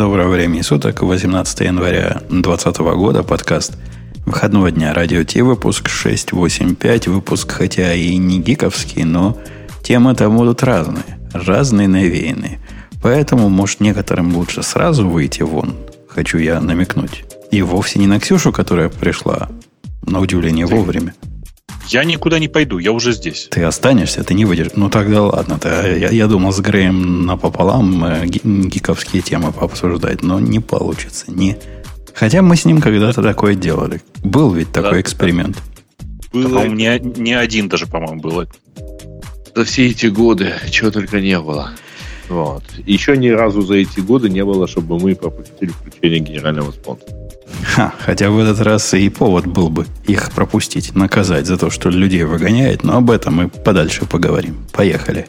Доброго времени суток, 18 января 2020 года, подкаст выходного дня Радио Ти, выпуск 685, выпуск хотя и не гиковский, но темы там будут разные, разные навеянные. Поэтому, может, некоторым лучше сразу выйти вон, хочу я намекнуть. И вовсе не на Ксюшу, которая пришла, на удивление, вовремя. Я никуда не пойду, я уже здесь. Ты останешься, ты не выйдешь. Ну тогда ладно. Ты, я, я думал с Греем напополам э, гиковские темы пообсуждать, но не получится. Не. Хотя мы с ним когда-то такое делали. Был ведь такой да, эксперимент. Да. Было... По-моему, не, не один даже, по-моему, было. За все эти годы чего только не было. Вот. Еще ни разу за эти годы не было, чтобы мы пропустили включение генерального спонсора. Ха, хотя в этот раз и повод был бы их пропустить, наказать за то, что людей выгоняет, но об этом мы подальше поговорим. Поехали.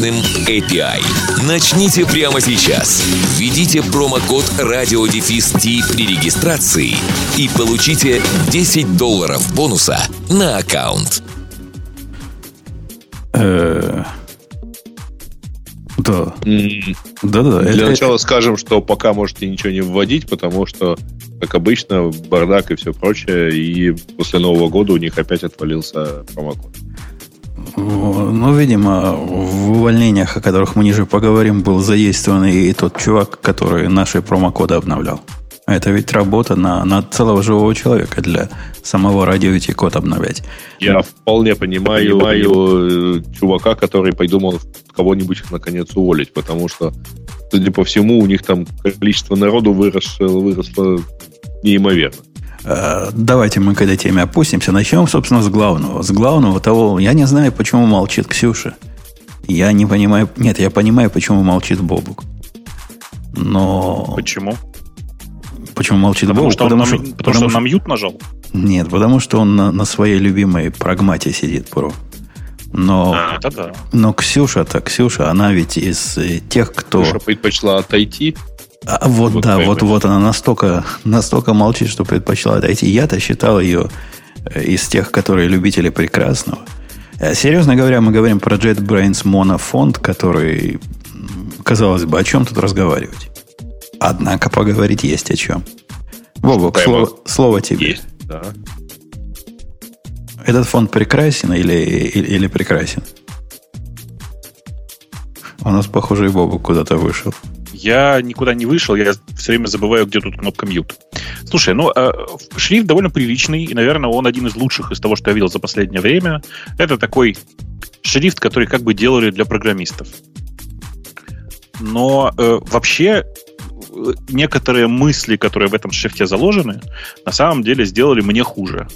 мощным API. Начните прямо сейчас. Введите промокод радиодефис при регистрации и получите 10 долларов бонуса на аккаунт. Э, да. Да-да. Для начала скажем, что пока можете ничего не вводить, потому что, как обычно, бардак и все прочее, и после Нового года у них опять отвалился промокод. Ну, видимо, в увольнениях, о которых мы ниже поговорим, был заействован и тот чувак, который наши промокоды обновлял. Это ведь работа на, на целого живого человека для самого радио идти код обновлять. Я вполне понимаю, понимаю э, чувака, который придумал кого-нибудь наконец уволить, потому что, судя по всему, у них там количество народу выросло, выросло неимоверно. Э, давайте мы к этой теме опустимся. Начнем, собственно, с главного. С главного того, я не знаю, почему молчит Ксюша. Я не понимаю... Нет, я понимаю, почему молчит Бобук. Но... Почему? Почему молчит потому Бобук? Что потому, что, потому, потому что он на мьют нажал? Нет, потому что он на, на своей любимой прагмате сидит, про. Но, а, это да. но Ксюша-то, Ксюша, она ведь из э, тех, кто... Ксюша предпочла отойти а вот, вот да, вот, вот она настолько, настолько молчит, что предпочла отойти. Я-то считал ее э, из тех, которые любители прекрасного. Э, серьезно говоря, мы говорим про JetBrains монофонд, который, казалось бы, о чем тут разговаривать. Однако поговорить есть о чем. Бобок, слово, слово тебе. Есть, да. Этот фонд прекрасен или, или, или прекрасен? У нас, похоже, и Бобок куда-то вышел. Я никуда не вышел, я все время забываю, где тут кнопка mute. Слушай, ну, э, шрифт довольно приличный, и, наверное, он один из лучших из того, что я видел за последнее время. Это такой шрифт, который как бы делали для программистов. Но э, вообще некоторые мысли, которые в этом шрифте заложены, на самом деле сделали мне хуже.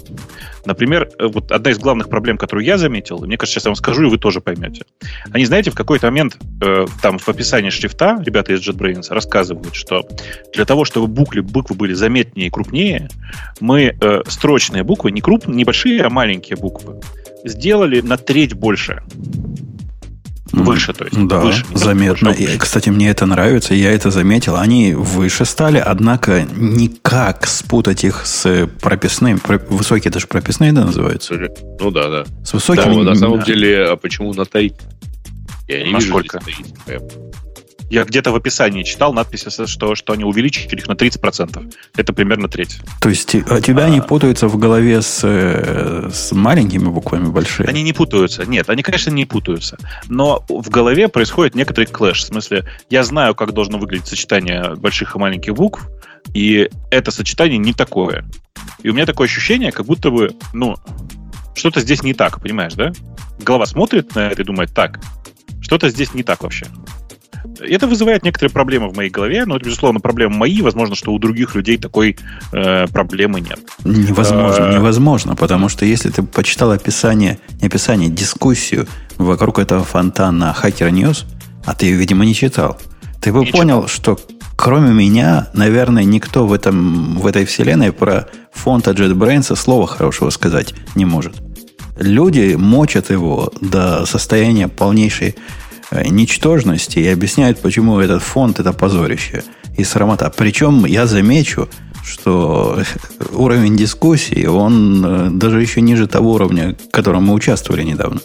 Например, э, вот одна из главных проблем, которую я заметил, мне кажется, сейчас я вам скажу, и вы тоже поймете. Они, знаете, в какой-то момент э, там в описании шрифта ребята из JetBrains рассказывают, что для того, чтобы буквы, буквы были заметнее и крупнее, мы э, строчные буквы, не крупные, не большие, а маленькие буквы, сделали на треть больше. Выше, то есть. Да, выше, заметно. Выше, и, кстати, мне это нравится, я это заметил. Они выше стали, однако никак спутать их с прописными. Высокие даже прописные, да, называются? Ну да, да. С высокими... Да, на самом деле, а почему на тайт? Я не Насколько? вижу я где-то в описании читал надписи, что, что они увеличили их на 30%. Это примерно треть. То есть а тебя а, они путаются в голове с, э, с маленькими буквами большими? Они не путаются. Нет, они, конечно, не путаются. Но в голове происходит некоторый клэш. В смысле, я знаю, как должно выглядеть сочетание больших и маленьких букв, и это сочетание не такое. И у меня такое ощущение, как будто бы, ну, что-то здесь не так, понимаешь, да? Голова смотрит на это и думает, так, что-то здесь не так вообще. Это вызывает некоторые проблемы в моей голове, но это, безусловно, проблемы мои. Возможно, что у других людей такой э, проблемы нет. Невозможно, а... невозможно, потому что если ты почитал описание, не описание, дискуссию вокруг этого фонтана Hacker News, а ты ее, видимо, не читал, ты бы не понял, читал. что Кроме меня, наверное, никто в, этом, в этой вселенной про фонд от JetBrains слова хорошего сказать не может. Люди мочат его до состояния полнейшей ничтожности и объясняют, почему этот фонд это позорище и срамота. Причем я замечу, что уровень дискуссии, он э, даже еще ниже того уровня, в котором мы участвовали недавно.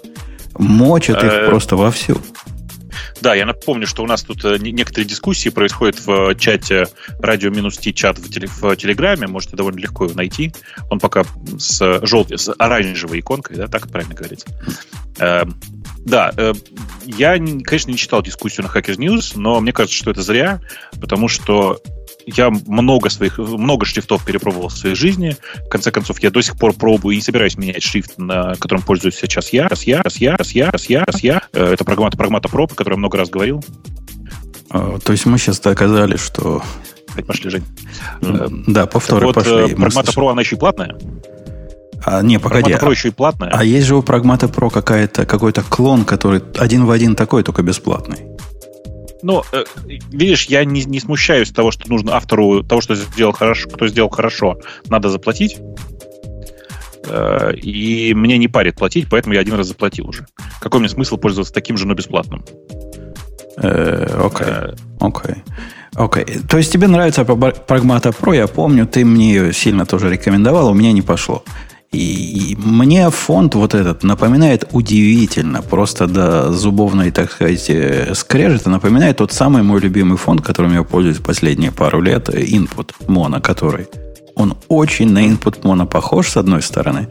Мочат их э, просто вовсю. Да, я напомню, что у нас тут э, некоторые дискуссии происходят в чате радио минус Ти чат в, теле, в Телеграме. Можете довольно легко его найти. Он пока с желтой, с оранжевой иконкой, да, так правильно говорится. Да, я, конечно, не читал дискуссию на Hackers News, но мне кажется, что это зря, потому что я много своих, много шрифтов перепробовал в своей жизни. В конце концов, я до сих пор пробую и не собираюсь менять шрифт, на котором пользуюсь сейчас я. Раз я, раз я, раз я, раз я, раз я. Э, это программа Pragmata Pro, о которой я много раз говорил. А, то есть мы сейчас доказали, что... Опять пошли, Жень. Э, да, повторы вот, пошли. Pragmata Pro, она еще и платная. А, не, погоди. Pragmata Pro еще и платная. А есть же у Pragmata Pro какая-то, какой-то клон, который один в один такой, только бесплатный. Ну, э, видишь, я не, не смущаюсь того, что нужно автору того, что сделал хорошо, кто сделал хорошо, надо заплатить. Э, и мне не парит платить, поэтому я один раз заплатил уже. Какой мне смысл пользоваться таким же, но бесплатным? Э, окей. Окей. Окей. То есть тебе нравится Pragmata Pro, я помню, ты мне ее сильно тоже рекомендовал, у меня не пошло. И, и мне фонд вот этот напоминает удивительно, просто до зубовной, так сказать, э, скрежета, напоминает тот самый мой любимый фонд, которым я пользуюсь последние пару лет, Input Mono, который он очень на Input Mono похож, с одной стороны.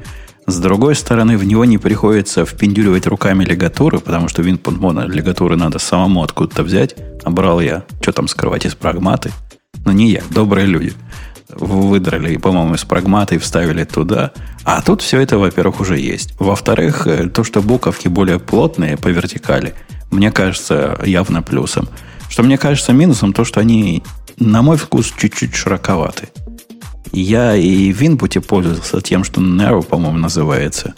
С другой стороны, в него не приходится впендюривать руками лигатуры, потому что в Input Mono лигатуры надо самому откуда-то взять. А брал я, что там скрывать, из прагматы. Но не я, добрые люди – выдрали, по-моему, из прагмата и вставили туда. А тут все это, во-первых, уже есть. Во-вторых, э, то, что буковки более плотные по вертикали, мне кажется явно плюсом. Что мне кажется минусом, то, что они, на мой вкус, чуть-чуть широковаты. Я и в инпуте пользовался тем, что Narrow, по-моему, называется.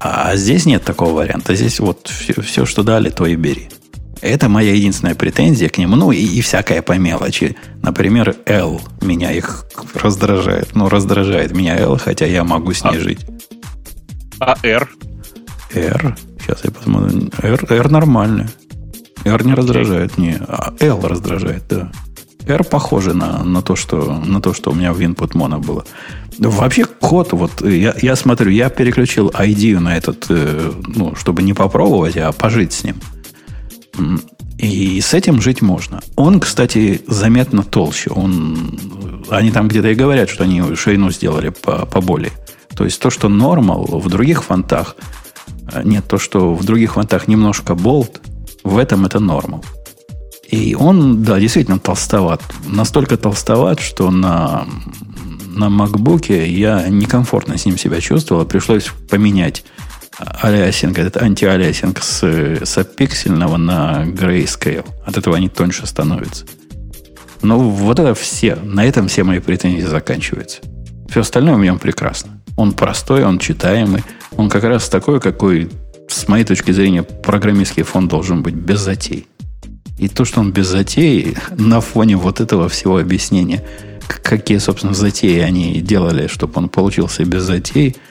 А здесь нет такого варианта. Здесь вот все, все что дали, то и бери. Это моя единственная претензия к нему. Ну, и, и всякая по мелочи. Например, L меня их раздражает. Ну, раздражает меня L, хотя я могу с ней а, жить. А R? R? Сейчас я посмотрю. R, R нормально. R не раздражает, не. А L раздражает, да. R похоже на, на, то, что, на то, что у меня в input mono было. Вообще код, вот я, я смотрю, я переключил ID на этот, э, ну, чтобы не попробовать, а пожить с ним. И с этим жить можно. Он, кстати, заметно толще. Он, они там где-то и говорят, что они ширину сделали по, поболее. То есть то, что нормал в других фонтах, э, нет, то, что в других фонтах немножко болт, в этом это normal. И он, да, действительно толстоват. Настолько толстоват, что на, на MacBook я некомфортно с ним себя чувствовал. Пришлось поменять алиасинг, этот антиалиасинг с, с пиксельного на grayscale. От этого они тоньше становятся. Но вот это все, на этом все мои претензии заканчиваются. Все остальное у меня прекрасно. Он простой, он читаемый, он как раз такой, какой, с моей точки зрения, программистский фон должен быть без затей. И то, что он без затей, на фоне вот этого всего объяснения, какие, собственно, затеи они делали, чтобы он получился без затей –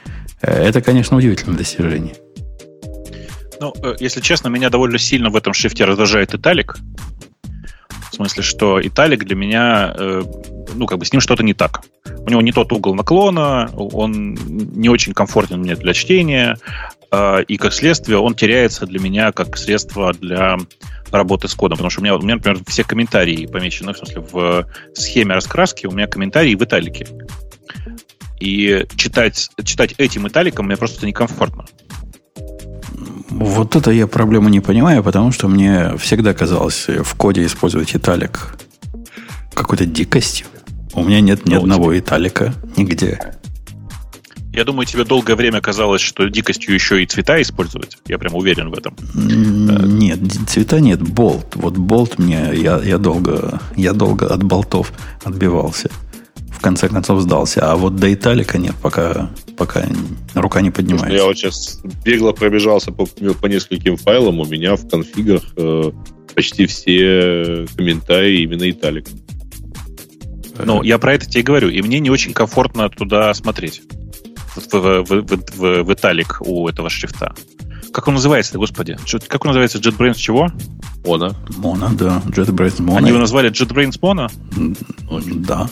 это, конечно, удивительное достижение. Ну, э, если честно, меня довольно сильно в этом шрифте раздражает италик. В смысле, что италик для меня, э, ну, как бы с ним что-то не так. У него не тот угол наклона, он не очень комфортен мне для чтения, и, как следствие, он теряется для меня как средство для работы с кодом. Потому что у меня, у меня например, все комментарии помечены, в смысле, в схеме раскраски у меня комментарии в италике. И читать, читать этим италиком мне просто некомфортно. Вот это я проблему не понимаю, потому что мне всегда казалось в коде использовать италик какой-то дикостью. У меня нет ни ну, одного тебе... италика нигде. Я думаю, тебе долгое время казалось, что дикостью еще и цвета использовать. Я прям уверен в этом. Нет, цвета нет. Болт. Вот болт мне я, я долго я долго от болтов отбивался конце концов сдался. А вот до Италика нет, пока, пока рука не поднимается. Я вот сейчас бегло пробежался по, по нескольким файлам. У меня в конфигах э, почти все комментарии именно Италик. Ну, я про это тебе и говорю, и мне не очень комфортно туда смотреть. В, в, в, в, в, италик у этого шрифта. Как он называется, господи? Как он называется? JetBrains чего? Mono. Mono, да. JetBrains Mono. Они его назвали JetBrains Mono? Да.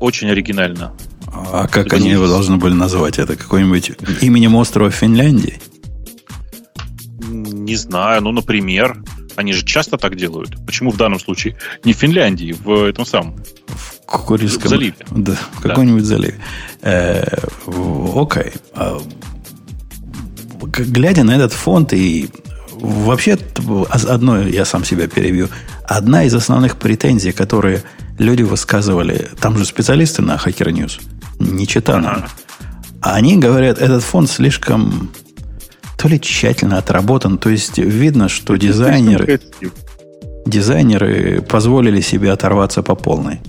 Очень оригинально. А как это они его должны были назвать? Это какой-нибудь именем острова Финляндии? Не знаю, ну, например. Они же часто так делают. Почему в данном случае не в Финляндии, в этом самом? В Курильском... В заливе. Да, в каком-нибудь да. заливе. Э, окей. А, глядя на этот фонд и вообще одно я сам себя перебью. Одна из основных претензий, которые люди высказывали, там же специалисты на Hacker News, не читали. Ага. Они говорят, этот фонд слишком то ли тщательно отработан, то есть видно, что дизайнеры, дизайнеры позволили себе оторваться по полной.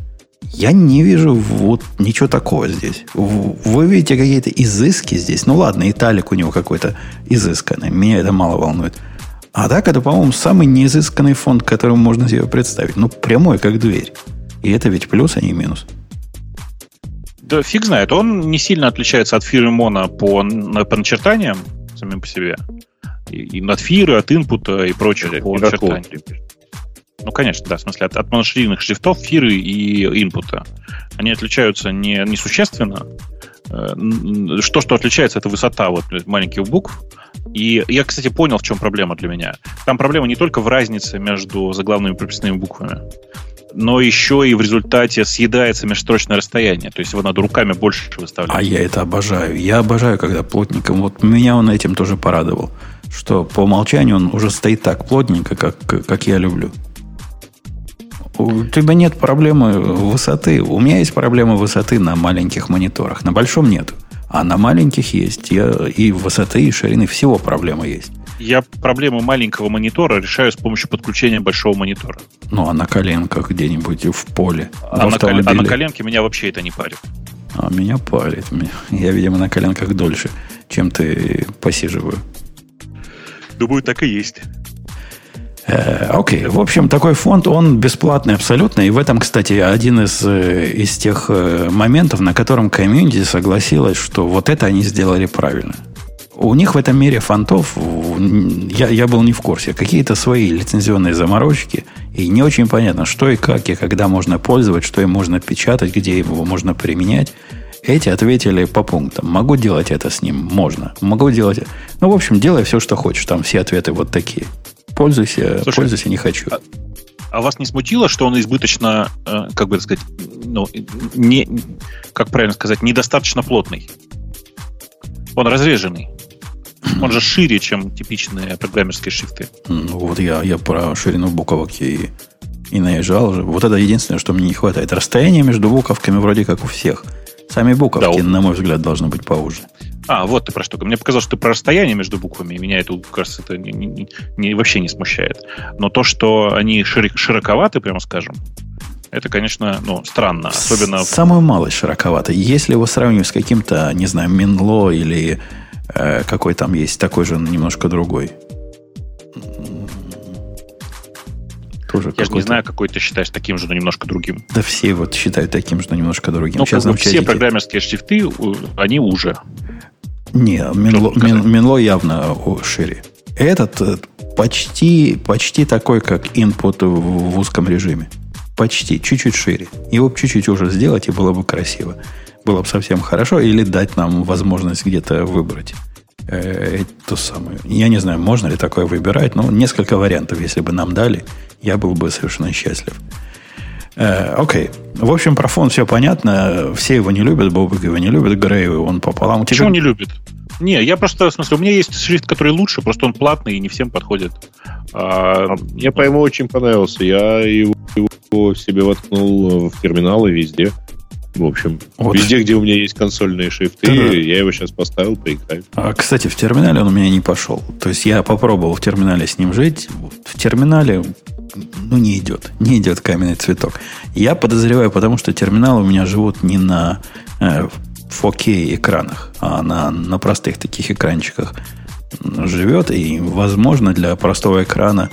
Я не вижу вот ничего такого здесь. Вы видите какие-то изыски здесь. Ну ладно, италик у него какой-то изысканный. Меня это мало волнует. А так это, по-моему, самый неизысканный фонд, который можно себе представить. Ну, прямой, как дверь. И это ведь плюс, а не минус. Да фиг знает. Он не сильно отличается от фиры Мона по, по начертаниям самим по себе. И, и от фиры, от инпута и прочего по начертаниям. Ну, конечно, да, в смысле, от, от моноширинных шрифтов, фиры и инпута. Они отличаются не, несущественно. Э, что, что отличается, это высота вот маленьких букв. И я, кстати, понял, в чем проблема для меня. Там проблема не только в разнице между заглавными и прописными буквами, но еще и в результате съедается межстрочное расстояние. То есть его надо руками больше выставлять. А я это обожаю. Я обожаю, когда плотником. Вот меня он этим тоже порадовал. Что по умолчанию он уже стоит так плотненько, как, как я люблю. У тебя нет проблемы высоты. У меня есть проблема высоты на маленьких мониторах. На большом нет. А на маленьких есть. Я, и высоты, и ширины всего проблема есть. Я проблему маленького монитора решаю с помощью подключения большого монитора. Ну, а на коленках где-нибудь в поле. А, на, колен, а на коленке меня вообще это не парит. А меня парит. Я, видимо, на коленках дольше, чем ты посиживаю. Думаю, так и есть. Э, окей, okay. в общем, такой фонд, он бесплатный абсолютно. И в этом, кстати, один из, э, из тех э, моментов, на котором комьюнити согласилась, что вот это они сделали правильно. У них в этом мире фонтов, я, я был не в курсе, какие-то свои лицензионные заморочки, и не очень понятно, что и как, и когда можно пользоваться, что им можно печатать, где его можно применять. Эти ответили по пунктам. Могу делать это с ним? Можно. Могу делать... Ну, в общем, делай все, что хочешь. Там все ответы вот такие. Пользуйся, Слушай, пользуйся не хочу. А, а вас не смутило, что он избыточно, э, как бы сказать, ну, не, как правильно сказать, недостаточно плотный? Он разреженный. Он же шире, чем типичные программерские шрифты. Ну, вот я, я про ширину буковок и, и наезжал же. Вот это единственное, что мне не хватает. Расстояние между буковками вроде как у всех. Сами буковки, да, на мой взгляд, должны быть поуже. А, вот ты про что. Мне показалось, что ты про расстояние между буквами. Меня это, кажется, это не, не, не, вообще не смущает. Но то, что они широк, широковаты, прямо скажем, это, конечно, ну, странно. Особенно... Самую малость широковато. Если его сравнивать с каким-то, не знаю, Минло или какой там есть, такой же, немножко другой. Тоже Я же не знаю, какой ты считаешь таким же, но немножко другим. Да все вот считают таким же, но немножко другим. Ну, Сейчас как бы все программерские шрифты, они уже. Не, Минло, Мин, Минло явно шире. Этот э, почти, почти такой, как input в, в узком режиме. Почти, чуть-чуть шире. Его чуть-чуть уже сделать, и было бы красиво. Было бы совсем хорошо, или дать нам возможность где-то выбрать э, ту самую. Я не знаю, можно ли такое выбирать, но несколько вариантов, если бы нам дали, я был бы совершенно счастлив. Э, окей. В общем, про фон все понятно. Все его не любят, Бобик его не любит, Грей он пополам. Почему не любит? Не, я просто, в смысле, у меня есть шрифт, который лучше, просто он платный и не всем подходит. А, мне по ему очень понравился. Я его, его себе воткнул в терминалы везде. В общем, вот. везде, где у меня есть консольные шрифты, да. я его сейчас поставил, поиграю. А, кстати, в терминале он у меня не пошел. То есть я попробовал в терминале с ним жить. В терминале ну, не идет. Не идет каменный цветок. Я подозреваю, потому что терминалы у меня живут не на э, 4K экранах, а на, на простых таких экранчиках живет. И, возможно, для простого экрана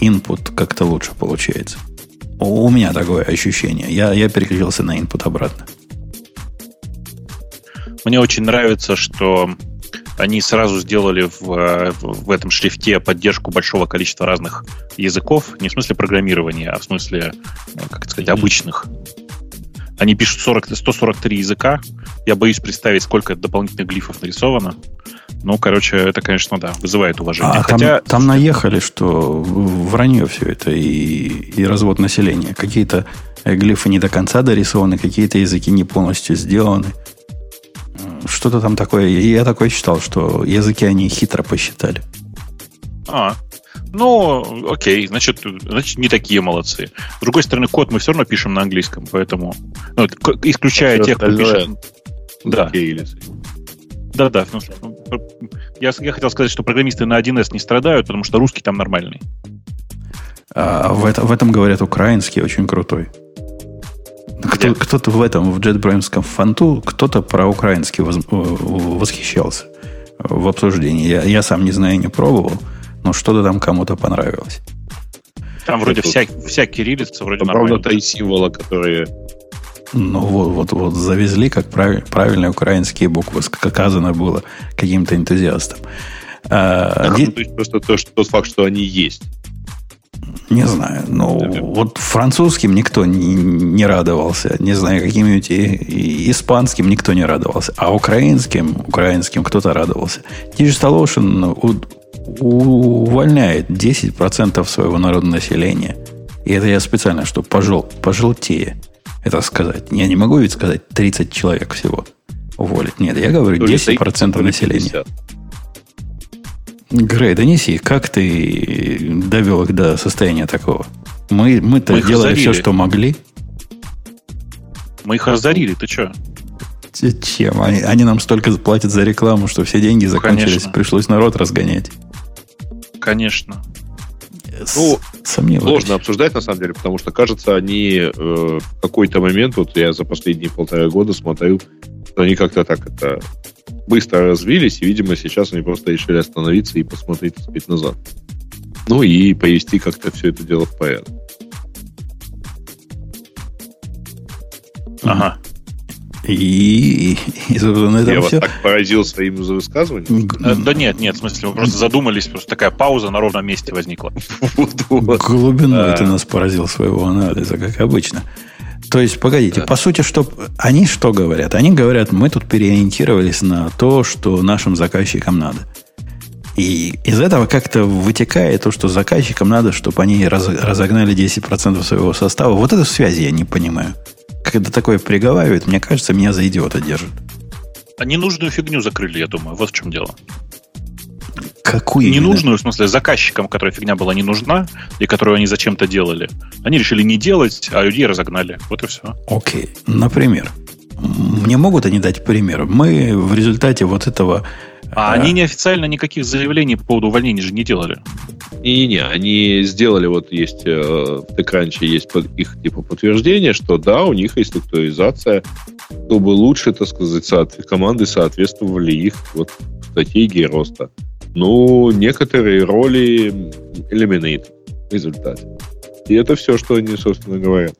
input как-то лучше получается. У меня такое ощущение. Я, я переключился на input обратно. Мне очень нравится, что они сразу сделали в, в этом шрифте поддержку большого количества разных языков, не в смысле программирования, а в смысле, как это сказать, обычных. Они пишут 40, 143 языка. Я боюсь представить, сколько дополнительных глифов нарисовано. Ну, короче, это, конечно, да, вызывает уважение. А Хотя... там, там наехали, что вранье все это и, и развод населения. Какие-то глифы не до конца дорисованы, какие-то языки не полностью сделаны. Что-то там такое. Я такое читал, что языки они хитро посчитали. А, ну, окей, значит, значит, не такие молодцы. С другой стороны, код мы все равно пишем на английском, поэтому, ну, исключая а тех, кто пишет... Да. Да, да. Ну, я, я хотел сказать, что программисты на 1С не страдают, потому что русский там нормальный. А в, это, в этом говорят украинский очень крутой. Кто, кто-то в этом, в JetBrains фонту, кто-то про украинский воз, восхищался в обсуждении. Я, я сам не знаю, не пробовал, но что-то там кому-то понравилось. Там вроде вся, вся кириллица, вроде там Правда, и символы, которые... Ну, вот, вот, вот завезли, как правиль, правильные украинские буквы, как оказано было каким-то энтузиастам. А, ну, то есть просто то, что, тот факт, что они есть. Не знаю. Ну, да. вот французским никто не, не радовался. Не знаю, каким-нибудь и, испанским никто не радовался. А украинским, украинским кто-то радовался. Digital Ocean увольняет 10% своего народного населения. И это я специально, чтобы пожел, пожелтее это сказать. Я не могу ведь сказать 30 человек всего уволить. Нет, я говорю 10% населения. Грей, донеси, как ты довел их до состояния такого? Мы, мы-то мы делали все, что могли. Мы их разорили, ты что? Чем? Они, они нам столько платят за рекламу, что все деньги закончились. Конечно. Пришлось народ разгонять. Конечно. Ну, Сомневаюсь. сложно обсуждать, на самом деле, потому что, кажется, они э, в какой-то момент, вот я за последние полтора года смотрю, что они как-то так это быстро развились, и, видимо, сейчас они просто решили остановиться и посмотреть, так сказать, назад. Ну и повести как-то все это дело в порядок. Ага. И, и собственно, это Я все. вас так поразил своим высказыванием? Э, да нет, нет, в смысле, мы просто задумались, просто такая пауза на ровном месте возникла. Глубиной ты нас поразил своего анализа, как обычно. То есть, погодите, да. по сути, что они что говорят? Они говорят, мы тут переориентировались на то, что нашим заказчикам надо. И из этого как-то вытекает то, что заказчикам надо, чтобы они раз, разогнали 10% своего состава. Вот эту связь я не понимаю. Когда такое приговаривают, мне кажется, меня за идиота держат. Они нужную фигню закрыли, я думаю. Вот в чем дело. Какую? Ненужную, в смысле, заказчикам, которая фигня была не нужна, и которую они зачем-то делали. Они решили не делать, а людей разогнали. Вот и все. Окей. Например. Мне могут они дать пример? Мы в результате вот этого а, а они неофициально никаких заявлений по поводу увольнения же не делали. Не-не-не, они сделали, вот есть э, в TechCrunch есть их типа подтверждение, что да, у них есть структуризация, чтобы лучше, так сказать, соот... команды соответствовали их вот стратегии роста. Ну, некоторые роли eliminate в результате. И это все, что они, собственно, говорят.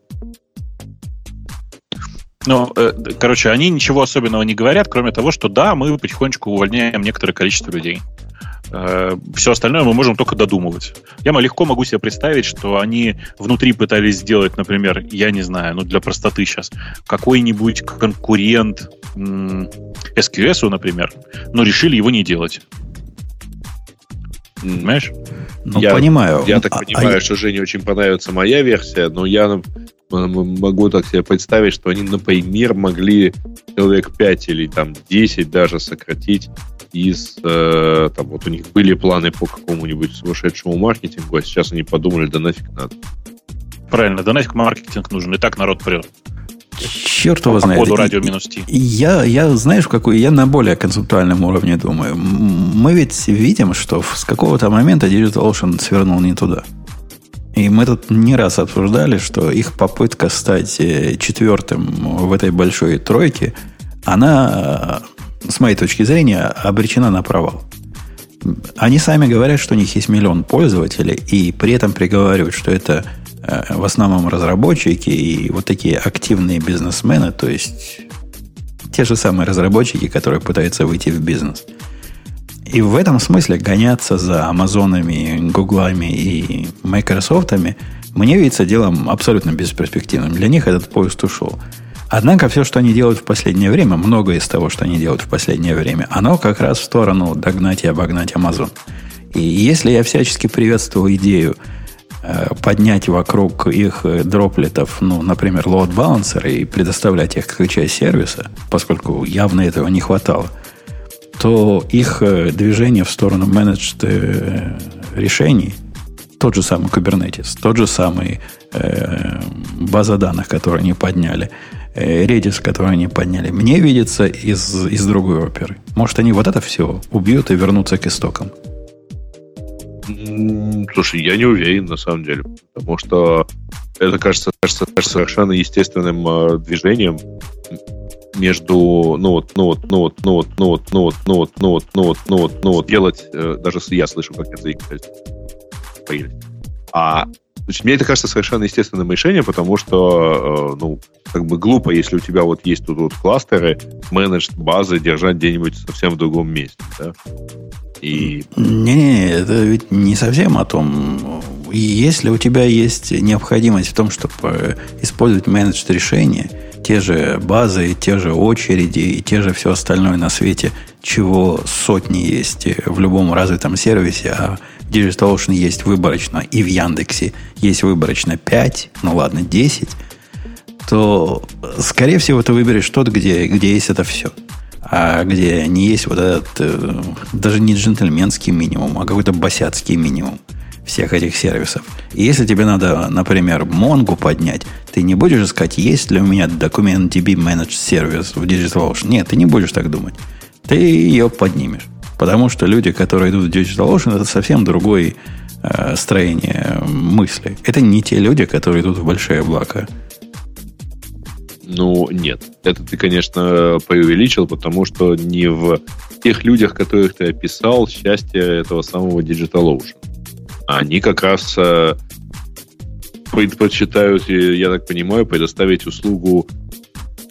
Ну, э, короче, они ничего особенного не говорят, кроме того, что да, мы потихонечку увольняем некоторое количество людей. Э, все остальное мы можем только додумывать. Я легко могу себе представить, что они внутри пытались сделать, например, я не знаю, ну для простоты сейчас, какой-нибудь конкурент SQS, например, но решили его не делать. Понимаешь? Ну, я, понимаю. Я так понимаю, а... что Жене очень понравится моя версия, но я могу так себе представить, что они, например, могли человек 5 или там 10 даже сократить из... Э, там вот у них были планы по какому-нибудь сумасшедшему маркетингу, а сейчас они подумали, да нафиг надо. Правильно, да нафиг маркетинг нужен, и так народ прет. Черт его знает. По радио минус. Я, я, знаешь, какой, я на более концептуальном уровне думаю. Мы ведь видим, что с какого-то момента Digital Ocean свернул не туда. И мы тут не раз обсуждали, что их попытка стать э, четвертым в этой большой тройке, она, э, с моей точки зрения, обречена на провал. Они сами говорят, что у них есть миллион пользователей, и при этом приговаривают, что это э, в основном разработчики и вот такие активные бизнесмены, то есть те же самые разработчики, которые пытаются выйти в бизнес. И в этом смысле гоняться за Амазонами, Гуглами и Майкрософтами мне видится делом абсолютно бесперспективным. Для них этот поезд ушел. Однако все, что они делают в последнее время, многое из того, что они делают в последнее время, оно как раз в сторону догнать и обогнать Amazon. И если я всячески приветствую идею э, поднять вокруг их э, дроплетов, ну, например, load balancer и предоставлять их как часть сервиса, поскольку явно этого не хватало, то их э, движение в сторону менеджд решений, тот же самый Kubernetes, тот же самый э, база данных, которую они подняли, э, Redis, который они подняли, мне видится из, из другой оперы. Может, они вот это все убьют и вернутся к истокам. Слушай, я не уверен, на самом деле. Потому что это кажется, кажется, кажется совершенно естественным э, движением между, ну вот, ну вот, ну вот, ну вот, ну вот, ну вот, ну вот, ну вот, ну вот, ну вот, ну делать, э, даже я слышу, как язык А Значит, мне это кажется совершенно естественным решением, потому что, э, ну, как бы глупо, если у тебя вот есть тут вот кластеры, менедж базы держать где-нибудь совсем в другом месте, да? И... Не-не, это ведь не совсем о том. И если у тебя есть необходимость в том, чтобы э, использовать менедж решения, те же базы, те же очереди и те же все остальное на свете, чего сотни есть в любом развитом сервисе, а DigitalOcean есть выборочно, и в Яндексе есть выборочно 5, ну ладно, 10, то, скорее всего, ты выберешь тот, где, где есть это все. А где не есть вот этот, э, даже не джентльменский минимум, а какой-то босяцкий минимум всех этих сервисов. И если тебе надо, например, Монгу поднять, ты не будешь искать, есть ли у меня документ DB Managed сервис в DigitalOcean. Нет, ты не будешь так думать. Ты ее поднимешь. Потому что люди, которые идут в DigitalOcean, это совсем другое э, строение мысли. Это не те люди, которые идут в большие облака. Ну, нет. Это ты, конечно, преувеличил, потому что не в тех людях, которых ты описал, счастье этого самого DigitalOcean. Они как раз э, предпочитают, я так понимаю, предоставить услугу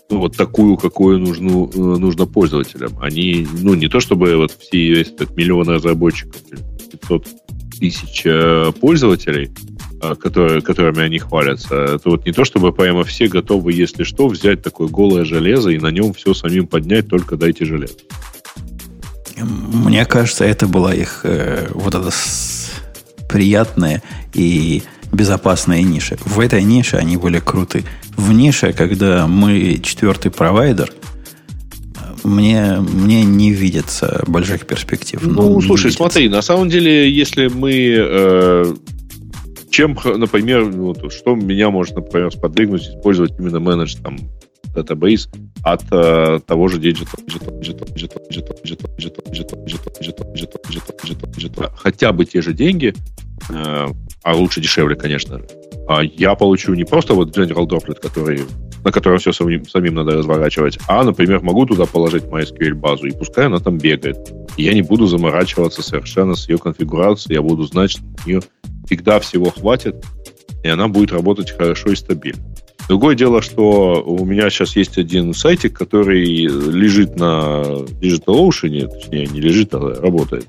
ну, вот такую, какую нужно, э, нужно пользователям. Они, ну, не то чтобы вот все весь этот миллион разработчиков, 500 тысяч э, пользователей, которые, которыми они хвалятся. Это вот не то, чтобы прямо все готовы, если что, взять такое голое железо и на нем все самим поднять, только дайте железо. Мне кажется, это была их э, вот эта приятная и безопасная ниша. В этой нише они были круты. В нише, когда мы четвертый провайдер, мне, мне не видится больших перспектив. Ну, слушай, видится. смотри, на самом деле, если мы... Э, чем, например, ну, что меня может, например, сподвигнуть использовать именно менедж там датабейс от э, того же Digital. Хотя бы те же деньги, а лучше дешевле, конечно а я получу не просто вот General Droplet, который, на котором все самим, самим надо разворачивать, а, например, могу туда положить MySQL базу, и пускай она там бегает. И я не буду заморачиваться совершенно с ее конфигурацией, я буду знать, что у нее всегда всего хватит, и она будет работать хорошо и стабильно. Другое дело, что у меня сейчас есть один сайтик, который лежит на DigitalOcean, точнее, не лежит, а работает.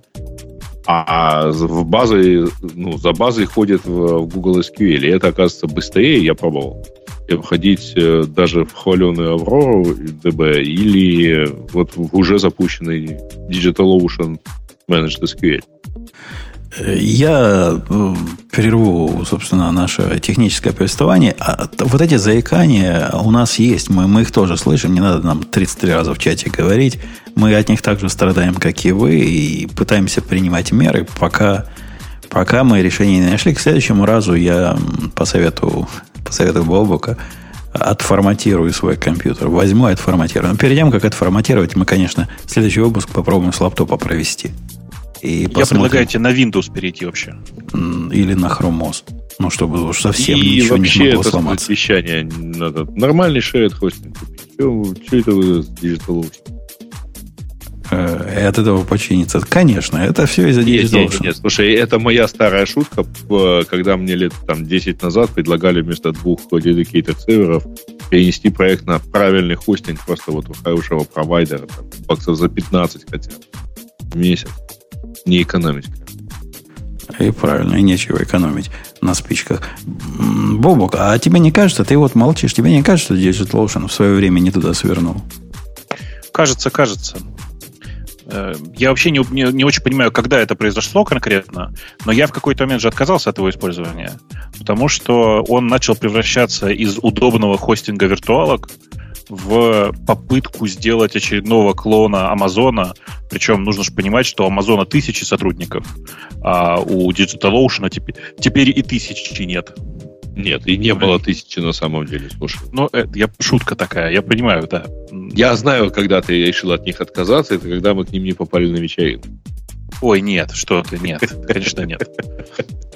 А в базы, ну, за базой ходит в Google SQL. И это, оказывается, быстрее, я пробовал, чем ходить э, даже в хваленую Aurora DB или вот в уже запущенный DigitalOcean Managed SQL. Я э, прерву, собственно, наше техническое повествование. А вот эти заикания у нас есть, мы, мы их тоже слышим, не надо нам 33 раза в чате говорить. Мы от них также страдаем, как и вы, и пытаемся принимать меры, пока, пока мы решение не нашли. К следующему разу я по совету, по совету Бобука отформатирую свой компьютер. Возьму и отформатирую. Но перед тем, как отформатировать, мы, конечно, следующий выпуск попробуем с лаптопа провести. И Я посмотрим. предлагаю тебе на Windows перейти вообще. Или на Chrome OS. Ну, чтобы уж совсем и ничего вообще не могло это сломаться. вещание надо. Нормальный shared хостинг. Что, что это вы с Digital э, от этого починиться. Конечно, это все из-за нет, нет, нет, нет, слушай, это моя старая шутка, когда мне лет там 10 назад предлагали вместо двух dedicated серверов перенести проект на правильный хостинг просто вот у хорошего провайдера, там, баксов за 15 хотя в месяц. Не экономить. И правильно, и нечего экономить на спичках. Бобок, а тебе не кажется, ты вот молчишь, тебе не кажется, что DigitalOcean в свое время не туда свернул? Кажется, кажется. Э, я вообще не, не, не очень понимаю, когда это произошло конкретно, но я в какой-то момент же отказался от его использования, потому что он начал превращаться из удобного хостинга виртуалок в попытку сделать очередного клона Амазона. Причем нужно же понимать, что у Амазона тысячи сотрудников, а у DigitalOcean теперь, теперь и тысячи нет. Нет, и не было тысячи на самом деле, слушай. Ну, это я, шутка такая, я понимаю, да. Я знаю, когда ты решил от них отказаться, это когда мы к ним не попали на вечеринку. Ой, нет, что ты, нет, конечно, нет.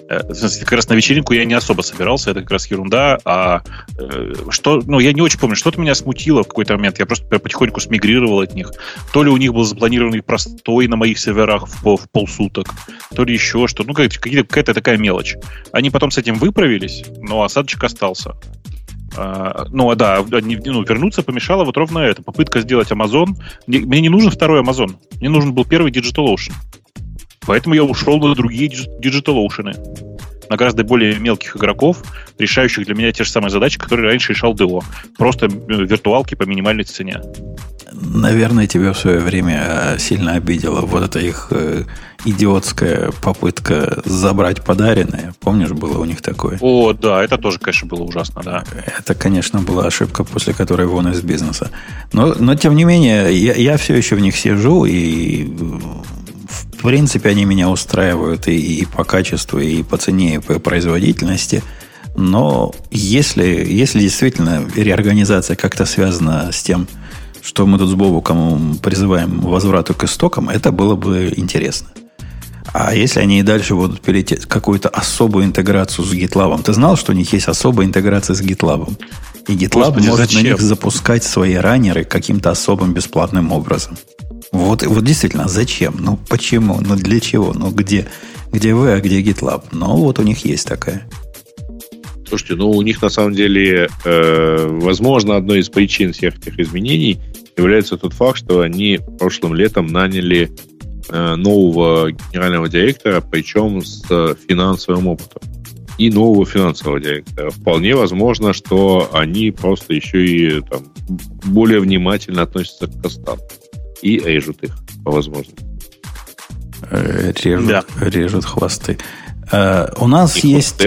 Э, как раз на вечеринку я не особо собирался, это как раз ерунда. А э, что, ну, я не очень помню, что-то меня смутило в какой-то момент. Я просто потихоньку смигрировал от них. То ли у них был запланированный простой на моих серверах в, в полсуток, то ли еще что. Ну, какая-то такая мелочь. Они потом с этим выправились, но осадочек остался. Uh, ну, а да, ну, вернуться помешало вот ровно это. Попытка сделать Amazon. Мне не нужен второй Amazon. Мне нужен был первый DigitalOcean. Поэтому я ушел на другие DigitalOcean. На гораздо более мелких игроков, решающих для меня те же самые задачи, которые раньше решал ДО. Просто виртуалки по минимальной цене. Наверное, тебя в свое время э, сильно обидела вот эта их э, идиотская попытка забрать подаренное. Помнишь, было у них такое? О, да, это тоже, конечно, было ужасно, да. Это, конечно, была ошибка, после которой вон из бизнеса. Но, но тем не менее, я, я все еще в них сижу и в принципе, они меня устраивают и, и по качеству, и по цене, и по производительности. Но если, если действительно реорганизация как-то связана с тем, что мы тут с Бобуком призываем возврату к истокам, это было бы интересно. А если они и дальше будут перейти какую-то особую интеграцию с GitLab? Ты знал, что у них есть особая интеграция с GitLab? И GitLab Господи, может зачем? на них запускать свои раннеры каким-то особым бесплатным образом. Вот, вот действительно, зачем? Ну почему? Ну для чего? Ну где? Где вы, а где GitLab? Ну вот у них есть такая. Слушайте, ну у них на самом деле, э, возможно, одной из причин всех этих изменений является тот факт, что они прошлым летом наняли э, нового генерального директора, причем с финансовым опытом. И нового финансового директора. Вполне возможно, что они просто еще и там, более внимательно относятся к костам и режут их по возможности. Э, режут, да. режут хвосты. Uh, у нас и есть...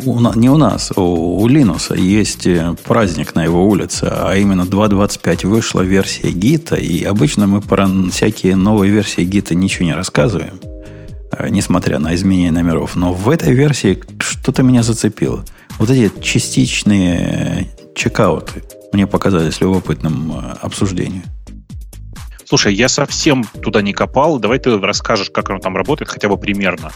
У, не у нас, у, у Линуса есть э, праздник на его улице, а именно 2.25 вышла версия гита, и обычно мы про всякие новые версии гита ничего не рассказываем, несмотря на изменение номеров. Но в этой версии что-то меня зацепило. Вот эти частичные чекауты мне показались любопытным обсуждением. Слушай, я совсем туда не копал. Давай ты расскажешь, как оно там работает, хотя бы примерно.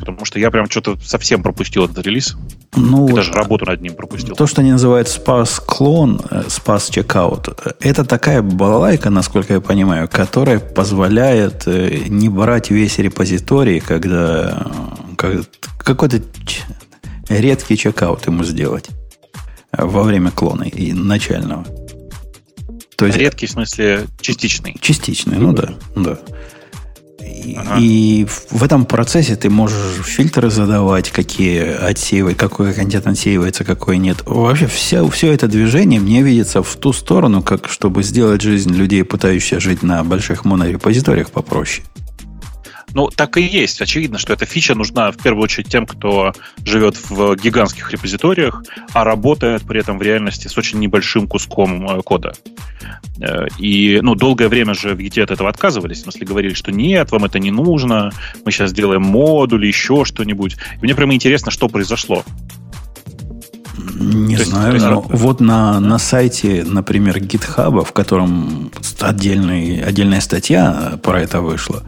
Потому что я прям что-то совсем пропустил этот релиз. Ну, и даже работу над ним пропустил. То, что они называют спас клон, спас чекаут, это такая балалайка, насколько я понимаю, которая позволяет э, не брать весь репозиторий, когда какой-то редкий чекаут ему сделать во время клона и начального. То есть, Редкий, в смысле, частичный. Частичный, ну да. да. И, ага. и в этом процессе ты можешь фильтры задавать, какие отсеивать, какой контент отсеивается, какой нет. Вообще все, все это движение мне видится в ту сторону, как чтобы сделать жизнь людей, пытающихся жить на больших монорепозиториях, попроще. Ну, так и есть. Очевидно, что эта фича нужна в первую очередь тем, кто живет в гигантских репозиториях, а работает при этом в реальности с очень небольшим куском э, кода. Э, и, ну, долгое время же в Git от этого отказывались. В смысле, говорили, что нет, вам это не нужно, мы сейчас сделаем модуль, еще что-нибудь. И мне прямо интересно, что произошло. Не То знаю, есть, но вот на, на сайте, например, GitHub, в котором отдельный, отдельная статья про это вышла,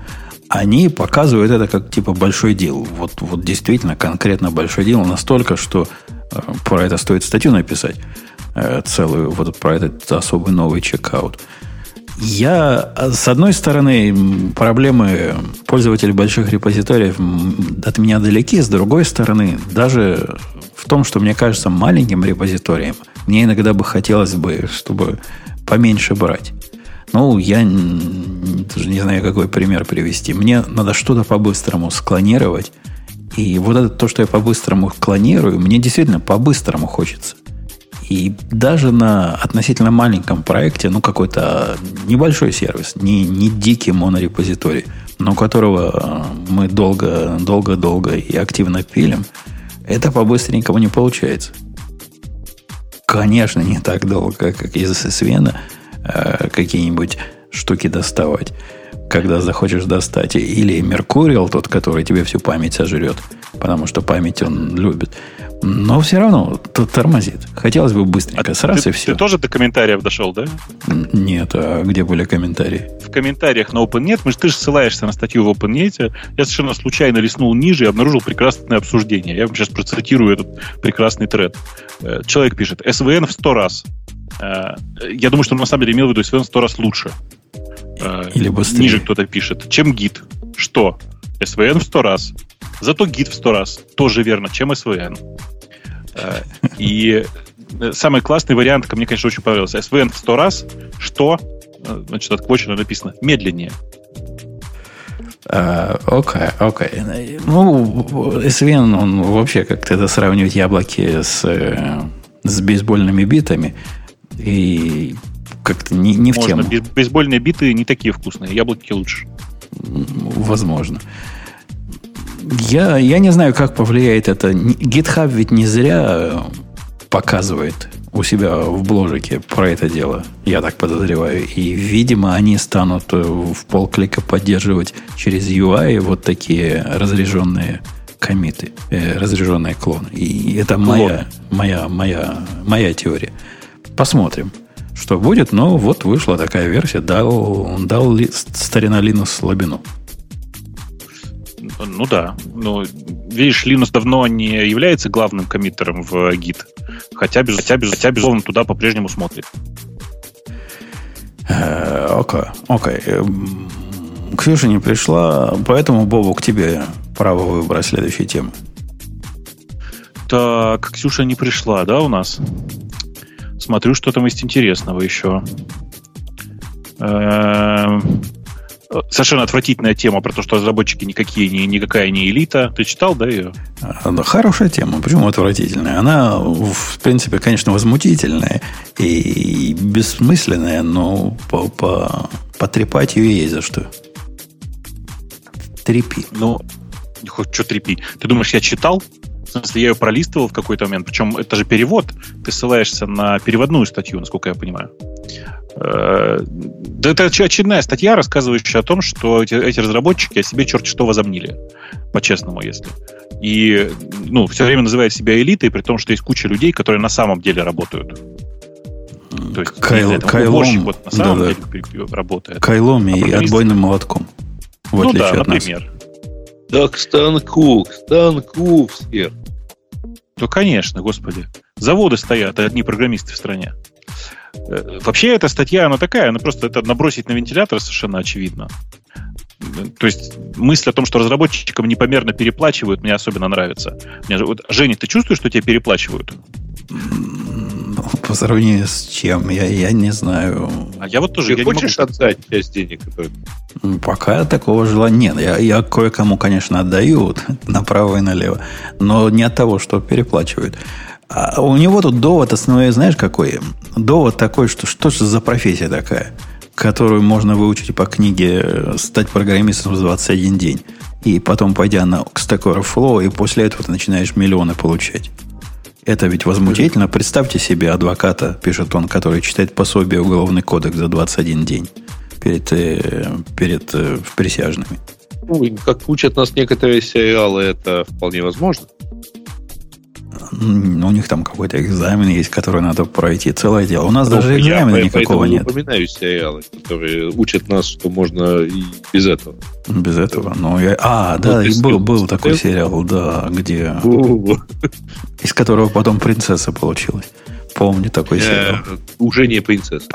они показывают это как типа большой дел. Вот, вот действительно конкретно большой дел настолько, что э, про это стоит статью написать э, целую, вот про этот особый новый чекаут. Я, с одной стороны, проблемы пользователей больших репозиториев от меня далеки, с другой стороны, даже в том, что мне кажется маленьким репозиторием, мне иногда бы хотелось бы, чтобы поменьше брать. Ну, я даже не знаю, какой пример привести. Мне надо что-то по-быстрому склонировать. И вот это то, что я по-быстрому клонирую, мне действительно по-быстрому хочется. И даже на относительно маленьком проекте, ну, какой-то небольшой сервис, не, не дикий монорепозиторий, но которого мы долго, долго, долго и активно пилим, это по-быстренькому не получается. Конечно, не так долго, как из SSVN э, какие-нибудь штуки доставать когда захочешь достать, или Меркуриал, тот, который тебе всю память сожрет, потому что память он любит. Но все равно тут тормозит. Хотелось бы быстренько а сразу ты, и все. Ты тоже до комментариев дошел, да? Нет, а где были комментарии? В комментариях на OpenNet, мы же ты же ссылаешься на статью в OpenNet. Я совершенно случайно листнул ниже и обнаружил прекрасное обсуждение. Я вам сейчас процитирую этот прекрасный тред. Э, человек пишет, SVN в сто раз. Э, я думаю, что он на самом деле имел в виду SVN в сто раз лучше. Э, Или быстрее. Ниже кто-то пишет. Чем гид? Что? SVN в сто раз. Зато гид в сто раз. Тоже верно, чем SVN. Э, и самый классный вариант, ко мне, конечно, очень понравился. SVN в сто раз, что, значит, отквочено написано, медленнее. Окей, uh, окей. Okay, okay. Ну, SVN, он вообще как-то это сравнивать яблоки с, с бейсбольными битами. И как-то не, не в Можно. тему. Бейсбольные биты не такие вкусные, яблоки лучше. Возможно. Я, я не знаю, как повлияет это. GitHub ведь не зря показывает у себя в бложике про это дело, я так подозреваю. И, видимо, они станут в полклика поддерживать через UI вот такие разряженные комиты, э, разряженные клоны. И это моя, моя, моя, моя теория. Посмотрим что будет, но вот вышла такая версия, дал, дал ли, старина Linux слабину. Ну да. Ну, видишь, Linux давно не является главным коммиттером в Git, хотя, без, хотя, без, хотя безусловно, туда по-прежнему смотрит. Э, окей, окей. Эм, Ксюша не пришла, поэтому, Бобу, к тебе право выбрать следующую тему. Так, Ксюша не пришла, да, у нас? Смотрю, что там есть интересного еще. Эм, совершенно отвратительная тема про то, что разработчики никакие, ни, никакая не элита. Ты читал, да, ее? Хорошая тема. Почему отвратительная? Она, в принципе, конечно, возмутительная и бессмысленная, но по, по, потрепать ее есть за что. Трепи. Ну, хоть что трепи. Ты думаешь, я читал? В смысле, я ее пролистывал в какой-то момент. Причем это же перевод. Ты ссылаешься на переводную статью, насколько я понимаю. Э, да это очередная статья, рассказывающая о том, что эти, эти разработчики о себе черт что возомнили. По-честному, если. И ну, все время называют себя элитой, при том, что есть куча людей, которые на самом деле работают. То есть, Кайл, знаю, кайлом, вот на самом да, деле да. работает. Кайлом и а отбойным молотком. В ну да, например. Нас. Да к станку, к станку все. Ну, конечно, господи. Заводы стоят, одни программисты в стране. Э, вообще, эта статья, она такая, она просто это набросить на вентилятор совершенно очевидно. То есть мысль о том, что разработчикам непомерно переплачивают, мне особенно нравится. Мне, вот, Женя, ты чувствуешь, что тебе переплачивают? По сравнению с чем? Я, я не знаю. А я вот тоже... Ты хочешь могу... отдать часть денег? Пока такого желания нет. Я, я кое-кому, конечно, отдаю направо и налево. Но не от того, что переплачивают. А у него тут довод основной, знаешь, какой? Довод такой, что что же за профессия такая, которую можно выучить по книге э, «Стать программистом за 21 день». И потом, пойдя на Stack Overflow, и после этого ты начинаешь миллионы получать. Это ведь возмутительно. Представьте себе адвоката, пишет он, который читает пособие Уголовный кодекс за 21 день перед, э, перед э, присяжными. Ну, как учат нас некоторые сериалы, это вполне возможно. У них там какой-то экзамен есть, который надо пройти. Целое дело. У нас ну, даже экзамена я, никакого нет. Я упоминаю сериалы, которые учат нас, что можно и без этого. Без этого. Ну, я... А, да, вот был, был такой сериал, да, где... Из которого потом принцесса получилась. Помню такой сериал. Уже не принцесса.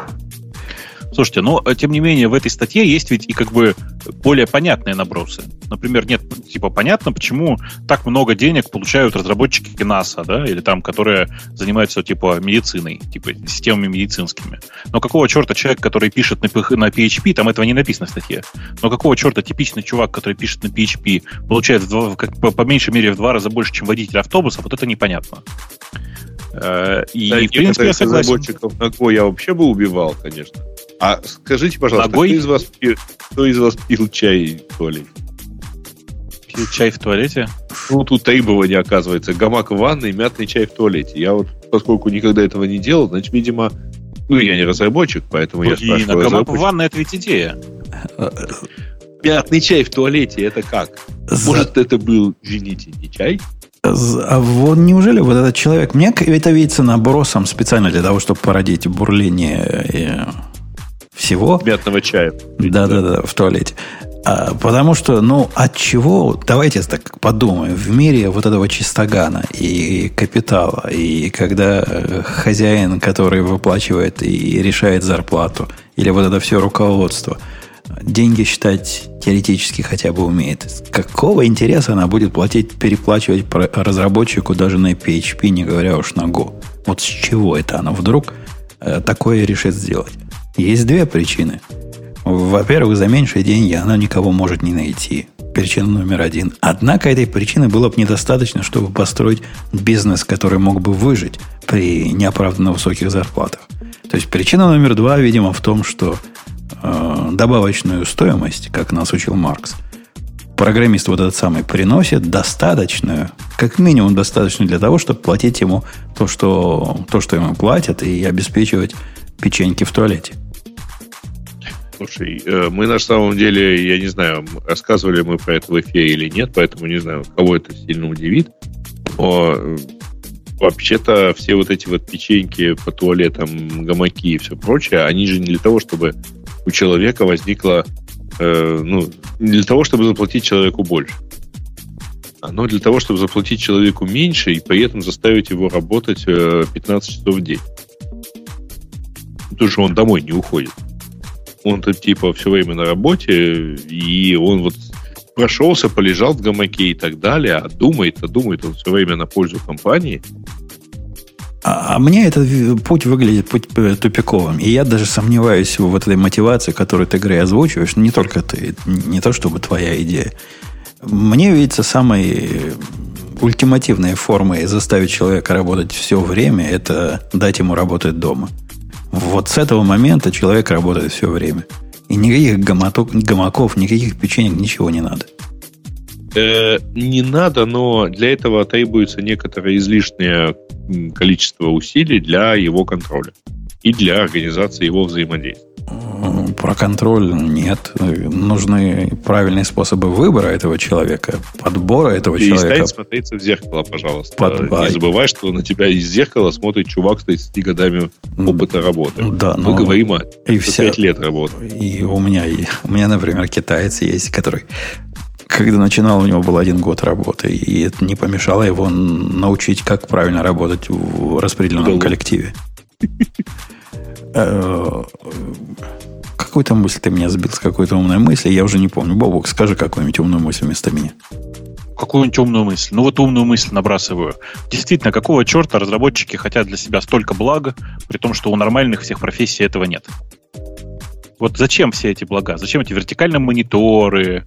Слушайте, но э, тем не менее в этой статье есть ведь и как бы более понятные набросы. Например, нет, типа понятно, почему так много денег получают разработчики НАСА, да, или там, которые занимаются типа медициной, типа системами медицинскими. Но какого черта человек, который пишет на, на PHP, там этого не написано в статье, но какого черта типичный чувак, который пишет на PHP, получает в два, как, по, по меньшей мере в два раза больше, чем водитель автобуса, вот это непонятно. Э, и, да, в принципе, я согласен. Разработчиков на Go я вообще бы убивал, конечно. А скажите, пожалуйста, Ногой? кто из вас пил, кто из вас пил чай в туалете? Пил чай в туалете? Ну, тут требования, оказывается. Гамак в ванной, мятный чай в туалете. Я вот, поскольку никогда этого не делал, значит, видимо, ну, я не разработчик, поэтому Блин, я спрашиваю. Гамак в ванной – это ведь идея. Мятный чай в туалете – это как? Может, это был, извините, не чай? А вот неужели вот этот человек... Мне это видится набросом специально для того, чтобы породить бурление всего. Мятного чая. Да-да-да, в туалете. А, потому что, ну, от чего, давайте так подумаем, в мире вот этого чистогана и капитала, и когда э, хозяин, который выплачивает и решает зарплату, или вот это все руководство, деньги считать теоретически хотя бы умеет. Какого интереса она будет платить, переплачивать разработчику даже на PHP, не говоря уж на Go? Вот с чего это она вдруг э, такое решит сделать? Есть две причины. Во-первых, за меньшие деньги она никого может не найти. Причина номер один. Однако этой причины было бы недостаточно, чтобы построить бизнес, который мог бы выжить при неоправданно высоких зарплатах. То есть причина номер два, видимо, в том, что э, добавочную стоимость, как нас учил Маркс, программист вот этот самый приносит достаточную, как минимум достаточную для того, чтобы платить ему то, что, то, что ему платят, и обеспечивать печеньки в туалете. Слушай, э, мы на самом деле, я не знаю, рассказывали мы про это в эфире или нет, поэтому не знаю, кого это сильно удивит. Но э, вообще-то все вот эти вот печеньки по туалетам, гамаки и все прочее, они же не для того, чтобы у человека возникло, э, ну, не для того, чтобы заплатить человеку больше. Оно для того, чтобы заплатить человеку меньше и при этом заставить его работать 15 часов в день. Потому что он домой не уходит. Он тут типа все время на работе, и он вот прошелся, полежал в гамаке и так далее, а думает, а думает он все время на пользу компании. А, а мне этот путь выглядит путь э, тупиковым. И я даже сомневаюсь в этой мотивации, которую ты, Грей, озвучиваешь. Не только ты, не то чтобы твоя идея. Мне видится самой ультимативной формой заставить человека работать все время, это дать ему работать дома. Вот с этого момента человек работает все время. И никаких гаматок, гамаков, никаких печенек, ничего не надо. Э, не надо, но для этого требуется некоторое излишнее количество усилий для его контроля и для организации его взаимодействия. Про контроль нет. Нужны правильные способы выбора этого человека, подбора этого и человека. И смотреться в зеркало, пожалуйста. Под... Не забывай, что на тебя из зеркала смотрит чувак с 30 годами опыта работы. Да, Мы но... говорим о и вся... 5 лет работы. И у меня, у меня, например, китаец есть, который когда начинал, у него был один год работы, и это не помешало его научить, как правильно работать в распределенном коллективе. Какую-то мысль ты меня сбил с какой-то умной мысли, я уже не помню. Бобок, скажи какую-нибудь умную мысль вместо меня. Какую-нибудь умную мысль? Ну вот умную мысль набрасываю. Действительно, какого черта разработчики хотят для себя столько блага, при том, что у нормальных всех профессий этого нет? Вот зачем все эти блага? Зачем эти вертикальные мониторы?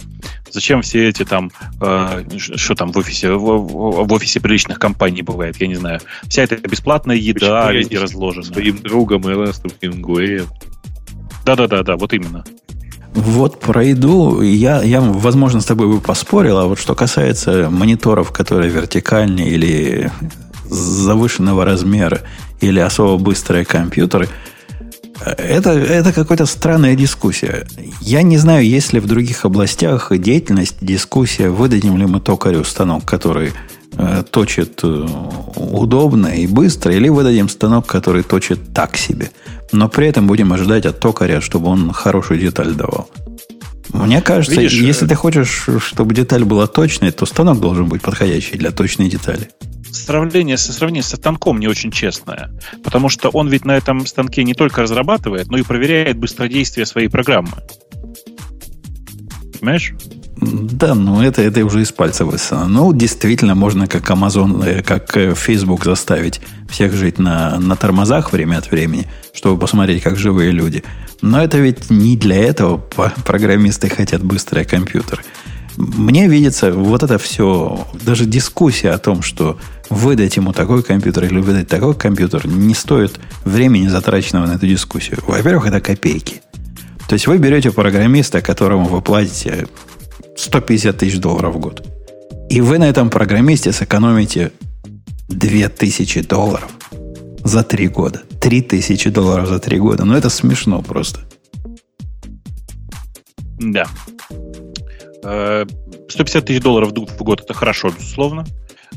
Зачем все эти там, э, что там в офисе, в, в, в офисе приличных компаний бывает, я не знаю. Вся эта бесплатная еда Почему везде разложена. Своим другом Эрнестом Хемингуэем. Да-да-да, вот именно. Вот пройду. Я, я, возможно, с тобой бы поспорил, а вот что касается мониторов, которые вертикальные или завышенного размера, или особо быстрые компьютеры – это, это какая-то странная дискуссия. Я не знаю, есть ли в других областях деятельность, дискуссия, выдадим ли мы токарю станок, который точит э, удобно и быстро, или выдадим станок, который точит так себе. Но при этом будем ожидать от токаря, чтобы он хорошую деталь давал. Мне кажется, Видишь, если э... ты хочешь, чтобы деталь была точной, то станок должен быть подходящий для точной детали. сравнение, сравнение со станком не очень честное. Потому что он ведь на этом станке не только разрабатывает, но и проверяет быстродействие своей программы. Понимаешь? Да, ну это, это уже из пальца высосано. Ну, действительно, можно как Amazon, э, как э, Facebook заставить всех жить на, на тормозах время от времени, чтобы посмотреть, как живые люди. Но это ведь не для этого программисты хотят быстрый компьютер. Мне видится вот это все, даже дискуссия о том, что выдать ему такой компьютер или выдать такой компьютер, не стоит времени, затраченного на эту дискуссию. Во-первых, это копейки. То есть вы берете программиста, которому вы платите 150 тысяч долларов в год. И вы на этом программисте сэкономите 2000 долларов за три года. 3000 долларов за три года. Ну, это смешно просто. Да. 150 э, тысяч долларов в год это хорошо, безусловно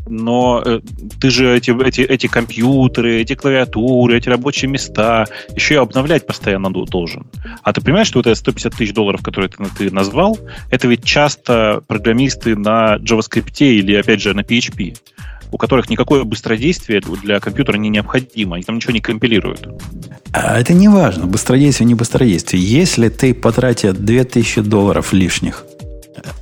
но э, ты же эти, эти, эти компьютеры, эти клавиатуры, эти рабочие места еще и обновлять постоянно должен. А ты понимаешь, что вот это 150 тысяч долларов, которые ты, ты назвал, это ведь часто программисты на JavaScript или, опять же, на PHP у которых никакое быстродействие для компьютера не необходимо, они там ничего не компилируют. А это не важно, быстродействие, не быстродействие. Если ты потратил 2000 долларов лишних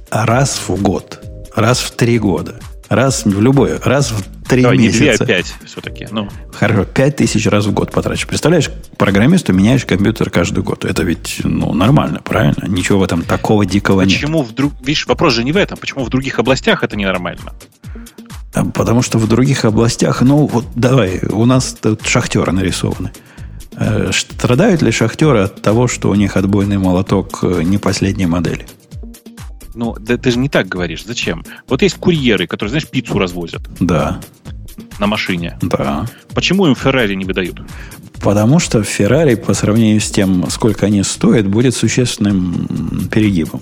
раз в год, раз в три года – Раз в любой, раз в три Давай, месяца. не 2, а 5 все-таки. Ну. Хорошо, 5 тысяч раз в год потратишь. Представляешь, программисту меняешь компьютер каждый год. Это ведь ну, нормально, правильно? Ничего в этом такого дикого Почему нет. Почему вдруг... Видишь, вопрос же не в этом. Почему в других областях это ненормально? А, потому что в других областях, ну вот давай, у нас тут шахтеры нарисованы. Э, страдают ли шахтеры от того, что у них отбойный молоток э, не последней модели? Ну, да, ты же не так говоришь. Зачем? Вот есть курьеры, которые, знаешь, пиццу развозят. Да. На машине. Да. Почему им Феррари не выдают? Потому что Феррари по сравнению с тем, сколько они стоят, будет существенным перегибом.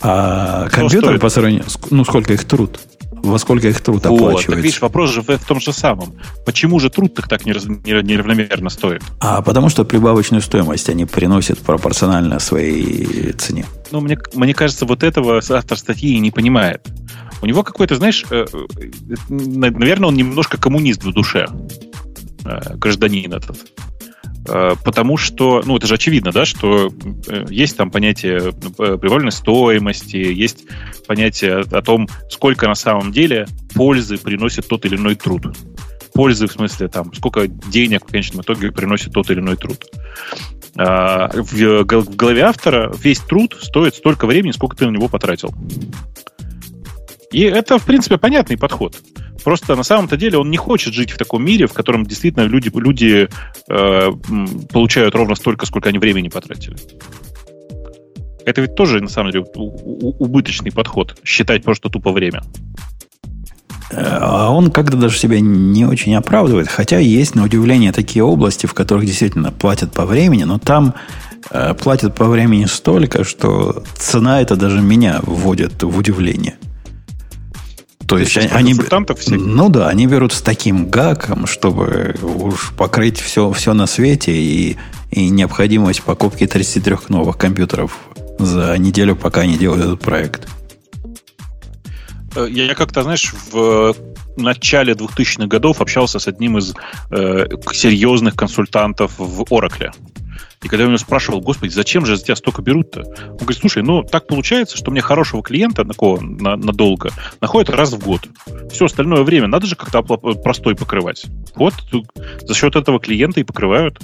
А компьютер по сравнению... Ну, сколько их труд во сколько их труд вот, оплачивается. Так, видишь, вопрос же в, том же самом. Почему же труд так, так неравномерно стоит? А потому что прибавочную стоимость они приносят пропорционально своей цене. Ну, мне, мне кажется, вот этого автор статьи не понимает. У него какой-то, знаешь, э, э, наверное, он немножко коммунист в душе, э, гражданин этот. Э, потому что, ну, это же очевидно, да, что э, есть там понятие э, прибавленной стоимости, есть понятие о том, сколько на самом деле пользы приносит тот или иной труд. Пользы в смысле там, сколько денег в конечном итоге приносит тот или иной труд. А, в голове автора весь труд стоит столько времени, сколько ты на него потратил. И это, в принципе, понятный подход. Просто на самом-то деле он не хочет жить в таком мире, в котором действительно люди, люди э, получают ровно столько, сколько они времени потратили. Это ведь тоже, на самом деле, убыточный подход. Считать просто тупо время. А он как-то даже себя не очень оправдывает. Хотя есть, на удивление, такие области, в которых действительно платят по времени, но там э, платят по времени столько, что цена это даже меня вводит в удивление. То есть они, они, ну да, они берут с таким гаком, чтобы уж покрыть все, все на свете и, и необходимость покупки 33 новых компьютеров за неделю, пока они делают этот проект. Э, я как-то, знаешь, в начале 2000-х годов общался с одним из э, серьезных консультантов в Oracle. И когда я у него спрашивал, господи, зачем же за тебя столько берут-то? Он говорит, слушай, ну так получается, что мне хорошего клиента такого на, надолго находят раз в год. Все остальное время надо же как-то простой покрывать. Вот за счет этого клиента и покрывают.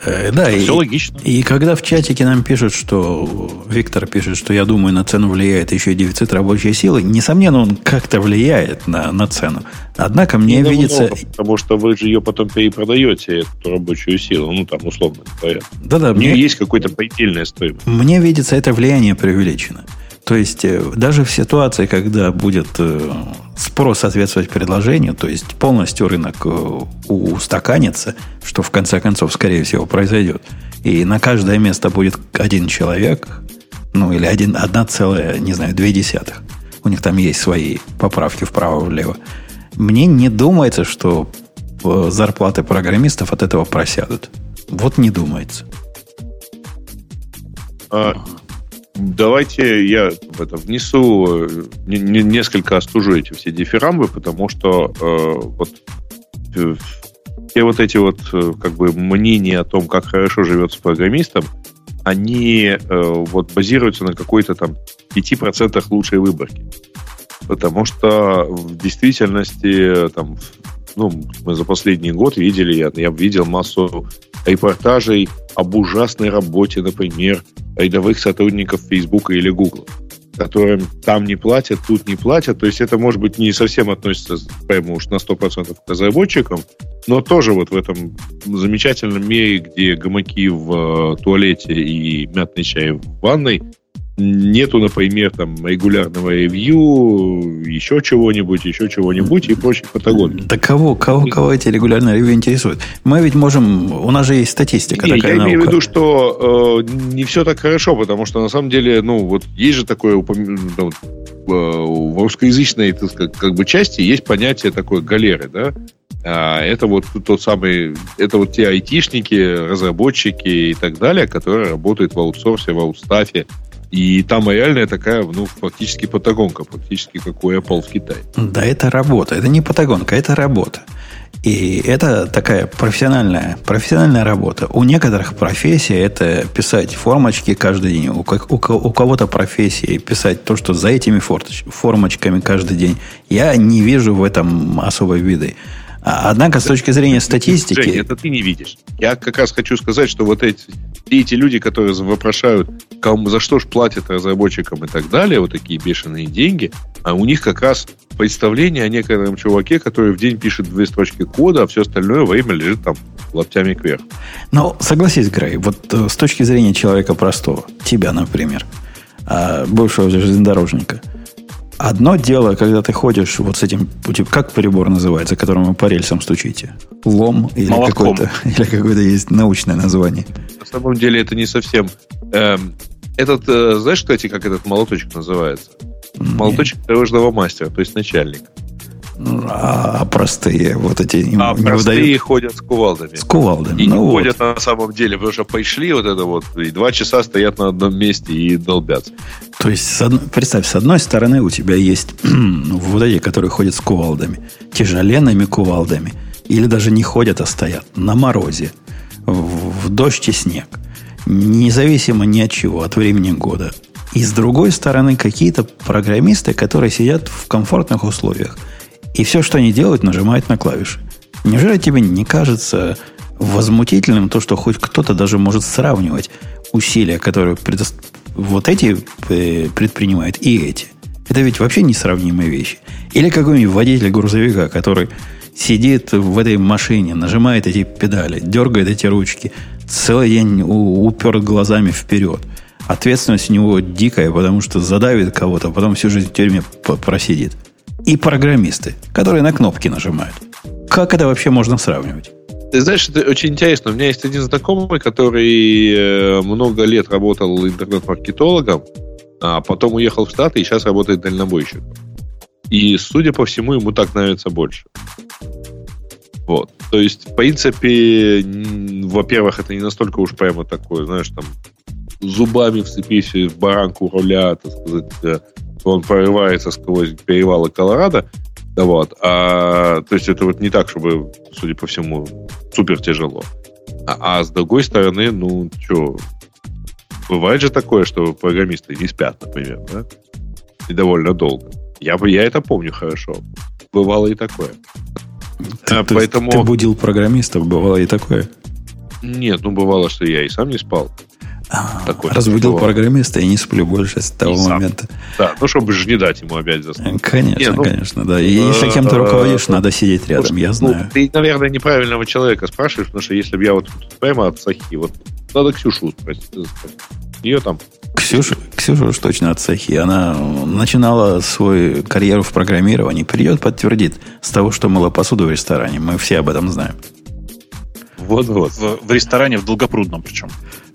Э, да, Все и, логично. И когда в чатике нам пишут, что Виктор пишет, что я думаю, на цену влияет еще и дефицит рабочей силы, несомненно, он как-то влияет на, на цену. Однако мне не видится... Много, потому что вы же ее потом перепродаете, эту рабочую силу, ну там условно говоря. Да-да. У нее мне... есть какая-то предельная стоимость. Мне видится это влияние преувеличено. То есть э, даже в ситуации, когда будет э, спрос соответствовать предложению, то есть полностью рынок э, устаканится, что в конце концов, скорее всего, произойдет, и на каждое место будет один человек, ну или один, одна целая, не знаю, две десятых. У них там есть свои поправки вправо-влево. Мне не думается, что зарплаты программистов от этого просядут. Вот не думается. А, давайте я это, внесу, не, не, несколько остужу эти все дифирамбы, потому что э, вот э, все вот эти вот э, как бы мнения о том, как хорошо живется программистом, они э, вот базируются на какой-то там 5% лучшей выборки. Потому что в действительности там, ну, мы за последний год видели, я, я видел массу репортажей об ужасной работе, например, рядовых сотрудников Facebook или Google, которым там не платят, тут не платят. То есть это, может быть, не совсем относится прямо уж на 100% к разработчикам, но тоже вот в этом замечательном мире, где гамаки в э, туалете и мятный чай в ванной, нету, например, там регулярного ревью, еще чего-нибудь, еще чего-нибудь и прочей патагонки. Да кого, кого, кого эти регулярные ревью интересуют? Мы ведь можем, у нас же есть статистика не, такая Я наука. имею в виду, что э, не все так хорошо, потому что на самом деле, ну, вот есть же такое упоминание, ну, в русскоязычной, так сказать, как бы части есть понятие такое галеры, да, а это вот тот самый, это вот те айтишники, разработчики и так далее, которые работают в аутсорсе, в аутстафе, и там реальная такая, ну, фактически патагонка, фактически как у Apple в Китае. Да, это работа. Это не патагонка, это работа. И это такая профессиональная, профессиональная работа. У некоторых профессий это писать формочки каждый день. У, у, у кого-то профессии писать то, что за этими формочками каждый день. Я не вижу в этом особой виды. Однако, с точки зрения статистики... Жень, это ты не видишь. Я как раз хочу сказать, что вот эти, эти люди, которые вопрошают, кому, за что ж платят разработчикам и так далее, вот такие бешеные деньги, а у них как раз представление о некотором чуваке, который в день пишет две строчки кода, а все остальное время лежит там локтями кверху. Ну, согласись, Грей, вот э, с точки зрения человека простого, тебя, например, а, бывшего железнодорожника – Одно дело, когда ты ходишь вот с этим, как прибор называется, которым вы по рельсам стучите? Лом или какой-то, или какое-то есть научное название? На самом деле это не совсем... Эм, этот, э, знаешь, кстати, как этот молоточек называется? Молоточек дорожного мастера, то есть начальник. А, простые вот эти а не простые выдают. ходят с кувалдами. С кувалдами. И ну не вот. ходят на самом деле, потому что пришли вот это вот, и два часа стоят на одном месте и долбятся. То есть, с од... представь, с одной стороны у тебя есть ну, вот эти, которые ходят с кувалдами, тяжеленными кувалдами, или даже не ходят, а стоят на морозе, в, в дождь и снег, независимо ни от чего, от времени года. И с другой стороны, какие-то программисты, которые сидят в комфортных условиях – и все, что они делают, нажимают на клавиши. Неужели тебе не кажется возмутительным то, что хоть кто-то даже может сравнивать усилия, которые предо... вот эти э, предпринимают, и эти? Это ведь вообще несравнимые вещи. Или какой-нибудь водитель грузовика, который сидит в этой машине, нажимает эти педали, дергает эти ручки, целый день уперт глазами вперед. Ответственность у него дикая, потому что задавит кого-то, потом всю жизнь в тюрьме просидит и программисты, которые на кнопки нажимают. Как это вообще можно сравнивать? Ты знаешь, это очень интересно. У меня есть один знакомый, который э, много лет работал интернет-маркетологом, а потом уехал в Штаты и сейчас работает дальнобойщиком. И, судя по всему, ему так нравится больше. Вот. То есть, в принципе, во-первых, это не настолько уж прямо такое, знаешь, там, зубами вцепись в баранку руля, так сказать, он прорывается сквозь перевалы Колорадо. Вот. А, то есть это вот не так, чтобы, судя по всему, супер тяжело. А, а с другой стороны, ну, что, бывает же такое, что программисты не спят, например, да? И довольно долго. Я, я это помню хорошо. Бывало и такое. Ты, а, поэтому... ты будил программистов, бывало и такое? Нет, ну бывало, что я и сам не спал. А, Такой разбудил было. программиста, я не сплю больше с того и момента. Да, ну чтобы же не дать ему опять заснуть. Конечно, не, ну, конечно, да. И если кем-то руководишь, надо сидеть рядом, я ну, знаю. Ты, наверное, неправильного человека спрашиваешь, потому что если бы я вот прямо от Сахи, вот надо Ксюшу спросить. Ее там Ксюша, Ксюша уж точно от Сахи. Она начинала свою карьеру в программировании. Придет, подтвердит с того, что мыла посуду в ресторане. Мы все об этом знаем. Вот-вот. В, в ресторане в Долгопрудном причем.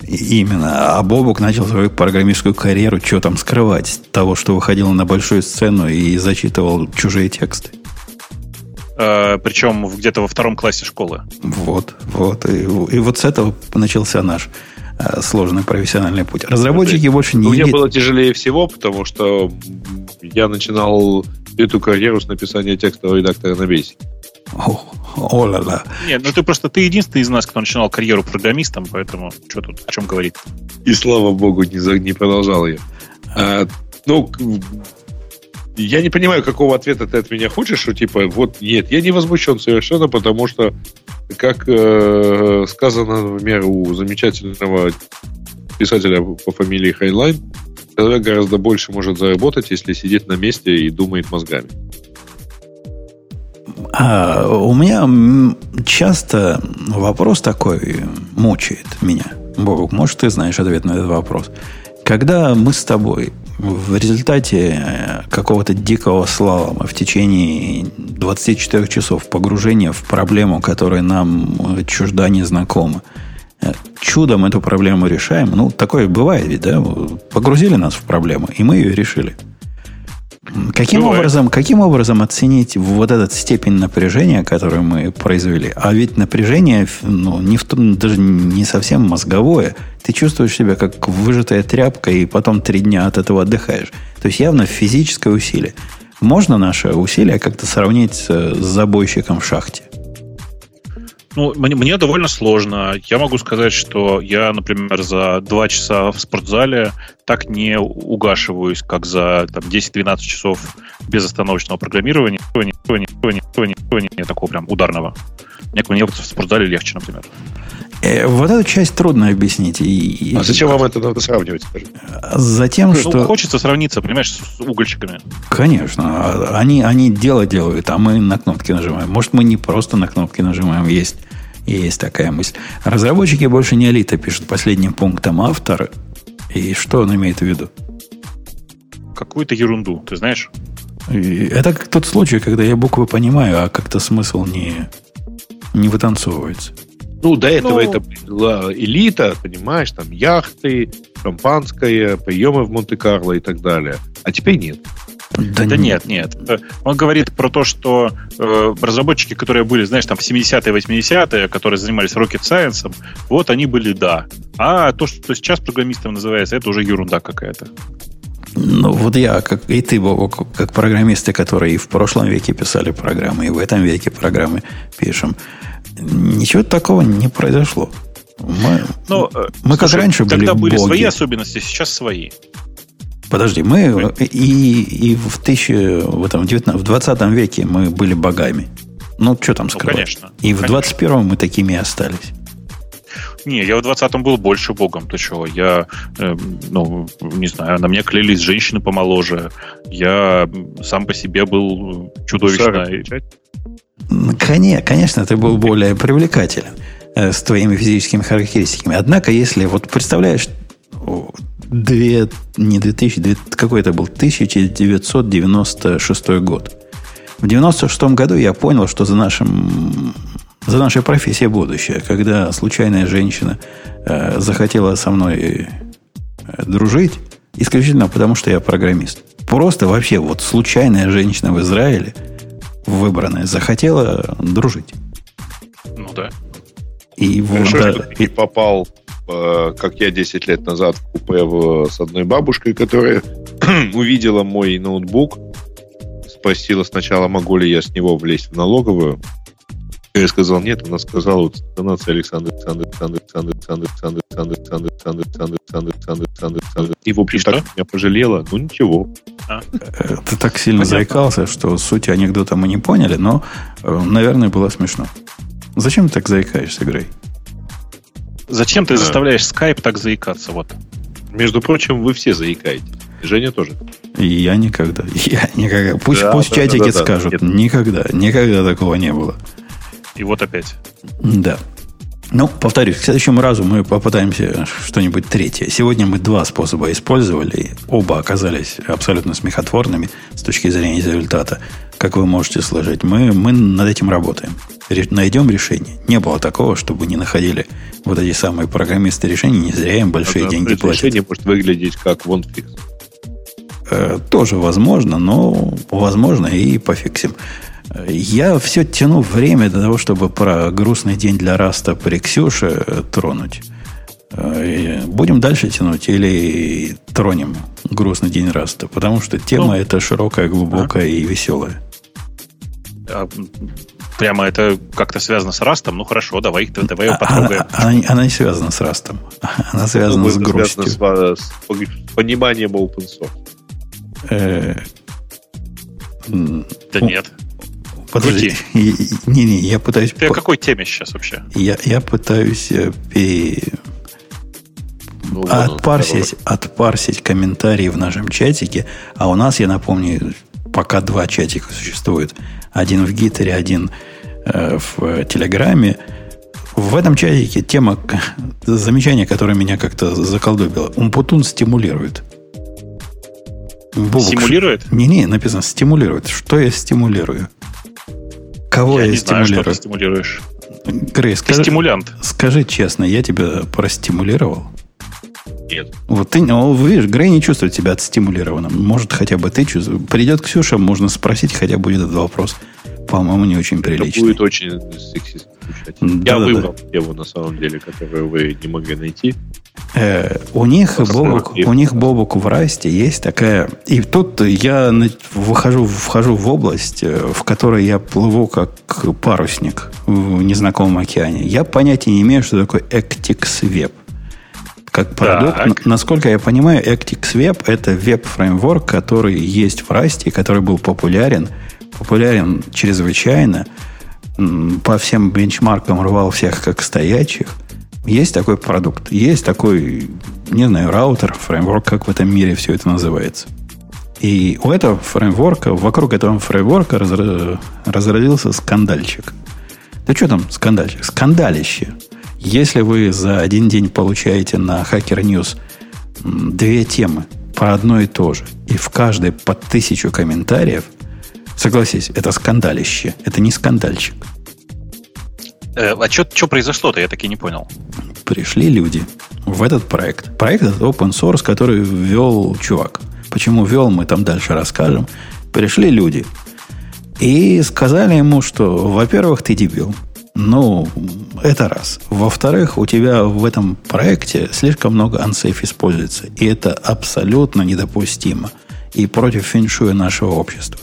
Именно. А Бобук начал свою программистскую карьеру, что там скрывать, того, что выходил на большую сцену и зачитывал чужие тексты. Э, причем где-то во втором классе школы. Вот, вот. И, и вот с этого начался наш э, сложный профессиональный путь. Разработчики больше не... Мне было тяжелее всего, потому что я начинал эту карьеру с написания текстового редактора на Basic. О, ла ла Нет, ну ты просто ты единственный из нас, кто начинал карьеру программистом, поэтому что тут, о чем говорить? И слава богу, не, за, не продолжал я. А, ну, я не понимаю, какого ответа ты от меня хочешь, что типа, вот нет, я не возмущен совершенно, потому что, как э, сказано, например, у замечательного писателя по фамилии Хайнлайн, человек гораздо больше может заработать, если сидит на месте и думает мозгами. А, у меня часто вопрос такой мучает меня. Бог, может, ты знаешь ответ на этот вопрос. Когда мы с тобой в результате э, какого-то дикого слалома в течение 24 часов погружения в проблему, которая нам э, чужда незнакома, э, чудом эту проблему решаем. Ну, такое бывает ведь, да? Погрузили нас в проблему, и мы ее решили. Каким образом, каким образом оценить вот этот степень напряжения, которую мы произвели? А ведь напряжение ну, не в, даже не совсем мозговое. Ты чувствуешь себя как выжатая тряпка, и потом три дня от этого отдыхаешь. То есть явно физическое усилие. Можно наше усилие как-то сравнить с забойщиком в шахте? Ну, мне, мне довольно сложно. Я могу сказать, что я, например, за два часа в спортзале так не угашиваюсь, как за там, 10-12 часов безостановочного программирования. Такого прям ударного. Мне, мне в спортзале легче, например. Э, вот эту часть трудно объяснить. И, а зачем вам это надо сравнивать? Скажи? Затем, ну, что... хочется сравниться, понимаешь, с угольщиками. Конечно. Они, они дело делают, а мы на кнопки нажимаем. Может, мы не просто на кнопки нажимаем. Есть, есть такая мысль. Разработчики больше не элита, пишут последним пунктом автор. И что он имеет в виду? Какую-то ерунду, ты знаешь? Это как тот случай, когда я буквы понимаю, а как-то смысл не, не вытанцовывается. Ну, до этого ну, это была элита, понимаешь, там яхты, шампанское, приемы в Монте-Карло и так далее. А теперь нет. Да, да нет, нет. Он говорит про то, что э, разработчики, которые были, знаешь, там в 70-е, 80-е, которые занимались rocket science, вот они были да. А то, что сейчас программистом называется, это уже ерунда какая-то. Ну, вот я, как и ты, Бог, как программисты, которые и в прошлом веке писали программы, и в этом веке программы пишем, Ничего такого не произошло. Мы, Но, ну, мы слушай, как раньше были Тогда были боги. свои особенности, сейчас свои. Подожди, мы и, и в, тысячи, в, этом, 19, в 20 веке мы были богами. Ну, что там сказать? Ну, конечно. И в 21-м мы такими и остались. Не, я в 20-м был больше богом. Ты чего? Я, э, ну, не знаю, на меня клялись женщины помоложе. Я сам по себе был чудовищно... Конечно, конечно, ты был более привлекателен э, с твоими физическими характеристиками. Однако, если вот представляешь, две, не 2000, две, какой это был, 1996 год. В 96 году я понял, что за нашим за нашей профессией будущее, когда случайная женщина э, захотела со мной э, дружить, исключительно потому, что я программист. Просто вообще вот случайная женщина в Израиле – выбранная захотела дружить. Ну да. И Хорошо, да, что ты не попал, э, как я 10 лет назад, в купе в, с одной бабушкой, которая увидела мой ноутбук, спросила сначала, могу ли я с него влезть в налоговую. Я сказал нет, она сказала, вот интонация Александр, Александр, Александр, Александр, Александр, Александр, Александр, Александр, Александр, Александр, Александр, Александр, Александр. И, в общем, так меня пожалела. Ну, ничего. Ты так сильно заикался, что суть анекдота мы не поняли, но, наверное, было смешно. Зачем ты так заикаешься, Грей? Зачем ты заставляешь Skype так заикаться? Вот. Между прочим, вы все заикаете. Женя тоже. Я никогда. Я никогда. Пусть, да, пусть да, чатики да, да, скажут. Да. Никогда. Никогда такого не было. И вот опять. Да. Ну, повторюсь, к следующему разу мы попытаемся что-нибудь третье. Сегодня мы два способа использовали. Оба оказались абсолютно смехотворными с точки зрения результата. Как вы можете сложить, мы, мы над этим работаем. Найдем решение. Не было такого, чтобы не находили вот эти самые программисты решений, не зря им большие а деньги платят. Решение может выглядеть как OneFix. Э, тоже возможно, но возможно и пофиксим. Я все тяну время для того, чтобы про грустный день для Раста при Ксюше тронуть. э, будем дальше тянуть или тронем грустный день раста? Потому что тема ну, эта широкая, глубокая а? и веселая. А, прямо это как-то связано с растом? Ну хорошо, давай, давай ее а, потрогаем. Она, она, она не связана с растом. Она связана ну, с грустью. Связана с, с пониманием open source. Э, да нет. Подожди. Не-не, я пытаюсь... Ты о какой теме сейчас вообще? Я, я пытаюсь э, ну, отпарсить, отпарсить комментарии в нашем чатике. А у нас, я напомню, пока два чатика существуют. Один в Гиттере, один э, в Телеграме. В этом чатике тема, замечание, которое меня как-то заколдобило. Умпутун стимулирует. Бобок, стимулирует? Не-не, написано стимулирует. Что я стимулирую? Кого я, я не стимулирую? Знаю, что ты стимулируешь. Грей, скажи, стимулянт. Скажи честно, я тебя простимулировал? Нет. Вот ты, ну, видишь, Грей не чувствует себя отстимулированным. Может, хотя бы ты чувствуешь. Придет Ксюша, можно спросить, хотя будет этот вопрос. По-моему, не очень прилично. Будет очень сексистно звучать. Да, Я да, выбрал да. тему, на самом деле, которую вы не могли найти. Э, у них Бобок, у них Бобок в Расте есть такая... И тут я выхожу, вхожу в область, э, в которой я плыву как парусник в незнакомом океане. Я понятия не имею, что такое Actix Web. Как продукт, так. насколько я понимаю, Actix Web это веб-фреймворк, который есть в Расте, который был популярен, популярен чрезвычайно, по всем бенчмаркам рвал всех как стоячих. Есть такой продукт, есть такой, не знаю, раутер, фреймворк, как в этом мире все это называется. И у этого фреймворка, вокруг этого фреймворка разродился скандальчик. Да что там скандальчик? Скандалище. Если вы за один день получаете на Hacker News две темы про одно и то же, и в каждой по тысячу комментариев, согласись, это скандалище, это не скандальчик. Э, а что произошло-то, я таки не понял. Пришли люди в этот проект. Проект это open source, который ввел чувак. Почему ввел, мы там дальше расскажем. Пришли люди и сказали ему, что, во-первых, ты дебил. Ну, это раз. Во-вторых, у тебя в этом проекте слишком много unsafe используется. И это абсолютно недопустимо. И против феншуя нашего общества.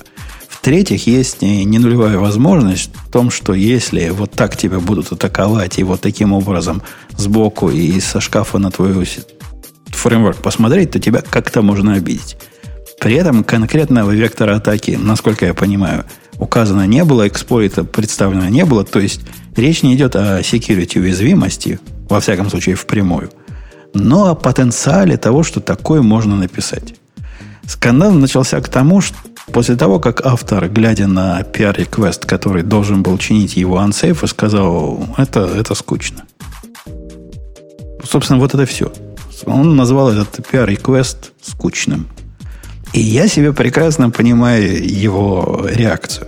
В-третьих, есть не нулевая возможность в том, что если вот так тебя будут атаковать и вот таким образом сбоку и со шкафа на твой фреймворк посмотреть, то тебя как-то можно обидеть. При этом конкретного вектора атаки, насколько я понимаю, указано не было, эксплойта представлено не было. То есть речь не идет о security уязвимости, во всяком случае впрямую, но о потенциале того, что такое можно написать. Скандал начался к тому, что после того, как автор, глядя на PR-реквест, который должен был чинить его unsafe, сказал, это, это скучно. Собственно, вот это все. Он назвал этот PR-реквест скучным. И я себе прекрасно понимаю его реакцию.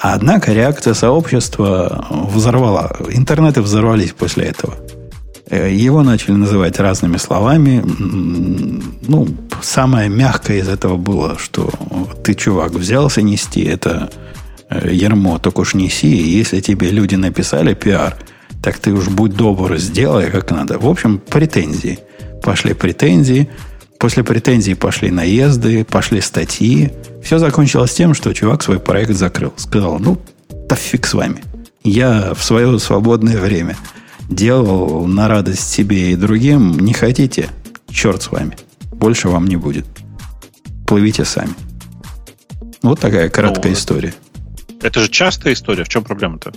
Однако реакция сообщества взорвала. Интернеты взорвались после этого. Э, его начали называть разными словами. Ну, самое мягкое из этого было, что ты, чувак, взялся нести это э, ермо, только уж неси. И если тебе люди написали пиар, так ты уж будь добр, сделай как надо. В общем, претензии. Пошли претензии. После претензий пошли наезды, пошли статьи. Все закончилось тем, что чувак свой проект закрыл. Сказал, ну, да фиг с вами. Я в свое свободное время – делал на радость себе и другим, не хотите, черт с вами. Больше вам не будет. Плывите сами. Вот такая краткая ну, история. Это же частая история. В чем проблема-то?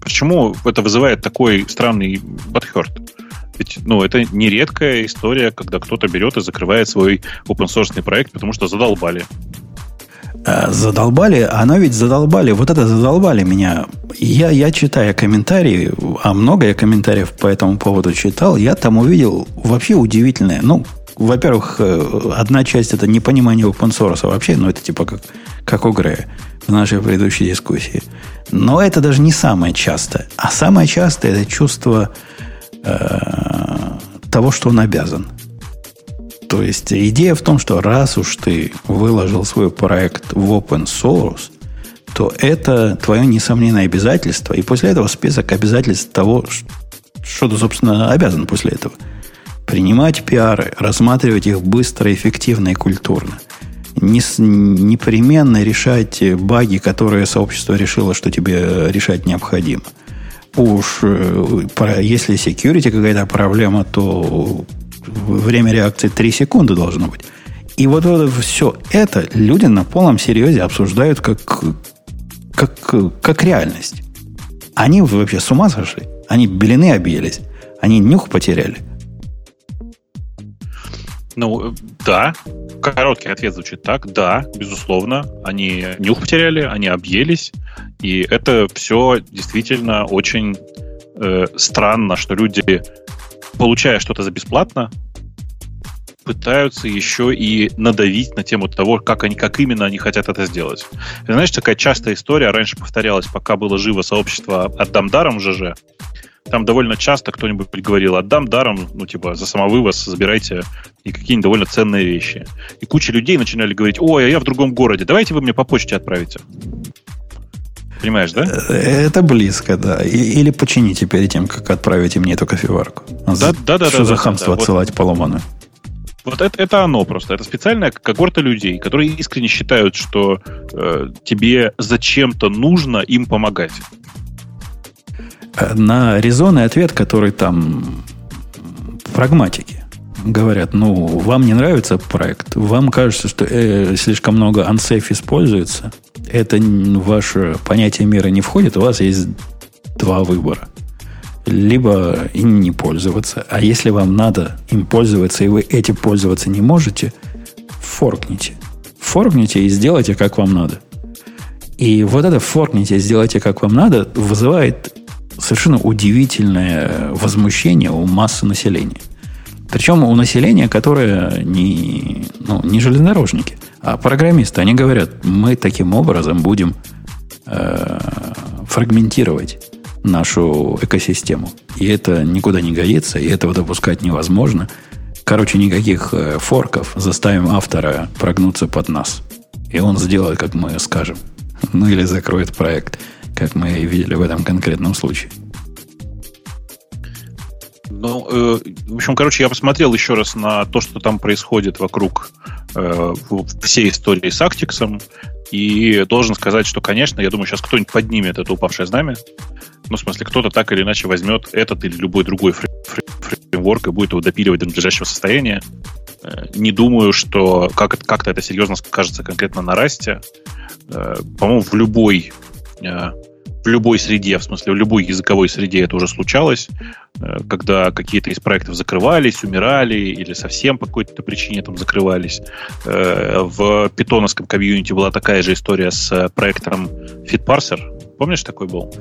Почему это вызывает такой странный подхерт? Ведь, ну, это не редкая история, когда кто-то берет и закрывает свой open source проект, потому что задолбали. Э, задолбали, оно ведь задолбали, вот это задолбали меня. Я, я читая комментарии, а много я комментариев по этому поводу читал, я там увидел вообще удивительное. Ну, во-первых, э, одна часть это непонимание open source вообще, ну это типа как, как у Грея в нашей предыдущей дискуссии. Но это даже не самое частое. А самое частое это чувство э, того, что он обязан. То есть идея в том, что раз уж ты выложил свой проект в open source, то это твое несомненное обязательство. И после этого список обязательств того, что ты, собственно, обязан после этого. принимать пиары, рассматривать их быстро, эффективно и культурно. Не, непременно решать баги, которые сообщество решило, что тебе решать необходимо. Уж э, если security какая-то проблема, то время реакции 3 секунды должно быть. И вот, вот все это люди на полном серьезе обсуждают как, как, как реальность. Они вообще с ума сошли. Они белины объелись. Они нюх потеряли. Ну, да. Короткий ответ звучит так. Да, безусловно. Они нюх потеряли, они объелись. И это все действительно очень э, странно, что люди, получая что-то за бесплатно, пытаются еще и надавить на тему того, как, они, как именно они хотят это сделать. И, знаешь, такая частая история, раньше повторялась, пока было живо сообщество «Отдам даром ЖЖ», там довольно часто кто-нибудь говорил, отдам даром, ну, типа, за самовывоз забирайте и какие-нибудь довольно ценные вещи. И куча людей начинали говорить, ой, а я в другом городе, давайте вы мне по почте отправите. Понимаешь, да? Это близко, да. Или почините перед тем, как отправите мне эту кофеварку. Да, да, да. Что да, за да, хамство да, отсылать вот. поломанную? Вот это, это оно просто. Это специальная когорта людей, которые искренне считают, что э, тебе зачем-то нужно им помогать. Э, на резонный ответ, который там прагматики говорят, ну, вам не нравится проект, вам кажется, что э, слишком много unsafe используется, это ваше понятие мира не входит, у вас есть два выбора – либо им не пользоваться. А если вам надо им пользоваться, и вы этим пользоваться не можете, форкните. Форкните и сделайте, как вам надо. И вот это форкните и сделайте, как вам надо, вызывает совершенно удивительное возмущение у массы населения. Причем у населения, которое не, ну, не железнодорожники, а программисты. Они говорят, мы таким образом будем э, фрагментировать нашу экосистему. И это никуда не годится, и этого допускать невозможно. Короче, никаких э, форков заставим автора прогнуться под нас. И он сделает, как мы скажем. Ну или закроет проект, как мы видели в этом конкретном случае. Ну, э, в общем, короче, я посмотрел еще раз на то, что там происходит вокруг э, всей истории с Актиксом, и должен сказать, что, конечно, я думаю, сейчас кто-нибудь поднимет это упавшее знамя. Ну, в смысле, кто-то так или иначе возьмет этот или любой другой фреймворк и будет его допиливать до надлежащего состояния. Э, не думаю, что как, как-то это серьезно скажется конкретно на расте. Э, по-моему, в любой э, в любой среде, в смысле, в любой языковой среде это уже случалось, когда какие-то из проектов закрывались, умирали или совсем по какой-то причине там закрывались. В питоновском комьюнити была такая же история с проектом FitParser. Помнишь, такой был?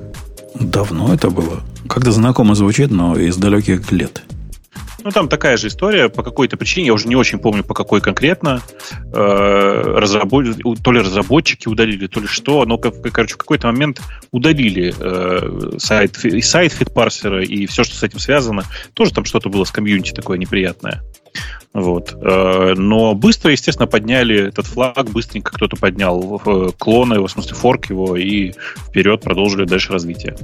Давно это было. Как-то знакомо звучит, но из далеких лет. Ну, там такая же история по какой-то причине, я уже не очень помню, по какой конкретно. Э, разработ... То ли разработчики удалили, то ли что. Но, короче, в какой-то момент удалили э, сайт, и сайт фитпарсера, и все, что с этим связано. Тоже там что-то было с комьюнити такое неприятное. Вот. Э, но быстро, естественно, подняли этот флаг, быстренько кто-то поднял э, клона его, в смысле форк его, и вперед продолжили дальше развитие.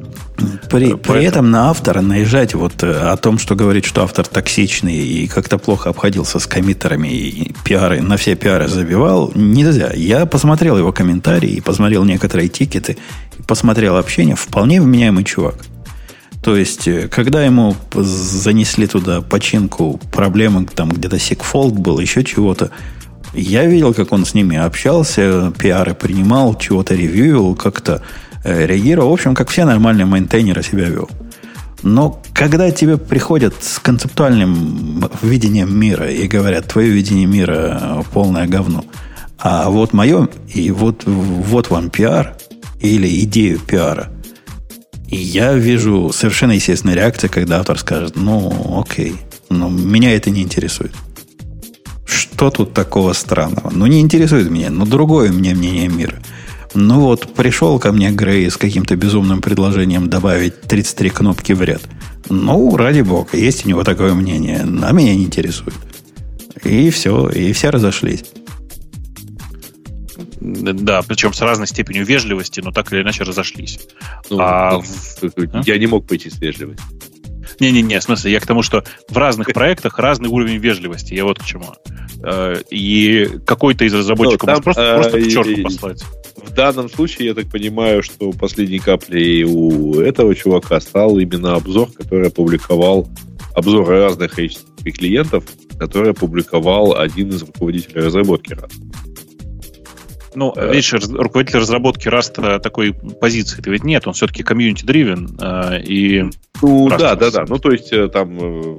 При, при этом на автора наезжать вот э, о том, что говорит, что автор токсичный и как-то плохо обходился с коммитерами и пиары, на все пиары забивал, нельзя. Я посмотрел его комментарии, посмотрел некоторые тикеты, посмотрел общение, вполне вменяемый чувак. То есть, э, когда ему занесли туда починку проблемы, там где-то секфолд был, еще чего-то, я видел, как он с ними общался, пиары принимал, чего-то ревьюил, как-то э, реагировал. В общем, как все нормальные мейнтейнеры себя вел. Но когда тебе приходят с концептуальным видением мира и говорят, твое видение мира э, полное говно, а вот мое, и вот, вот вам пиар, или идею пиара – и я вижу совершенно естественную реакцию, когда автор скажет, ну, окей, но меня это не интересует. Что тут такого странного? Ну, не интересует меня, но другое мне мнение мира. Ну вот, пришел ко мне Грей с каким-то безумным предложением добавить 33 кнопки в ряд. Ну, ради бога, есть у него такое мнение, а меня не интересует. И все, и все разошлись. Да, причем с разной степенью вежливости, но так или иначе разошлись. Ну, а, в... Я не мог пойти с вежливостью. Не-не-не, в смысле, я к тому, что в разных проектах разный уровень вежливости. Я вот к чему. Э, и какой-то из разработчиков Ну, там, просто, э, просто к и- черту и- послать. В данном случае, я так понимаю, что последней каплей у этого чувака стал именно обзор, который опубликовал обзоры разных HTTP клиентов, который опубликовал один из руководителей разработки Rust. Ну, Э. видишь, раз- руководитель разработки Rust а такой позиции-то ведь нет, он все-таки community-driven, э, и Ну, Rust да, да, да. Ну, то есть э, там э,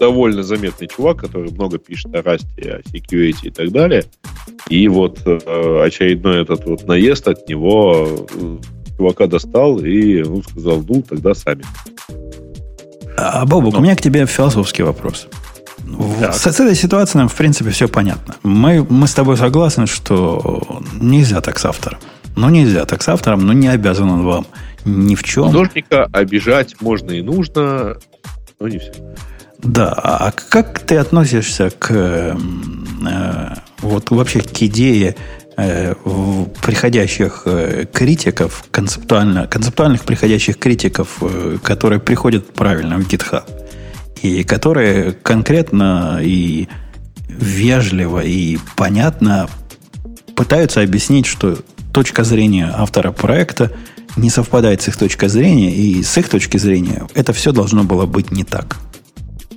довольно заметный чувак, который много пишет о расте, о security и так далее. И вот э, очередной этот вот наезд от него э, чувака достал и ну, сказал, ну, тогда сами. А, Бобук, Ну. у меня к тебе философский вопрос. Так. С, этой ситуацией нам, в принципе, все понятно. Мы, мы с тобой согласны, что нельзя так с автором. Ну, нельзя так с автором, но не обязан он вам ни в чем. Художника обижать можно и нужно, но не все. Да, а как ты относишься к э, вот вообще к идее э, приходящих э, критиков, концептуально, концептуальных приходящих критиков, э, которые приходят правильно в GitHub, и которые конкретно и вежливо и понятно пытаются объяснить, что точка зрения автора проекта не совпадает с их точкой зрения, и с их точки зрения это все должно было быть не так.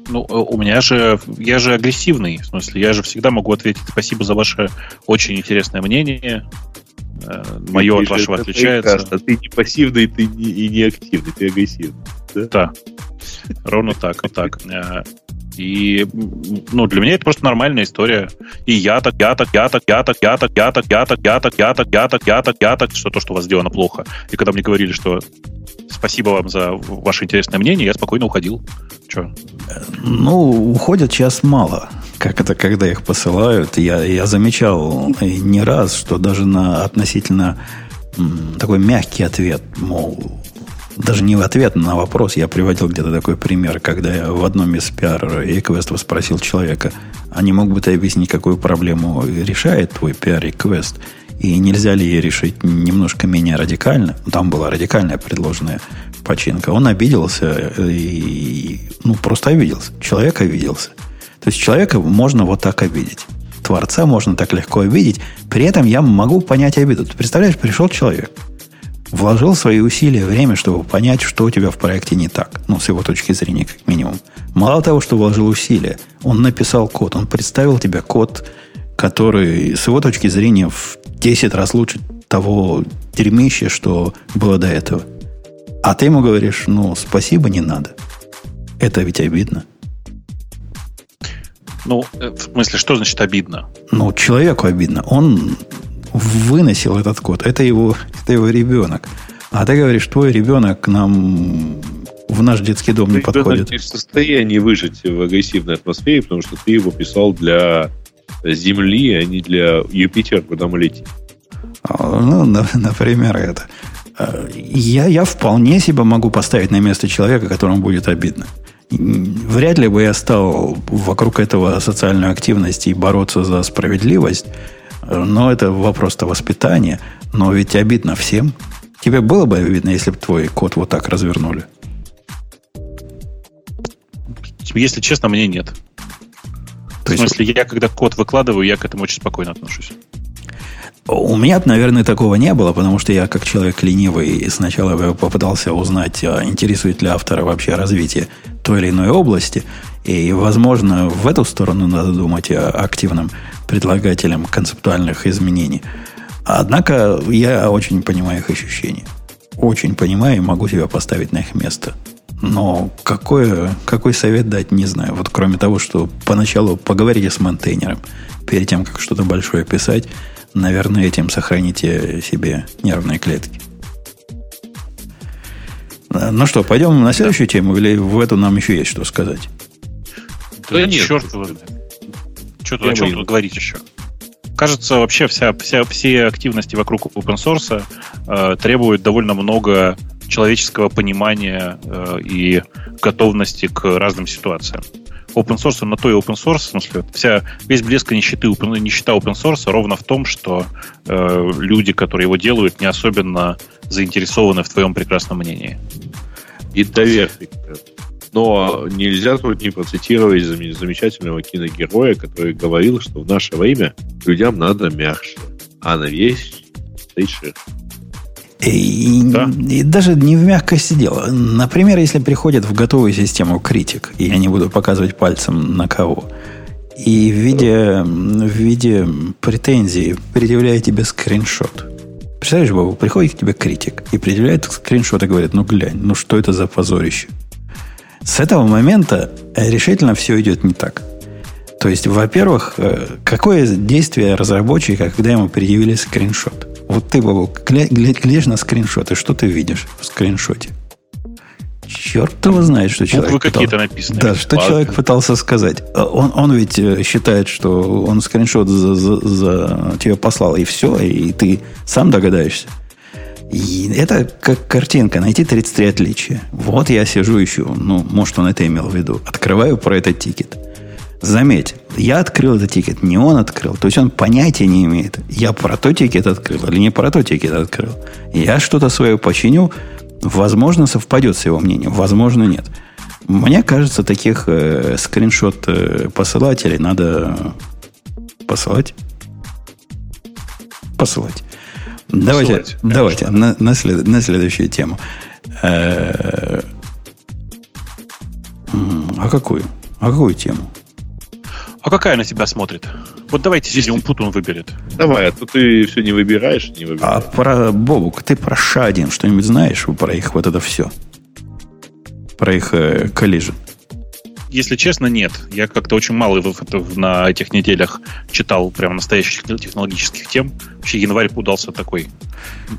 Ну, э, у меня же, я же агрессивный, в смысле, я же всегда могу ответить спасибо за ваше очень интересное мнение. Э, Мое Ты от вашего отличается. Ты не пассивный, ты не, и не активный, ты агрессивный. Да, ровно так, вот так. Э, И, ну, для меня это просто нормальная история. И я так, я так, я так, я так, я так, я так, я так, я так, я так, я так, я так, я так, что то, что у вас сделано плохо. И когда мне говорили, что спасибо вам за ваше интересное мнение, я спокойно уходил. Че? Ну, уходят сейчас мало. Как это, когда их посылают? Я, я замечал не раз, что даже на относительно такой мягкий ответ, мол, даже не в ответ на вопрос, я приводил где-то такой пример, когда я в одном из пиар реквестов спросил человека, а не мог бы ты объяснить, какую проблему решает твой пиар-реквест, и нельзя ли ее решить немножко менее радикально? Там была радикальная предложенная починка. Он обиделся и, ну, просто обиделся. Человек обиделся. То есть человека можно вот так обидеть. Творца можно так легко обидеть. При этом я могу понять обиду. Ты представляешь, пришел человек, вложил свои усилия, время, чтобы понять, что у тебя в проекте не так. Ну, с его точки зрения, как минимум. Мало того, что вложил усилия, он написал код, он представил тебе код, который, с его точки зрения, в 10 раз лучше того дерьмища, что было до этого. А ты ему говоришь, ну, спасибо, не надо. Это ведь обидно. Ну, э, в смысле, что значит обидно? Ну, человеку обидно. Он выносил этот код. Это его, это его ребенок. А ты говоришь, твой ребенок к нам в наш детский дом не подходит. не в состоянии выжить в агрессивной атмосфере, потому что ты его писал для Земли, а не для Юпитера, куда мы летим. А, Ну, на- например, это. А, Я, я вполне себе могу поставить на место человека, которому будет обидно. Вряд ли бы я стал вокруг этого социальной активности и бороться за справедливость. Но это вопрос-то воспитания. Но ведь обидно всем. Тебе было бы обидно, если бы твой код вот так развернули? Если честно, мне нет. То в смысле, я когда код выкладываю, я к этому очень спокойно отношусь. У меня, наверное, такого не было, потому что я, как человек ленивый, сначала попытался узнать, а интересует ли автора вообще развитие той или иной области. И, возможно, в эту сторону надо думать о активном предлагателем концептуальных изменений. Однако я очень понимаю их ощущения. Очень понимаю и могу себя поставить на их место. Но какое, какой совет дать, не знаю. Вот кроме того, что поначалу поговорите с монтейнером перед тем, как что-то большое писать, наверное, этим сохраните себе нервные клетки. Э, Ну что, пойдем на следующую тему, или в эту нам еще есть что сказать? Да нет. черт его. Что тут, о чем тут говорить еще? Кажется, вообще вся, вся, все активности вокруг open source э, требуют довольно много человеческого понимания э, и готовности к разным ситуациям. Open source на то и open source, в смысле, вся, весь блеск нищеты, нищета open source ровно в том, что э, люди, которые его делают, не особенно заинтересованы в твоем прекрасном мнении. И доверие. Но нельзя тут не процитировать замечательного киногероя, который говорил, что в наше время людям надо мягче, а на вещь стоит шерсть. И, да. и даже не в мягкости дело. Например, если приходит в готовую систему критик, и я не буду показывать пальцем на кого, и в виде, в виде претензии предъявляет тебе скриншот. Представляешь, Бабу, приходит к тебе критик и предъявляет скриншот и говорит, ну глянь, ну что это за позорище? С этого момента решительно все идет не так. То есть, во-первых, э, какое действие разработчика, когда ему предъявили скриншот? Вот ты, Бабу, глядишь на скриншот, и что ты видишь в скриншоте? Черт его знает, что человек Буквы какие-то написаны. Да, что Ладно. человек пытался сказать. А он, он ведь э, считает, что он скриншот за, за, за тебе послал, и все, и ты сам догадаешься. И это как картинка, найти 33 отличия. Вот я сижу ищу, ну, может, он это имел в виду. Открываю про этот тикет. Заметь, я открыл этот тикет, не он открыл. То есть он понятия не имеет, я про то тикет открыл или не про то тикет открыл. Я что-то свое починю, возможно, совпадет с его мнением, возможно, нет. Мне кажется, таких э, скриншот э, посылателей надо посылать. Посылать. Давайте, посылать, давайте на, на, след, на следующую тему. Э, а какую? А какую тему? А какая на тебя смотрит? Вот давайте здесь он Путун выберет. Давай, а то ты все не выбираешь, не выбираешь. А про Бобук, ты про Шадин что-нибудь знаешь про их вот это все? Про их э, коллижен? Если честно, нет. Я как-то очень мало на этих неделях читал прям настоящих технологических тем. Вообще январь удался такой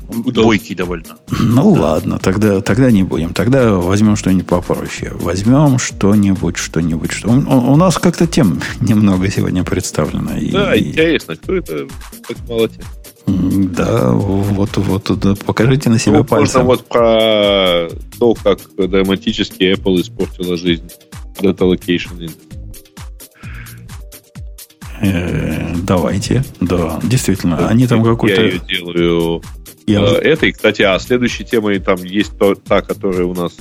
удался. бойкий довольно. Ну да. ладно, тогда, тогда не будем. Тогда возьмем что-нибудь попроще. Возьмем что-нибудь, что-нибудь. Что... У, у нас как-то тем немного сегодня представлено. Да, и... интересно, кто это так мало тем? Да, вот, вот, да, покажите на себя ну, пальцем. Можно вот про то, как драматически Apple испортила жизнь Data Location э, Давайте, да, действительно, да, они там какой-то... Я ее делаю я... Э, этой, кстати, а следующей темой там есть то, та, которая у нас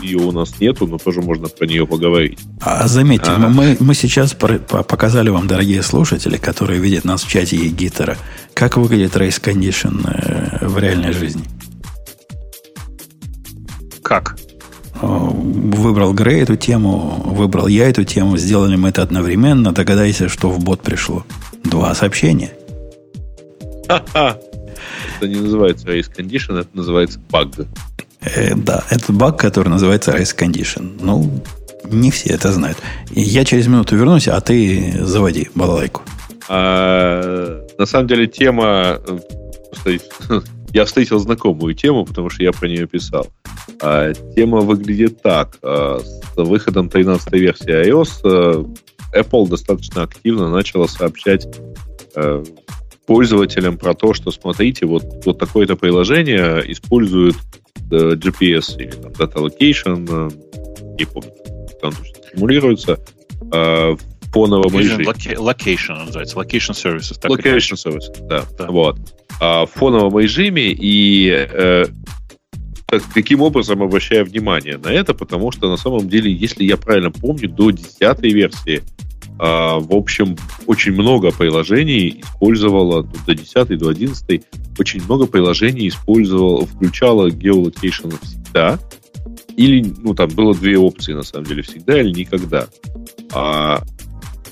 ее у нас нету, но тоже можно про нее поговорить. А заметьте, а. мы, мы сейчас показали вам, дорогие слушатели, которые видят нас в чате Егитера, как выглядит Race Condition э, в реальной жизни. Как? Выбрал Грей эту тему, выбрал я эту тему, сделали мы это одновременно. Догадайся, что в бот пришло. Два сообщения. Это не называется race condition, это называется баг. Э, да, это баг, который называется race condition. Ну, не все это знают. Я через минуту вернусь, а ты заводи балалайку. А, на самом деле тема... Я встретил знакомую тему, потому что я про нее писал. А, тема выглядит так. А, с выходом 13 версии iOS а, Apple достаточно активно начала сообщать а, пользователям про то, что смотрите, вот, вот такое-то приложение использует GPS или там, Data Location, э, не помню, там симулируется, э, в фоновом режиме. Location называется, Location Services. Так location Services, да. да. Вот. А, в фоновом режиме и э, каким образом обращаю внимание на это, потому что на самом деле, если я правильно помню, до 10 версии а, в общем, очень много приложений использовало, до 10 до 11 очень много приложений использовало, включало geolocation всегда, или, ну, там было две опции, на самом деле, всегда или никогда. А,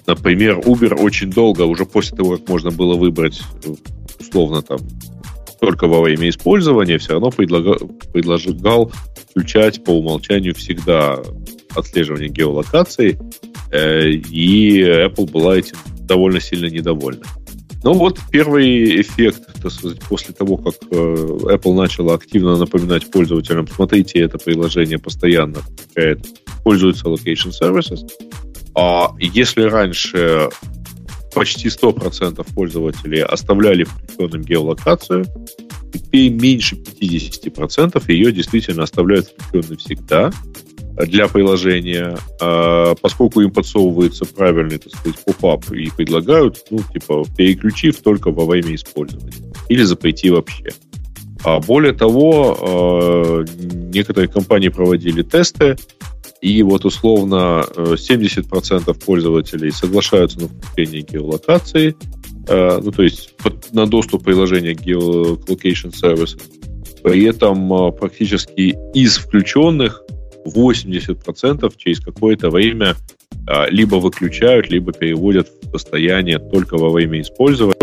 например, Uber очень долго, уже после того, как можно было выбрать, условно, там, только во время использования, все равно предлагал, предлагал включать по умолчанию всегда отслеживание геолокации, э, и Apple была этим довольно сильно недовольна. Но вот первый эффект, так сказать, после того, как э, Apple начала активно напоминать пользователям, смотрите, это приложение постоянно пользуется Location Services. А если раньше почти 100% пользователей оставляли включенным геолокацию, теперь меньше 50% ее действительно оставляют включенной всегда для приложения, а, поскольку им подсовывается правильный, так сказать, поп-ап и предлагают, ну, типа, переключив только во время использования или запрети вообще. А более того, а, некоторые компании проводили тесты, И вот условно 70% пользователей соглашаются на включение геолокации, ну то есть на доступ приложения Geolocation Service. При этом практически из включенных 80% через какое-то время либо выключают, либо переводят в состояние только во время использования.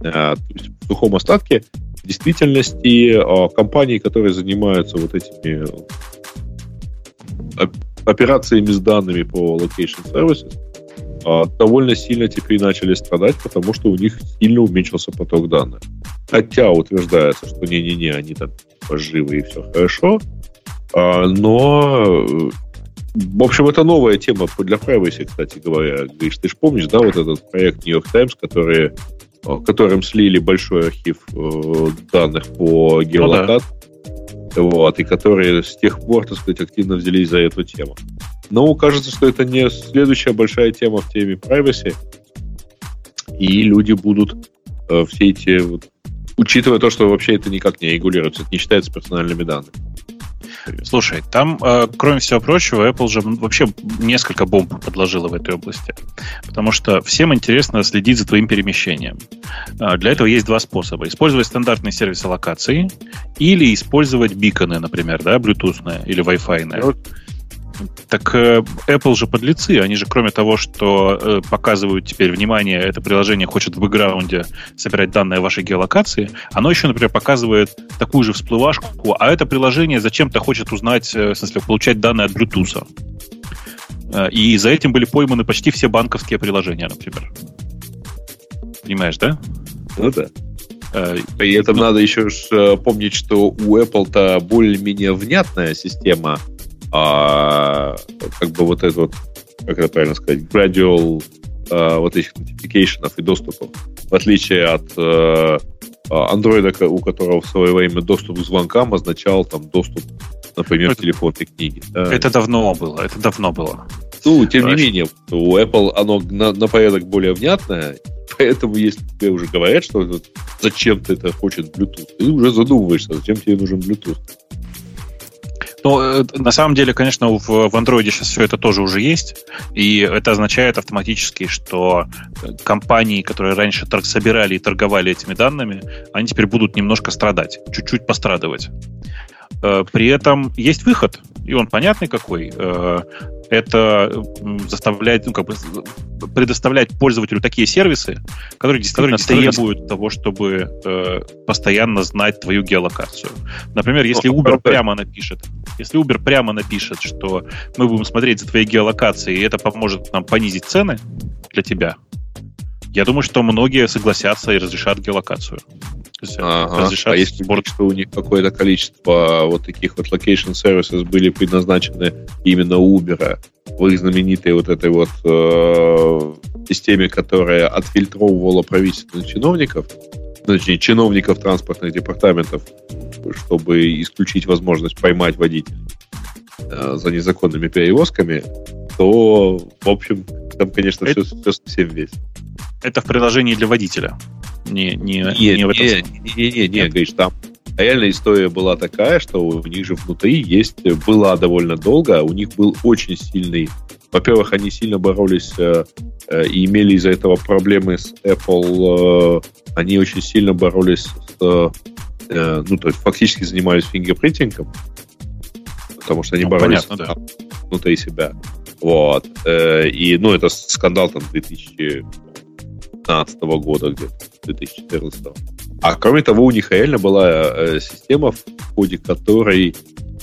то есть в сухом остатке в действительности компании, которые занимаются вот этими операциями с данными по location services, а, довольно сильно теперь начали страдать, потому что у них сильно уменьшился поток данных. Хотя утверждается, что не-не-не, они там живы и все хорошо, а, но в общем, это новая тема для privacy, кстати говоря. Гриш, ты же помнишь, да, вот этот проект New York Times, который которым слили большой архив э, данных по геолокации, ну, да. Вот, и которые с тех пор, так сказать, активно взялись за эту тему. Но кажется, что это не следующая большая тема в теме privacy, и люди будут э, все эти, вот, учитывая то, что вообще это никак не регулируется, это не считается персональными данными. Слушай, там, э, кроме всего прочего, Apple же вообще несколько бомб подложила в этой области. Потому что всем интересно следить за твоим перемещением. Э, для этого есть два способа. Использовать стандартные сервисы локации или использовать биконы, например, да, Bluetooth или Wi-Fi. Так э, Apple же подлецы, они же кроме того, что э, показывают теперь внимание, это приложение хочет в бэкграунде собирать данные вашей геолокации, оно еще, например, показывает такую же всплывашку, а это приложение зачем-то хочет узнать, э, в смысле, получать данные от Bluetooth. И за этим были пойманы почти все банковские приложения, например. Понимаешь, да? Ну да. При этом ну, надо еще помнить, что у Apple-то более-менее внятная система а, как бы вот это вот, как это правильно сказать, gradual а, вот этих notification и доступов, в отличие от а, Android, у которого в свое время доступ к звонкам означал там доступ, например, это, телефонной книги. Да. Это давно было, это давно было. Ну, тем Хорошо. не менее, у Apple оно на, на порядок более внятное, поэтому если тебе уже говорят, что зачем ты это хочет Bluetooth, ты уже задумываешься, зачем тебе нужен Bluetooth. Ну, э, на самом деле, конечно, в, в Android сейчас все это тоже уже есть, и это означает автоматически, что компании, которые раньше торг собирали и торговали этими данными, они теперь будут немножко страдать, чуть-чуть пострадывать. Э, при этом есть выход, и он понятный какой. Э, это заставлять, ну, как бы предоставлять пользователю такие сервисы, которые действительно которые требуют того, чтобы э, постоянно знать твою геолокацию. Например, если Uber прямо напишет, если Uber прямо напишет, что мы будем смотреть за твоей геолокацией, и это поможет нам понизить цены для тебя, я думаю, что многие согласятся и разрешат геолокацию. Ага. а если сбор... что у них какое-то количество вот таких вот location services были предназначены именно Uber, в их знаменитой вот этой вот э, системе, которая отфильтровывала правительственных чиновников, точнее, чиновников транспортных департаментов, чтобы исключить возможность поймать водителей э, за незаконными перевозками, то, в общем, там, конечно, это, все, все совсем весь. Это в приложении для водителя. Не, не, не, не в этом. Не, не, не, не, говоришь, там реальная история была такая, что у них же внутри есть, была довольно долго, у них был очень сильный во-первых, они сильно боролись э, э, и имели из-за этого проблемы с Apple. Э, они очень сильно боролись с, э, ну, то есть фактически занимались фингерпринтингом, потому что они ну, боролись понятно, да. внутри себя. Вот. Э, и, ну, это скандал там 2015 года где-то, 2014. А кроме того, у них реально была э, система, в ходе которой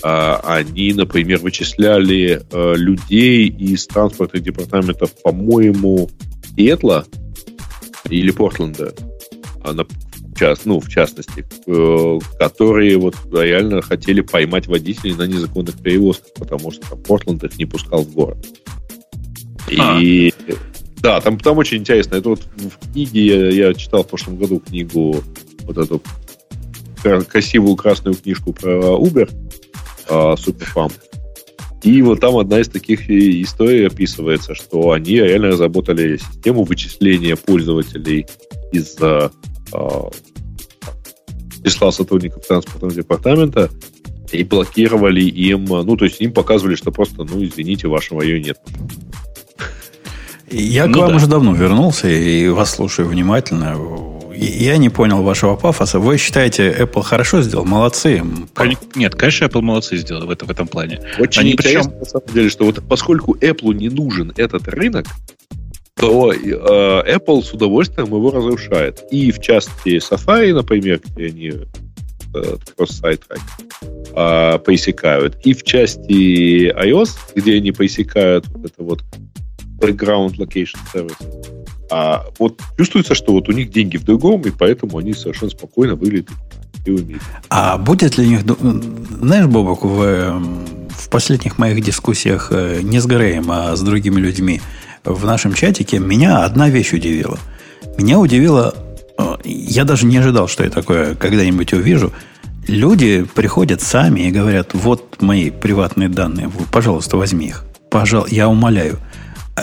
э, они, например, вычисляли э, людей из транспортных департаментов, по-моему, Сиэтла или Портленда, а на, част, ну, в частности, э, которые вот реально хотели поймать водителей на незаконных перевозках, потому что там Портленд их не пускал в город. И а. Да, там, там очень интересно. Это вот в книге я, я читал в прошлом году книгу, вот эту красивую красную книжку про Uber, э, Суперфам. И вот там одна из таких историй описывается, что они реально разработали систему вычисления пользователей из э, числа сотрудников транспортного департамента и блокировали им, ну, то есть им показывали, что просто, ну, извините, вашего ее нет. Я ну, к вам да. уже давно вернулся и вас слушаю внимательно. Я не понял вашего пафоса. Вы считаете, Apple хорошо сделал? Молодцы. Нет, конечно, Apple молодцы сделали в, это, в этом плане. Очень Они интересно, причем... на самом деле, что вот поскольку Apple не нужен этот рынок, то э, Apple с удовольствием его разрушает. И в части Safari, например, где они э, кросс-сайт э, поисекают, и в части iOS, где они поисекают вот это вот background location service. А вот чувствуется, что вот у них деньги в другом, и поэтому они совершенно спокойно выглядят и умеют. А будет ли у них... Знаешь, Бобок, в, в последних моих дискуссиях э, не с Греем, а с другими людьми в нашем чатике меня одна вещь удивила. Меня удивило... Э, я даже не ожидал, что я такое когда-нибудь увижу. Люди приходят сами и говорят, вот мои приватные данные, пожалуйста, возьми их. Пожалуйста, я умоляю.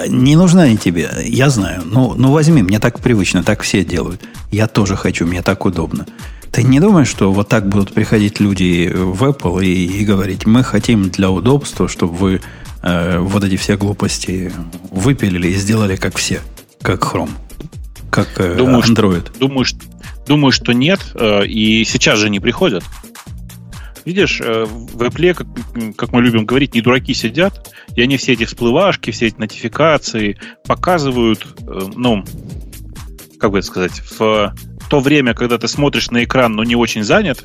Не нужны они тебе, я знаю. Ну, ну возьми, мне так привычно, так все делают. Я тоже хочу, мне так удобно. Ты не думаешь, что вот так будут приходить люди в Apple и, и говорить, мы хотим для удобства, чтобы вы э, вот эти все глупости выпилили и сделали как все, как Chrome, как э, думаю, Android? Что, думаю, что, думаю, что нет, э, и сейчас же не приходят. Видишь, э, в Apple, как, как мы любим говорить, не дураки сидят, и они все эти всплывашки, все эти нотификации показывают, э, ну, как бы это сказать, в то время, когда ты смотришь на экран, но не очень занят,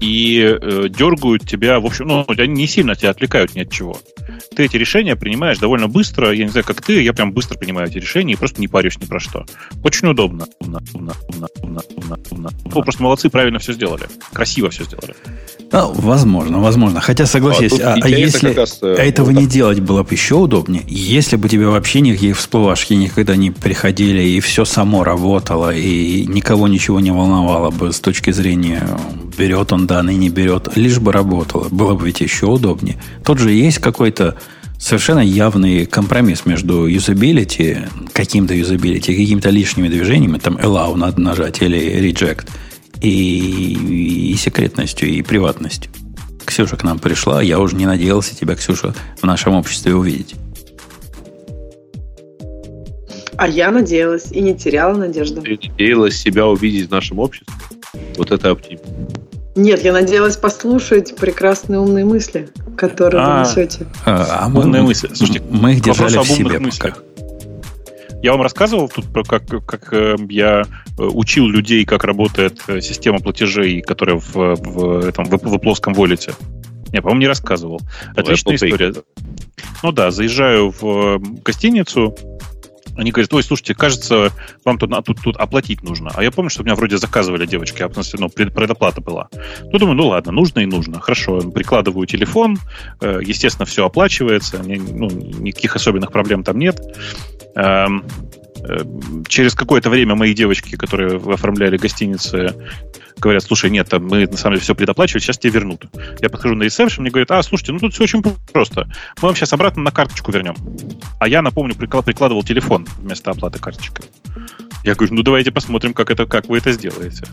и э, дергают тебя, в общем, ну, они не сильно тебя отвлекают ни от чего. Ты эти решения принимаешь довольно быстро. Я не знаю, как ты, я прям быстро принимаю эти решения и просто не парюсь ни про что. Очень удобно. удобно, удобно, удобно, удобно, удобно. Ну, просто молодцы, правильно все сделали. Красиво все сделали. Ну, возможно, возможно. Хотя согласись, а, а, а если раз, э, этого вот не делать было бы еще удобнее, если бы тебе вообще никакие всплывашки никогда не приходили, и все само работало, и никого ничего не волновало бы с точки зрения берет он данные, не берет, лишь бы работало. Было бы ведь еще удобнее. Тут же есть какой-то совершенно явный компромисс между юзабилити, каким-то юзабилити, какими-то лишними движениями, там allow надо нажать или reject, и, и секретностью, и приватностью. Ксюша к нам пришла, я уже не надеялся тебя, Ксюша, в нашем обществе увидеть. А я надеялась и не теряла надежду. Ты надеялась себя увидеть в нашем обществе? Вот это оптимизм. Нет, я надеялась послушать прекрасные умные мысли, которые а, вы несете. А, а мы, умные мысли. Слушайте, мы их держали в себе мыслях. Я вам рассказывал тут про как, как э, я э, учил людей, как работает э, система платежей, которая в, в этом в, в плоском волете. Я, по-моему, не рассказывал. Отличная история. Ну да, заезжаю в гостиницу, они говорят, ой, слушайте, кажется, вам тут, тут, тут оплатить нужно. А я помню, что меня вроде заказывали девочки, а, ну, предоплата была. Ну, думаю, ну ладно, нужно и нужно. Хорошо, прикладываю телефон, э, естественно, все оплачивается, ну, никаких особенных проблем там нет. Э, через какое-то время мои девочки, которые оформляли гостиницы, говорят, слушай, нет, там мы на самом деле все предоплачивали, сейчас тебе вернут. Я подхожу на ресепшн, мне говорят, а, слушайте, ну тут все очень просто. Мы вам сейчас обратно на карточку вернем. А я, напомню, прикладывал телефон вместо оплаты карточкой. Я говорю, ну давайте посмотрим, как, это, как вы это сделаете.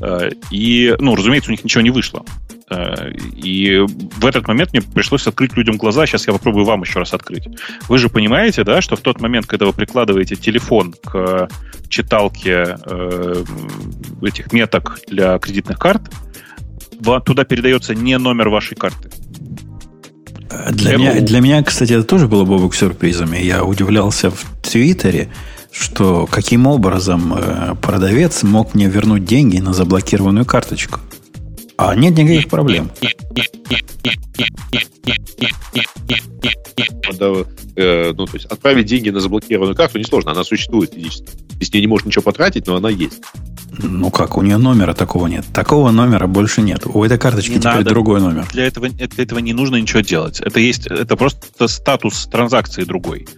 Э, и, ну, разумеется, у них ничего не вышло. Э, и в этот момент мне пришлось открыть людям глаза. Сейчас я попробую вам еще раз открыть. Вы же понимаете, да, что в тот момент, когда вы прикладываете телефон к читалке э, этих меток для кредитных карт, туда передается не номер вашей карты. Для, меня, для меня, кстати, это тоже было бы сюрпризом. Я удивлялся в Твиттере, что каким образом э, продавец мог мне вернуть деньги на заблокированную карточку. А нет никаких проблем. Надо, э, ну, то есть отправить деньги на заблокированную карту несложно, она существует физически. Здесь не может ничего потратить, но она есть. Ну как, у нее номера такого нет. Такого номера больше нет. У этой карточки не теперь надо. другой номер. Для этого, для этого не нужно ничего делать. Это есть, это просто статус транзакции другой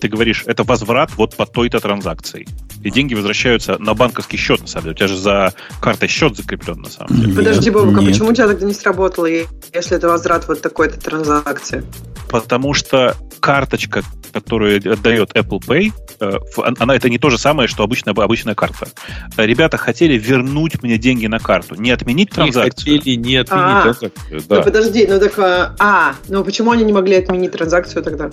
ты говоришь, это возврат вот по той-то транзакции. И деньги возвращаются на банковский счет, на самом деле. У тебя же за картой счет закреплен, на самом деле. Подожди, Бобок, а почему у тебя тогда не сработало, если это возврат вот такой-то транзакции? Потому что карточка, которую отдает Apple Pay, э, она это не то же самое, что обычная, обычная карта. Ребята хотели вернуть мне деньги на карту, не отменить транзакцию. Не хотели не отменить а, транзакцию, да. Ну подожди, ну так, а, ну почему они не могли отменить транзакцию тогда?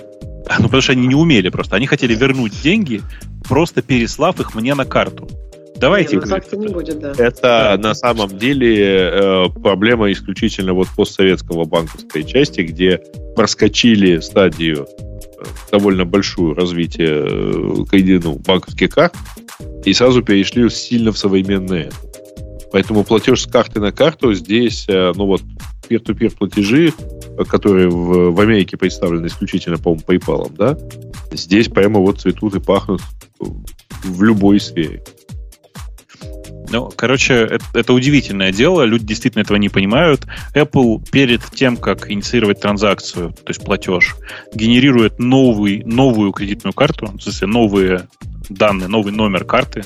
Ну потому что они не умели просто. Они хотели вернуть деньги, просто переслав их мне на карту. Давайте. Не, ну, не будет, да. Это да. на самом деле э, проблема исключительно вот постсоветского банковской части, где проскочили стадию э, довольно большую развитие э, ну, банковских карт и сразу перешли сильно в современные. Поэтому платеж с карты на карту здесь, э, ну вот, peer-to-peer платежи, которые в, в Америке представлены исключительно, по-моему, PayPal, да, здесь прямо вот цветут и пахнут в любой сфере. Ну, короче, это, это удивительное дело. Люди действительно этого не понимают. Apple перед тем, как инициировать транзакцию, то есть платеж, генерирует новый, новую кредитную карту, в смысле новые данные, новый номер карты,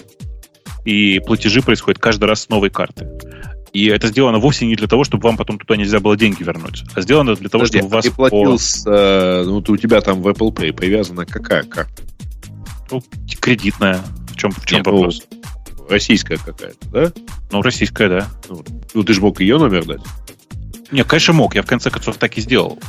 и платежи происходят каждый раз с новой карты. И это сделано вовсе не для того, чтобы вам потом туда нельзя было деньги вернуть, а сделано для того, Подожди, чтобы вас... Ты платил по... с... Э, ну, у тебя там в Apple Pay привязана какая карта? Ну, кредитная. В чем, в чем Нет, ну, вопрос? Ну, российская какая-то, да? Ну, российская, да. Ну, ну, ты же мог ее номер дать? Не, конечно, мог. Я в конце концов так и сделал.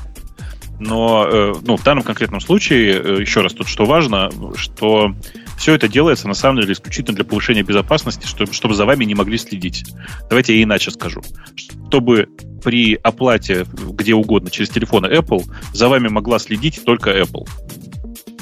Но э, ну, в данном конкретном случае, э, еще раз, тут что важно, что все это делается на самом деле исключительно для повышения безопасности, чтобы, чтобы за вами не могли следить. Давайте я иначе скажу. Чтобы при оплате где угодно через телефоны Apple за вами могла следить только Apple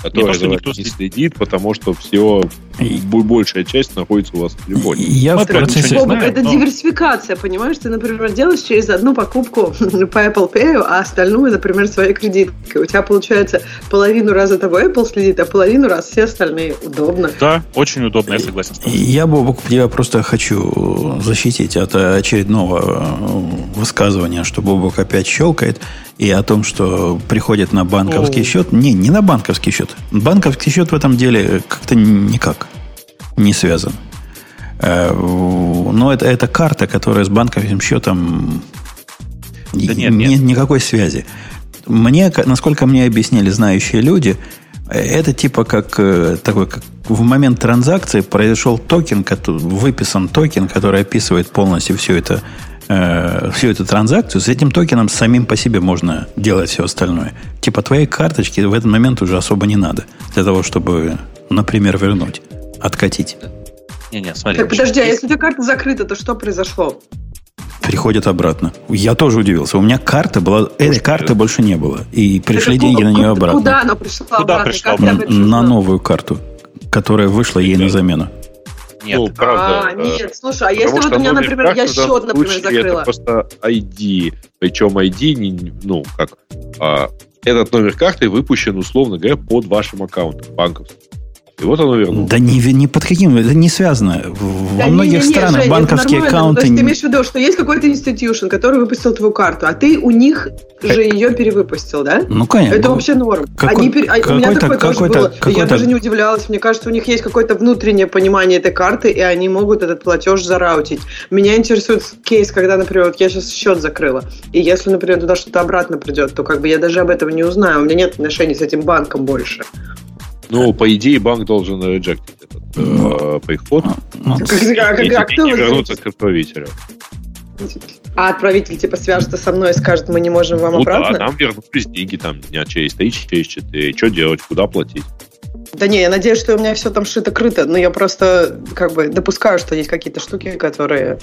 которая не, то, никто не следит, потому что все, большая часть находится у вас в телефоне. Я в процессе... Знаю, это но... диверсификация, понимаешь? Ты, например, делаешь через одну покупку по Apple Pay, а остальную, например, своей кредиткой. У тебя, получается, половину раза того Apple следит, а половину раз все остальные. Удобно. Да, очень удобно, я согласен с тобой. Я, Бобок, я просто хочу защитить от очередного э, высказывания, что Бобок опять щелкает и о том, что приходит на банковский О. счет. Не, не на банковский счет. Банковский счет в этом деле как-то никак не связан. Э, но это, это карта, которая с банковским счетом да нет, нет никакой связи. Мне, насколько мне объяснили знающие люди, это типа как э, такой, как в момент транзакции произошел токен, выписан токен, который описывает полностью все это э, всю эту транзакцию, с этим токеном самим по себе можно делать все остальное. Типа твоей карточки в этот момент уже особо не надо для того, чтобы, например, вернуть, откатить. Не, не, смотри. Так подожди, а если у тебя карта закрыта, то что произошло? Приходят обратно. Я тоже удивился. У меня карта была, этой карты больше не было. И пришли так, деньги на нее обратно. Куда она пришла куда обратно? Пришла обратно? На новую карту, которая вышла ей на замену. Нет. Ну, правда. А, нет, слушай, а если вот у меня, например, я счет, например, закрыла? Это просто ID. Причем ID, не, ну, как... А, этот номер карты выпущен, условно говоря, под вашим аккаунтом банковским. И вот оно вернулось. Да не, не под каким, это не связано. Да Во не, многих не, не, странах Жень, банковские аккаунты... То есть ты имеешь в виду, что есть какой-то институт, который выпустил твою карту, а ты у них же ее перевыпустил, да? Ну, конечно. Это вообще норм. Какой, Они, а, у меня такое тоже было. Я даже не удивлялась. Мне кажется, у них есть какое-то внутреннее понимание этой карты, и они могут этот платеж зараутить. Меня интересует кейс, когда, например, вот я сейчас счет закрыла, и если, например, туда что-то обратно придет, то как бы я даже об этом не узнаю. У меня нет отношений с этим банком больше. Ну, по идее, банк должен реджектить этот э, приход. Ну, как, как, как, и вернуться к отправителю. А отправитель типа свяжется со мной и скажет, мы не можем вам ну, обратно? да, нам вернулись деньги там дня через 3, через 4. Что делать, куда платить? Да не, я надеюсь, что у меня все там шито-крыто, но я просто как бы допускаю, что есть какие-то штуки, которые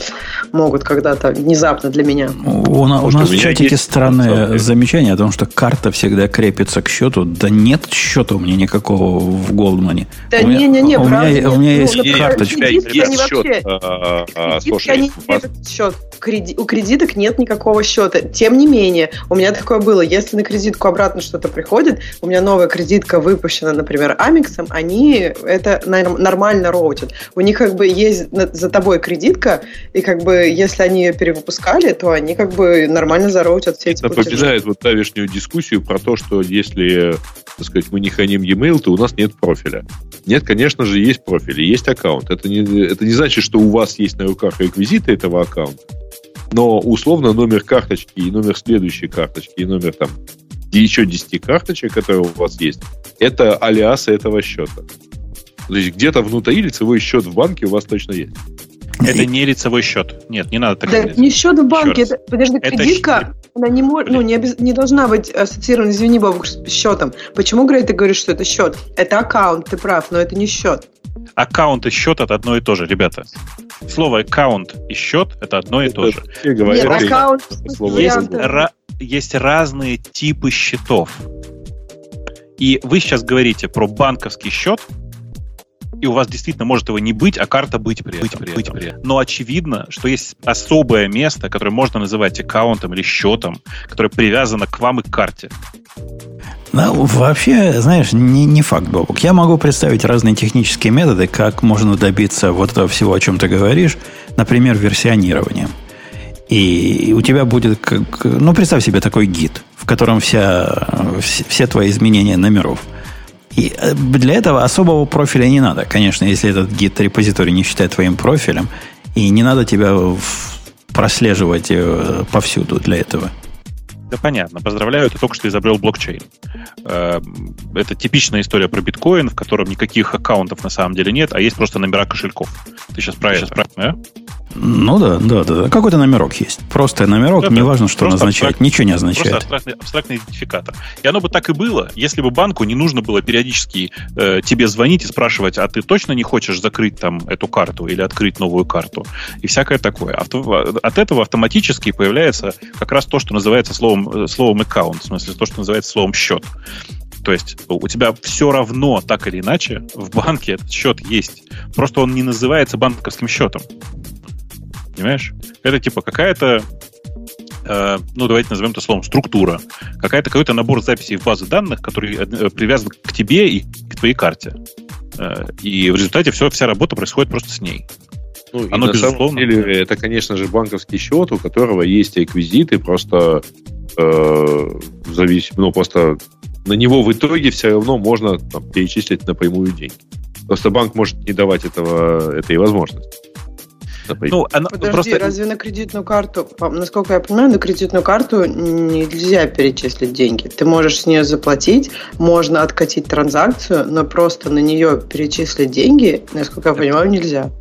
могут когда-то внезапно для меня. У, у, у нас в чатике странное замечание о том, что карта всегда крепится к счету. Да нет счета у меня никакого в Голдмане. Да не-не-не, у меня, у меня есть ну, карточка. Есть счет. А, а. У кредиток нет никакого счета. Тем не менее, у меня такое было. Если на кредитку обратно что-то приходит, у меня новая кредитка выпущена, например, Амикс, Амиксом, они это нормально роутят. У них как бы есть за тобой кредитка, и как бы если они ее перевыпускали, то они как бы нормально зароутят все эти Это напоминает вот давешнюю дискуссию про то, что если так сказать, мы не храним e-mail, то у нас нет профиля. Нет, конечно же, есть профиль, есть аккаунт. Это не, это не значит, что у вас есть на руках реквизиты этого аккаунта, но условно номер карточки и номер следующей карточки и номер там еще 10 карточек, которые у вас есть, это алиасы этого счета. То есть где-то внутри лицевой счет в банке у вас точно есть. Это не лицевой счет. Нет, не надо так да, говорить. Не счет в банке. Это, подожди, это кредитка, щ... она не, может, ну, не, обез... не должна быть ассоциирована, извини, Бабук, с счетом. Почему, Грей, ты говоришь, что это счет? Это аккаунт, ты прав, но это не счет. Аккаунт и счет это одно и то же, ребята. Слово аккаунт и счет это одно и это то же. Нет, аккаунт есть, ra- есть разные типы счетов. И вы сейчас говорите про банковский счет, и у вас действительно может его не быть, а карта быть при этом. Быть при, быть при. Но очевидно, что есть особое место, которое можно называть аккаунтом или счетом, которое привязано к вам и к карте. Ну, вообще, знаешь, не, не факт, Бобок. Я могу представить разные технические методы, как можно добиться вот этого всего, о чем ты говоришь, например, версионированием. И у тебя будет, как, ну, представь себе такой гид, в котором вся, все, твои изменения номеров – и э, для этого особого профиля не надо. Конечно, если этот гид репозиторий не считает твоим профилем, и не надо тебя прослеживать э, повсюду для этого. Да понятно. Поздравляю, ты только что изобрел блокчейн. Э, это типичная история про биткоин, в котором никаких аккаунтов на самом деле нет, а есть просто номера кошельков. Ты сейчас про это, да? Ну да, да, да. Какой-то номерок есть. Просто номерок, да, неважно, что назначает, абстрак... ничего не означает. Просто абстрактный, абстрактный идентификатор. И оно бы так и было, если бы банку не нужно было периодически э, тебе звонить и спрашивать, а ты точно не хочешь закрыть там эту карту или открыть новую карту? И всякое такое. Авто... От этого автоматически появляется как раз то, что называется словом, э, словом аккаунт, в смысле то, что называется словом счет. То есть у тебя все равно, так или иначе, в банке этот счет есть. Просто он не называется банковским счетом. Понимаешь? Это типа какая-то э, ну, давайте назовем это словом, структура. Какая-то, какой-то набор записей в базы данных, который э, привязан к тебе и к твоей карте. Э, и в результате все, вся работа происходит просто с ней. Ну, Оно, на безусловно... самом деле, это, конечно же, банковский счет, у которого есть реквизиты, просто э, зависит, ну, просто на него в итоге все равно можно там, перечислить напрямую деньги. Просто банк может не давать этого, этой возможности. Ну, оно Подожди, просто... разве на кредитную карту, насколько я понимаю, на кредитную карту нельзя перечислить деньги. Ты можешь с нее заплатить, можно откатить транзакцию, но просто на нее перечислить деньги, насколько я понимаю, нельзя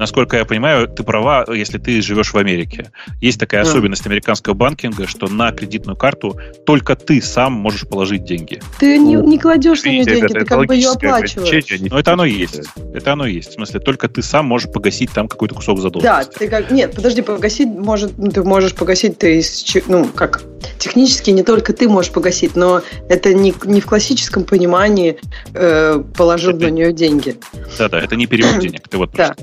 насколько я понимаю, ты права, если ты живешь в Америке. Есть такая да. особенность американского банкинга, что на кредитную карту только ты сам можешь положить деньги. Ты не, не кладешь на нее деньги, это, ты как бы ее оплачиваешь. Но это оно есть. Это оно есть. В смысле, только ты сам можешь погасить там какой-то кусок задолженности. Да, ты как... Нет, подожди, погасить может... Ну, ты можешь погасить, ты из... Ну, как... Технически не только ты можешь погасить, но это не, не в классическом понимании э, положил это... на нее деньги. Да-да, это не перевод денег. Ты вот да.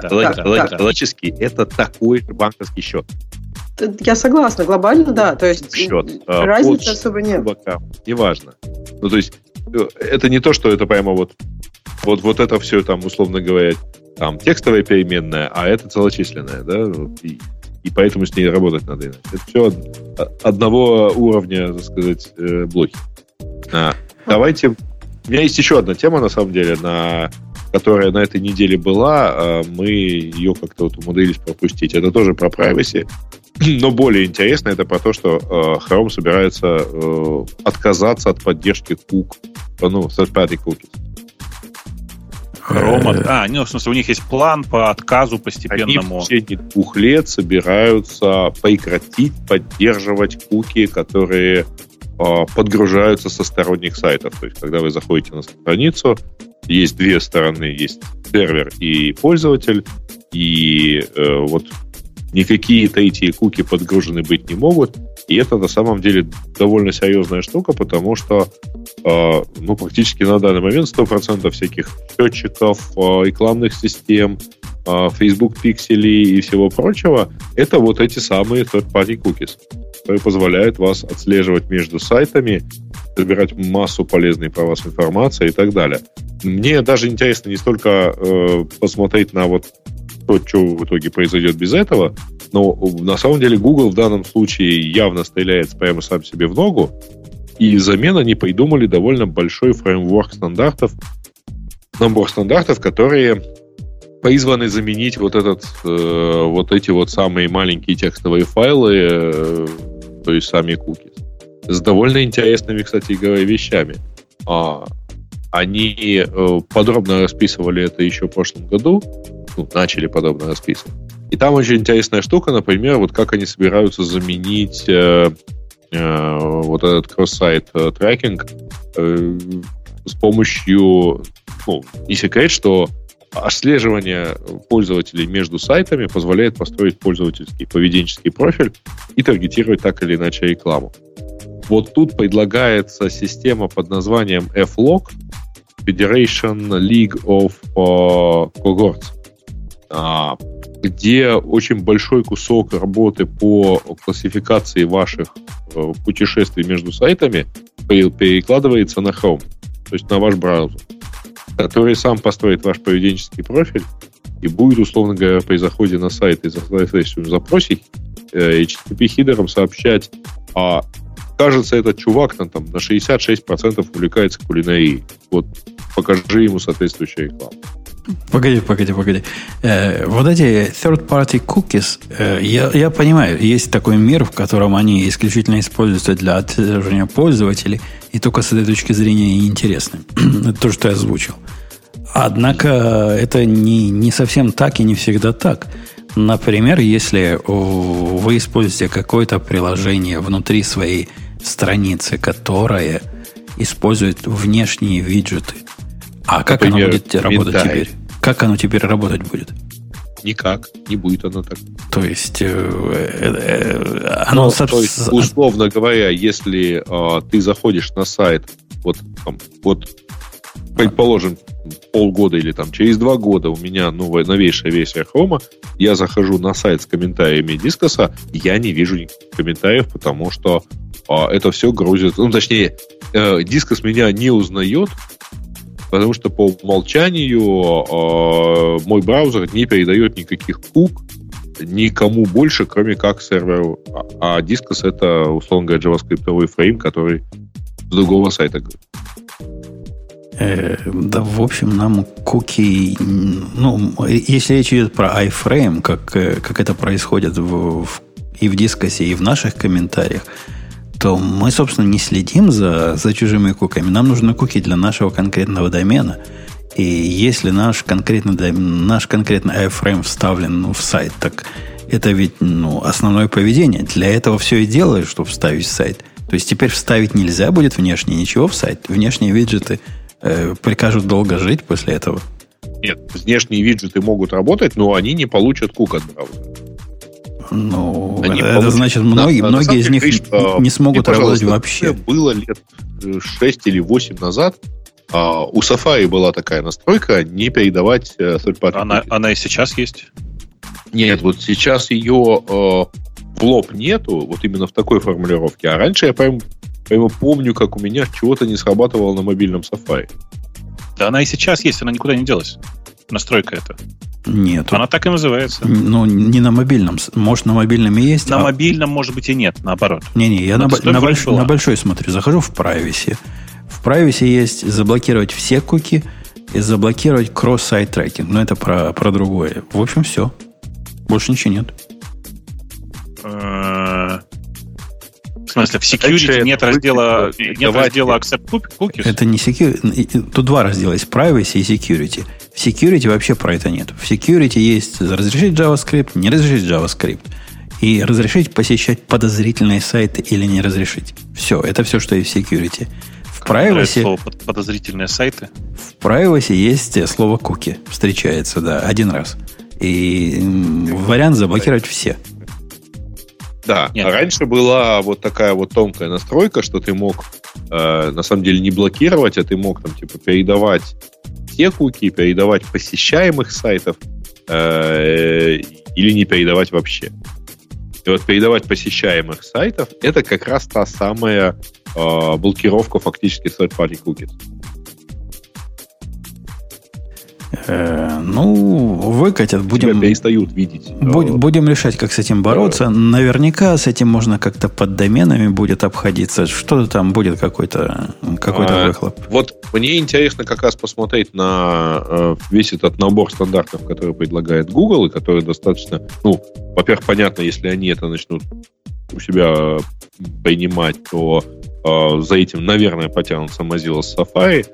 Да, да, логически это такой же банковский счет. Я согласна, глобально, да. То есть счет, а, разницы особо нет. Бокам, неважно. Ну, то есть э, это не то, что это прямо вот, вот, вот это все там, условно говоря, там текстовая переменная, а это целочисленная, да, и, и поэтому с ней работать надо иначе. Это все одного уровня, так сказать, э, блоки. А, давайте... У меня есть еще одна тема, на самом деле, на которая на этой неделе была, а мы ее как-то вот умудрились пропустить. Это тоже про privacy. Но более интересно это про то, что э, Chrome собирается э, отказаться от поддержки кук, ну, third-party cookies. Chrome, а, ну, в смысле, у них есть план по отказу постепенному. Они в течение двух лет собираются прекратить поддерживать куки, которые э, подгружаются со сторонних сайтов. То есть, когда вы заходите на страницу, есть две стороны, есть сервер и пользователь, и э, вот никакие третьи куки подгружены быть не могут. И это на самом деле довольно серьезная штука, потому что э, ну, практически на данный момент 100% всяких счетчиков, э, рекламных систем, э, Facebook пикселей и всего прочего, это вот эти самые third-party cookies, которые позволяют вас отслеживать между сайтами, собирать массу полезной про вас информации и так далее. Мне даже интересно не столько э, посмотреть на вот то, что в итоге произойдет без этого, но на самом деле Google в данном случае явно стреляет прямо сам себе в ногу, и взамен они придумали довольно большой фреймворк стандартов, набор стандартов, которые призваны заменить вот этот, э, вот эти вот самые маленькие текстовые файлы, э, то есть сами куки, с довольно интересными, кстати говоря, вещами. А, они э, подробно расписывали это еще в прошлом году, ну, начали подробно расписывать. И там очень интересная штука, например, вот как они собираются заменить э, э, вот этот кросс-сайт э, трекинг э, с помощью, ну, не секрет, что отслеживание пользователей между сайтами позволяет построить пользовательский поведенческий профиль и таргетировать так или иначе рекламу. Вот тут предлагается система под названием FLOG, Federation League of uh, Cohorts, uh, где очень большой кусок работы по классификации ваших uh, путешествий между сайтами перекладывается на Chrome, то есть на ваш браузер, который сам построит ваш поведенческий профиль и будет, условно говоря, при заходе на сайт и соответствующем запросе HTTP-хидером сообщать, а кажется, этот чувак там, там на 66% увлекается кулинарией. Вот покажи ему соответствующую рекламу. Погоди, погоди, погоди. Э, вот эти third-party cookies, э, я, я понимаю, есть такой мир, в котором они исключительно используются для отслеживания пользователей, и только с этой точки зрения и интересны. это то, что я озвучил. Однако это не, не совсем так и не всегда так. Например, если вы используете какое-то приложение внутри своей страницы, которая использует внешние виджеты, а как Например, оно будет работать теперь? Как оно теперь работать будет? Никак, не будет оно так. То есть, э, э, э оно... Ну, то есть, условно говоря, если э, ты заходишь на сайт, вот, там, вот предположим, полгода или там через два года у меня новая, новейшая версия Хрома, я захожу на сайт с комментариями дискоса, я не вижу никаких комментариев, потому что а, это все грузит. Ну, точнее, э, дискос меня не узнает, потому что по умолчанию э, мой браузер не передает никаких кук никому больше, кроме как серверу. А, а дискос это, условно говоря, JavaScript фрейм, который с другого сайта Э, да, в общем, нам куки... Ну, если речь идет про iFrame, как, э, как это происходит в, в, и в дискосе, и в наших комментариях, то мы, собственно, не следим за, за чужими куками. Нам нужны куки для нашего конкретного домена. И если наш конкретный, наш конкретный iFrame вставлен ну, в сайт, так это ведь ну, основное поведение. Для этого все и делают, чтобы вставить в сайт. То есть теперь вставить нельзя будет внешне ничего в сайт. Внешние виджеты – э, прикажут долго жить после этого? Нет, внешние виджеты могут работать, но они не получат кук от браузера. Ну, они это получат... значит, многие, на, многие на из них говоришь, не смогут работать вообще. Было лет 6 или 8 назад. А, у Safari была такая настройка не передавать э, Она, она и сейчас есть? Нет, вот сейчас ее э, в лоб нету, вот именно в такой формулировке. А раньше я прям прямо помню, как у меня чего-то не срабатывало на мобильном Safari. Да она и сейчас есть, она никуда не делась. Настройка эта. Нет. Она так и называется. Ну, не на мобильном. Может, на мобильном и есть. На а... мобильном, может быть, и нет, наоборот. Не-не, я на, на, больш... на большой смотрю. Захожу в privacy. В privacy есть заблокировать все куки и заблокировать кросс-сайт трекинг. Но это про, про другое. В общем, все. Больше ничего нет. В смысле, в security нет раздела, нет раздела accept cookies? Это не security. Тут два раздела есть. Privacy и security. В security вообще про это нет. В security есть разрешить JavaScript, не разрешить JavaScript. И разрешить посещать подозрительные сайты или не разрешить. Все, это все, что есть в security. В privacy... Слово подозрительные сайты? В privacy есть слово куки. Встречается, да, один раз. И вариант заблокировать все. Да, Нет. а раньше была вот такая вот тонкая настройка, что ты мог э, на самом деле не блокировать, а ты мог там типа передавать все куки, передавать посещаемых сайтов э, или не передавать вообще. И вот передавать посещаемых сайтов это как раз та самая э, блокировка фактически third-party cookies. Э, ну, выкатят, будем... Тебя перестают видеть. Будь, будем решать, как с этим бороться. Да. Наверняка с этим можно как-то под доменами будет обходиться. Что-то там будет какой-то какой а, выхлоп. Вот мне интересно как раз посмотреть на э, весь этот набор стандартов, который предлагает Google, и который достаточно... Ну, во-первых, понятно, если они это начнут у себя принимать, то э, за этим, наверное, потянутся Mozilla с Safari.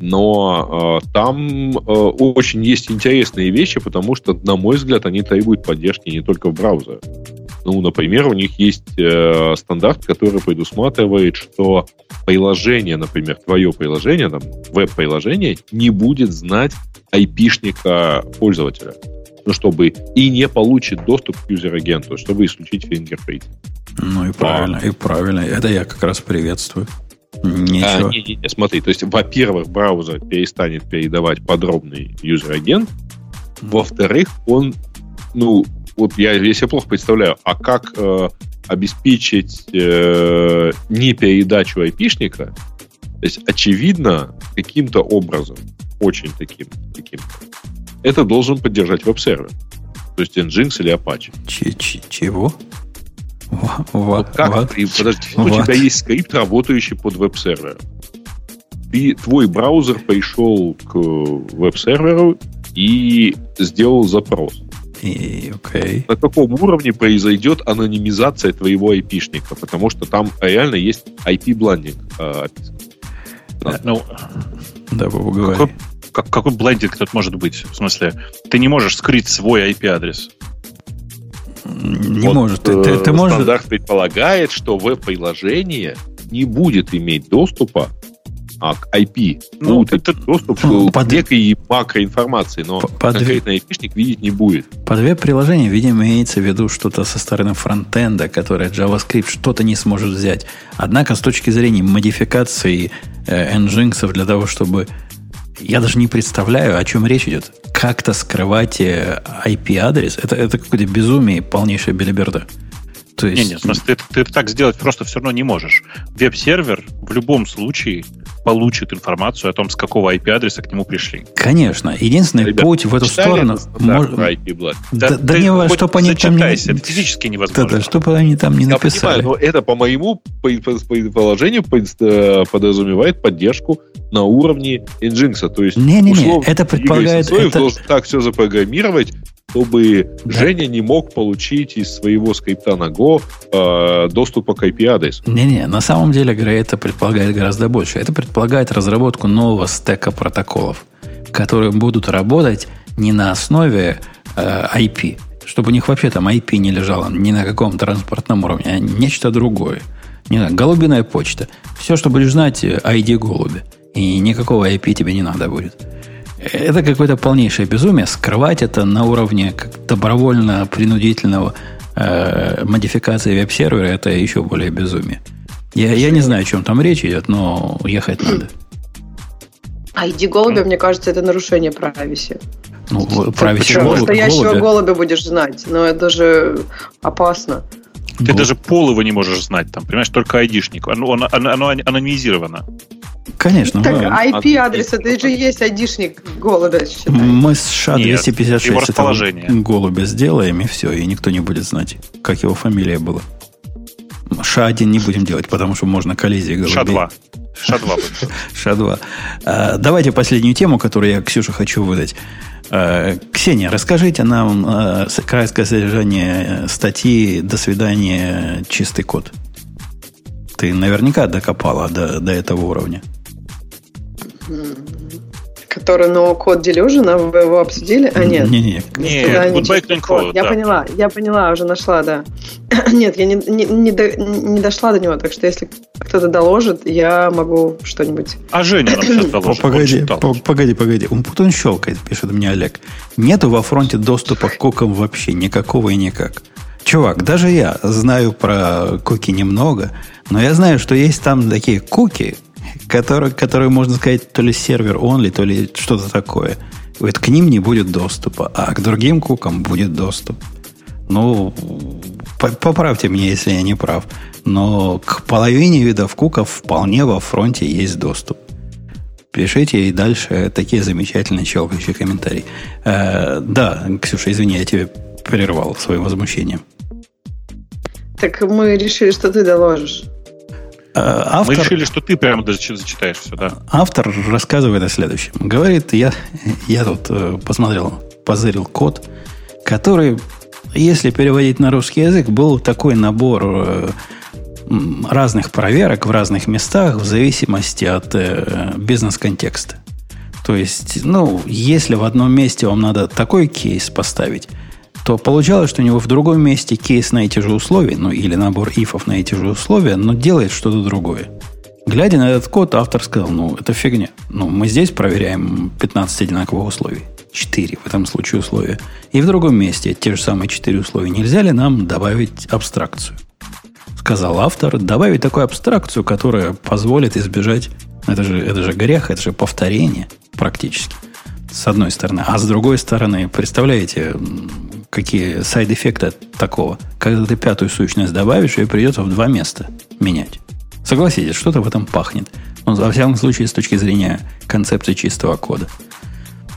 Но э, там э, очень есть интересные вещи, потому что, на мой взгляд, они требуют поддержки не только в браузере. Ну, например, у них есть э, стандарт, который предусматривает, что приложение, например, твое приложение, там, веб-приложение, не будет знать айпишника пользователя. Ну, чтобы и не получит доступ к user-agent у, чтобы исключить fingerprint. Ну и правильно, а. и правильно. Это я как раз приветствую. Ничего. А, не, не, не, смотри, то есть, во-первых, браузер перестанет передавать подробный user-agent, во-вторых, он, ну, вот я, если плохо представляю, а как э, обеспечить э, не передачу айпишника, то есть, очевидно, каким-то образом, очень таким, таким, это должен поддержать веб-сервер. То есть Nginx или Apache. Ч -ч Чего? Вот как what? Ты, подожди, what? у тебя есть скрипт, работающий под веб-сервером. Ты, твой браузер пришел к веб-серверу и сделал запрос. И, okay. На каком уровне произойдет анонимизация твоего айпишника? Потому что там реально есть IP-бландинг э. Да. Ну, да, поговорим. Какой, как, какой блендинг тут может быть? В смысле, ты не можешь скрыть свой IP-адрес. Не вот, может. Ты, ты, ты можешь... Стандарт предполагает, что веб-приложение не будет иметь доступа а, к IP. Ну, будет это доступ ну, под... к некой макроинформации, но под... конкретный IP-шник видеть не будет. Под веб-приложение, видимо, имеется в виду что-то со стороны фронтенда, которое JavaScript что-то не сможет взять. Однако, с точки зрения модификации э, Nginx для того, чтобы я даже не представляю, о чем речь идет. Как-то скрывать IP-адрес, э, это, это какое-то безумие, полнейшая белиберда. То есть... Не, не, в смысле, ты, ты так сделать просто все равно не можешь. Веб-сервер в любом случае получит информацию о том, с какого IP-адреса к нему пришли. Конечно. Единственный Ребят, путь в эту сторону... Мож... IP да, да, да не важно, что они там не... Это физически невозможно. Да, да, что бы они там не Я написали. Понимаю, но это, по моему предположению, э, подразумевает поддержку на уровне Nginx. То есть, Не-не-не, это предполагает... Это... должен так все запрограммировать, чтобы да. Женя не мог получить из своего скрипта на Go э, доступа к IP-адресу. Не-не, на самом деле, Грей, это предполагает гораздо больше. Это предполагает разработку нового стека протоколов, которые будут работать не на основе э, IP, чтобы у них вообще там IP не лежало ни на каком транспортном уровне, а нечто другое. Не знаю, голубиная почта. Все, чтобы лишь знать ID голуби. И никакого IP тебе не надо будет. Это какое-то полнейшее безумие. Скрывать это на уровне как добровольно-принудительного э, модификации веб-сервера, это еще более безумие. Я, я не знаю, о чем там речь идет, но ехать надо. А иди голубя, мне кажется, это нарушение прависи. Ну, прависи голубя. Настоящего голубя будешь знать, но это же опасно. Ты даже пол его не можешь знать, там, понимаешь, только айдишник. Оно, оно, оно анонимизировано. Конечно. Так, IP-адрес, это же есть айдишник голубя, считай. Мы с ША-256 этого голубя сделаем, и все, и никто не будет знать, как его фамилия была. ША-1 не будем делать, потому что можно коллизии голубей. ША-2. ША-2. ША-2. А, давайте последнюю тему, которую я, Ксюша, хочу выдать. А, Ксения, расскажите нам а, краткое содержание статьи «До свидания, чистый код». Ты наверняка докопала до, до этого уровня. Который no код Delusion, вы его обсудили? А, нет. Не, не, не. Нет, я поняла, я поняла, уже нашла, да. нет, я не, не, не, до, не дошла до него, так что если кто-то доложит, я могу что-нибудь... А Женя нам сейчас доложит. Погоди, погоди, погоди. Он потом щелкает, пишет мне Олег. Нету во фронте доступа к кукам вообще никакого и никак. Чувак, даже я знаю про куки немного, но я знаю, что есть там такие куки, которые, которые, можно сказать, то ли сервер only, то ли что-то такое. Вот к ним не будет доступа, а к другим кукам будет доступ. Ну, поправьте меня, если я не прав. Но к половине видов куков вполне во фронте есть доступ. Пишите и дальше такие замечательные щелкающие комментарии. Э, да, Ксюша, извини, я тебе прервал своим возмущением. Так мы решили, что ты доложишь. Э, автор, Мы решили, что ты прямо зачитаешь все, да? Автор рассказывает о следующем. Говорит, я, я тут э, посмотрел, позырил код, который, если переводить на русский язык, был такой набор э, разных проверок в разных местах в зависимости от бизнес-контекста. То есть, ну, если в одном месте вам надо такой кейс поставить, то получалось, что у него в другом месте кейс на эти же условия, ну или набор ифов на эти же условия, но делает что-то другое. Глядя на этот код, автор сказал, ну, это фигня. Ну, мы здесь проверяем 15 одинаковых условий. 4 в этом случае условия. И в другом месте те же самые 4 условия. Нельзя ли нам добавить абстракцию? Сказал автор, добавить такую абстракцию, которая позволит избежать... Это же, это же грех, это же повторение практически. С одной стороны. А с другой стороны, представляете, какие сайд-эффекты такого? Когда ты пятую сущность добавишь, ее придется в два места менять. Согласитесь, что-то в этом пахнет. Ну, во всяком случае, с точки зрения концепции чистого кода.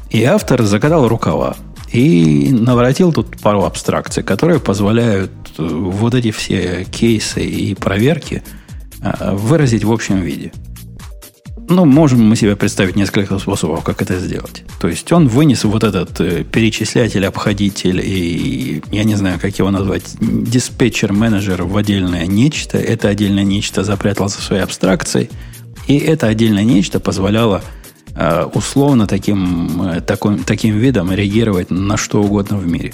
И автор закатал рукава и наворотил тут пару абстракций, которые позволяют э, вот эти все кейсы и проверки э, выразить в общем виде. Ну, можем мы себе представить несколько способов, как это сделать. То есть он вынес вот этот э, перечислятель, обходитель и, я не знаю, как его назвать, диспетчер-менеджер в отдельное нечто. Это отдельное нечто запрятал за своей абстракцией. И это отдельное нечто позволяло Э, условно таким, э, таким видом реагировать на что угодно в мире.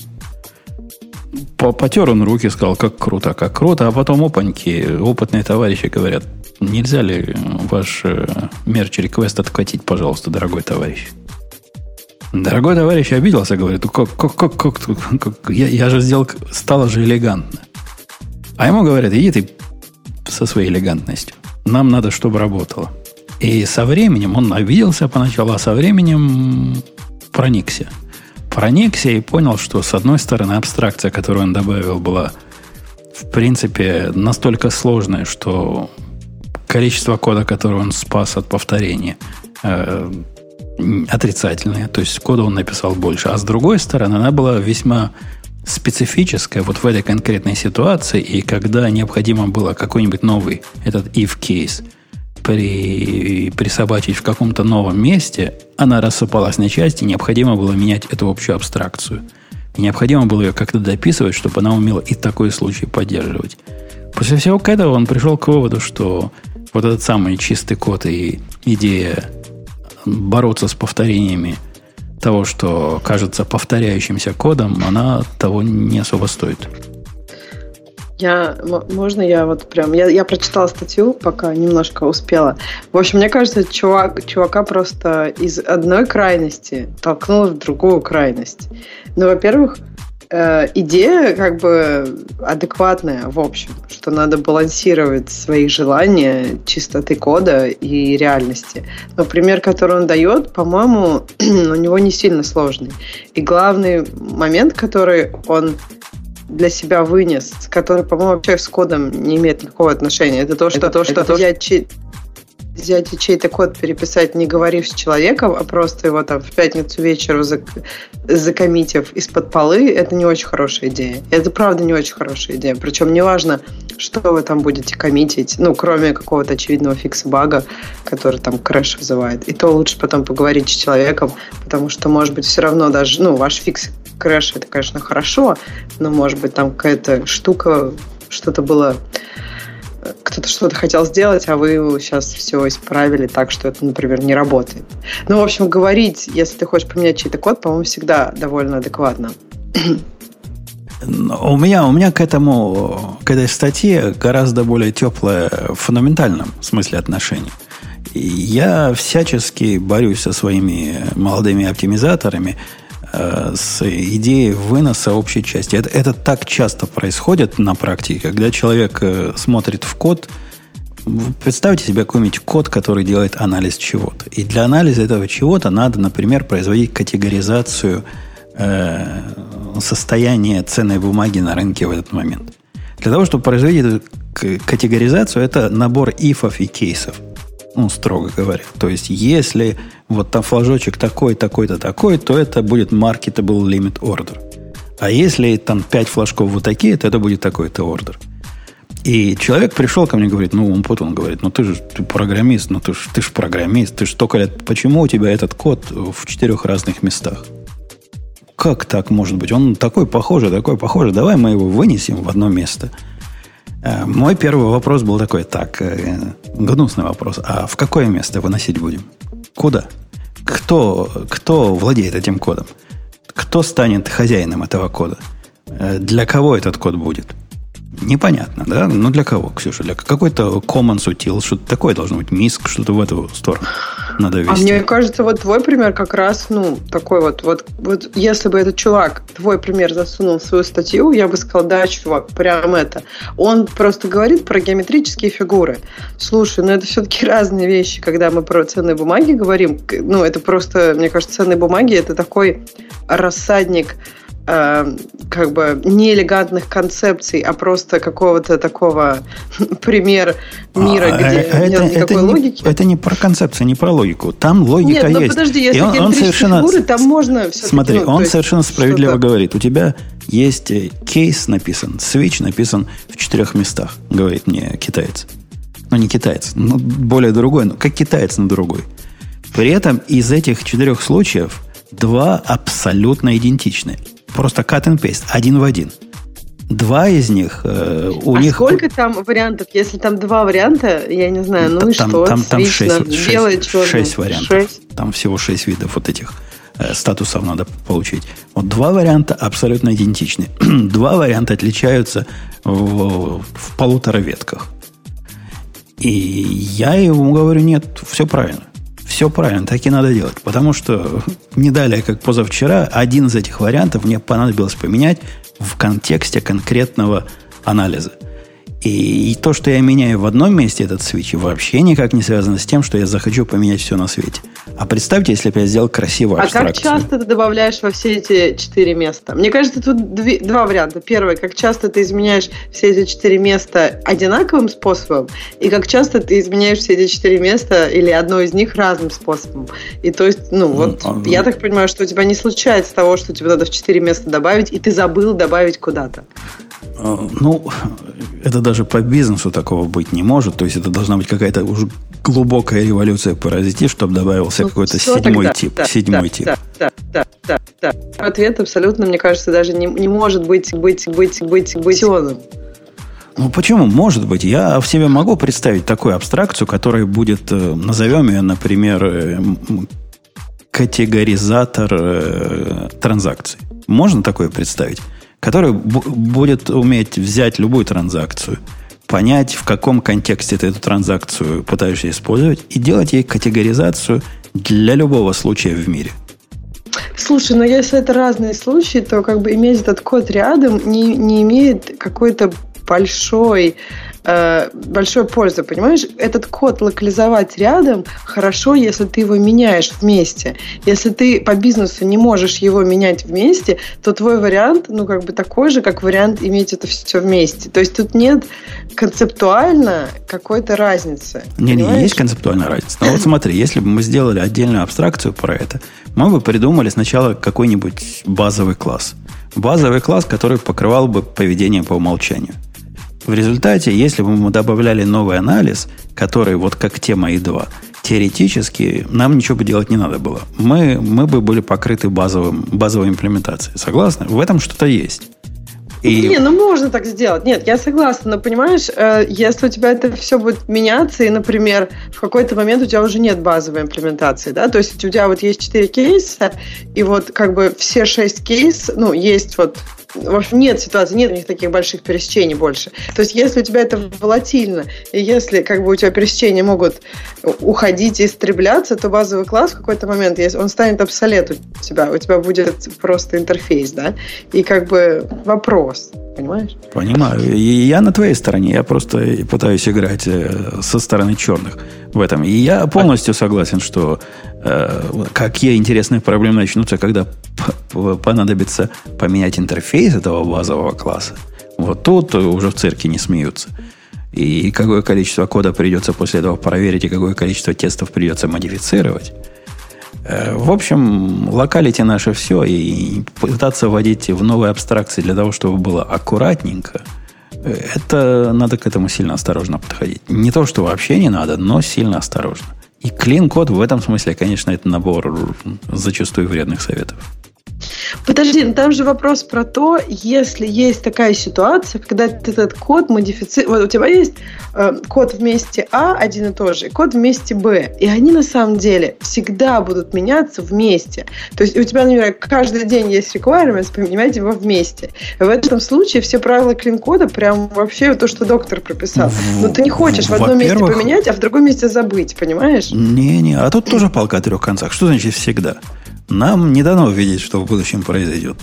Потер он руки, сказал, как круто, как круто, а потом опаньки, опытные товарищи говорят, нельзя ли ваш э, мерч реквест откатить, пожалуйста, дорогой товарищ? Дорогой товарищ обиделся, говорит, как, как, как, как, как я, я же сделал, стало же элегантно. А ему говорят, иди ты со своей элегантностью. Нам надо, чтобы работало. И со временем он обиделся поначалу, а со временем проникся. Проникся и понял, что с одной стороны абстракция, которую он добавил, была в принципе настолько сложная, что количество кода, которое он спас от повторения, э, отрицательное. То есть кода он написал больше. А с другой стороны, она была весьма специфическая вот в этой конкретной ситуации, и когда необходимо было какой-нибудь новый этот if case – при, присобачить в каком-то новом месте, она рассыпалась на части, необходимо было менять эту общую абстракцию. необходимо было ее как-то дописывать, чтобы она умела и такой случай поддерживать. После всего этого он пришел к выводу, что вот этот самый чистый код и идея бороться с повторениями того, что кажется повторяющимся кодом, она того не особо стоит. Я, можно я вот прям, я, я прочитала статью, пока немножко успела. В общем, мне кажется, чувак, чувака просто из одной крайности толкнула в другую крайность. Ну, во-первых, э, идея как бы адекватная, в общем, что надо балансировать свои желания, чистоты кода и реальности. Но пример, который он дает, по-моему, у него не сильно сложный. И главный момент, который он для себя вынес, который, по-моему, вообще с кодом не имеет никакого отношения. Это то, что, это, то, что это взять, чей, взять чей-то код, переписать, не говорив с человеком, а просто его там в пятницу вечером зак, закоммитив из-под полы, это не очень хорошая идея. Это правда не очень хорошая идея. Причем неважно, что вы там будете коммитить, ну, кроме какого-то очевидного фикса бага, который там крэш вызывает. И то лучше потом поговорить с человеком, потому что, может быть, все равно даже, ну, ваш фикс крэш это, конечно, хорошо, но, может быть, там какая-то штука, что-то было кто-то что-то хотел сделать, а вы сейчас все исправили так, что это, например, не работает. Ну, в общем, говорить, если ты хочешь поменять чей-то код, по-моему, всегда довольно адекватно. У меня, у меня к этому, к этой статье гораздо более теплое в фундаментальном смысле отношение. Я всячески борюсь со своими молодыми оптимизаторами, с идеей выноса общей части. Это, это так часто происходит на практике, когда человек э, смотрит в код, представьте себе какой-нибудь код, который делает анализ чего-то. И для анализа этого чего-то надо, например, производить категоризацию э, состояния ценной бумаги на рынке в этот момент. Для того, чтобы производить эту категоризацию, это набор ифов и кейсов ну, строго говоря. То есть, если вот там флажочек такой, такой-то, такой, то это будет marketable limit order. А если там 5 флажков вот такие, то это будет такой-то ордер. И человек пришел ко мне и говорит, ну, он потом говорит, ну, ты же ты программист, ну, ты же ты ж программист, ты же столько лет, почему у тебя этот код в четырех разных местах? Как так может быть? Он такой похожий, такой похожий, давай мы его вынесем в одно место – мой первый вопрос был такой, так, э, гнусный вопрос. А в какое место выносить будем? Куда? кто, кто владеет этим кодом? Кто станет хозяином этого кода? Э, для кого этот код будет? Непонятно, да? Ну, для кого, Ксюша? Для какой-то Commons Util, что-то такое должно быть, миск, что-то в эту сторону надо вести. А мне кажется, вот твой пример как раз, ну, такой вот, вот, вот если бы этот чувак твой пример засунул в свою статью, я бы сказал, да, чувак, прям это. Он просто говорит про геометрические фигуры. Слушай, ну это все-таки разные вещи, когда мы про ценные бумаги говорим. Ну, это просто, мне кажется, ценные бумаги это такой рассадник Э, как бы неэлегантных концепций, а просто какого-то такого пример мира, а, где нет это, никакой это логики. Не, это не про концепцию, не про логику. Там логика нет, ну есть. подожди, если он, он совершенно, фигуры, там можно Смотри, ну, он совершенно справедливо говорит. У тебя есть э, кейс написан, свич написан в четырех местах, говорит мне китаец. Ну, не китаец, но более другой, но как китаец, но другой. При этом из этих четырех случаев два абсолютно идентичны. Просто cut and paste, один в один. Два из них э, у а них... сколько там вариантов? Если там два варианта, я не знаю, ну там, и что? Там, там шесть, белое, шесть, шесть вариантов. Шесть. Там всего шесть видов вот этих э, статусов надо получить. Вот два варианта абсолютно идентичны. два варианта отличаются в, в полутора ветках. И я ему говорю, нет, все правильно. Все правильно, так и надо делать. Потому что не далее, как позавчера, один из этих вариантов мне понадобилось поменять в контексте конкретного анализа. И, и то, что я меняю в одном месте этот свич, вообще никак не связано с тем, что я захочу поменять все на свете. А представьте, если бы я сделал красивую абстракцию. А как часто ты добавляешь во все эти четыре места? Мне кажется, тут две, два варианта. Первый, как часто ты изменяешь все эти четыре места одинаковым способом, и как часто ты изменяешь все эти четыре места или одно из них разным способом. И то есть, ну, вот ну, я так понимаю, что у тебя не случается того, что тебе надо в четыре места добавить, и ты забыл добавить куда-то. А, ну, это даже по бизнесу такого быть не может. То есть это должна быть какая-то уже глубокая революция паразити, чтобы добавился ну, какой-то седьмой тогда? тип. Да, седьмой да, тип. Да, да, да, да, да. Ответ абсолютно, мне кажется, даже не, не может быть быть быть быть быть ну почему? Может быть. Я в себе могу представить такую абстракцию, которая будет, э, назовем ее, например, э, категоризатор э, транзакций. Можно такое представить? который будет уметь взять любую транзакцию, понять, в каком контексте ты эту транзакцию пытаешься использовать, и делать ей категоризацию для любого случая в мире. Слушай, но если это разные случаи, то как бы иметь этот код рядом не, не имеет какой-то большой э, большой пользы, понимаешь? Этот код локализовать рядом хорошо, если ты его меняешь вместе. Если ты по бизнесу не можешь его менять вместе, то твой вариант, ну, как бы такой же, как вариант иметь это все вместе. То есть тут нет концептуально какой-то разницы. Не, не, есть концептуальная разница. Но вот смотри, если бы мы сделали отдельную абстракцию про это, мы бы придумали сначала какой-нибудь базовый класс. Базовый класс, который покрывал бы поведение по умолчанию. В результате, если бы мы добавляли новый анализ, который вот как тема И2, теоретически нам ничего бы делать не надо было. Мы, мы бы были покрыты базовым, базовой имплементацией. Согласны? В этом что-то есть. И... Не, ну можно так сделать. Нет, я согласна, но понимаешь, э, если у тебя это все будет меняться, и, например, в какой-то момент у тебя уже нет базовой имплементации, да, то есть у тебя вот есть 4 кейса, и вот как бы все 6 кейс, ну, есть вот в общем, нет ситуации, нет у них таких больших пересечений больше. То есть, если у тебя это волатильно, и если как бы у тебя пересечения могут уходить и истребляться, то базовый класс в какой-то момент, он станет обсолет у тебя, у тебя будет просто интерфейс, да, и как бы вопрос, понимаешь? Понимаю. И я на твоей стороне, я просто пытаюсь играть э, со стороны черных в этом. И я полностью согласен, что какие интересные проблемы начнутся, когда понадобится поменять интерфейс этого базового класса. Вот тут уже в цирке не смеются. И какое количество кода придется после этого проверить, и какое количество тестов придется модифицировать. Э, в общем, локалити наше все, и пытаться вводить в новые абстракции для того, чтобы было аккуратненько – это надо к этому сильно осторожно подходить. Не то, что вообще не надо, но сильно осторожно. И клин-код в этом смысле, конечно, это набор зачастую вредных советов. Подожди, ну там же вопрос про то, если есть такая ситуация, когда этот код модифицируешь, вот у тебя есть э, код вместе А один и тот же, и код вместе Б, и они на самом деле всегда будут меняться вместе. То есть у тебя, например, каждый день есть requirements, поменять его вместе. В этом случае все правила клин-кода прям вообще то, что доктор прописал. Но ты не хочешь в одном месте поменять, а в другом месте забыть, понимаешь? Не-не, а тут тоже палка о трех концах. Что значит всегда? Нам не дано видеть, что в будущем произойдет.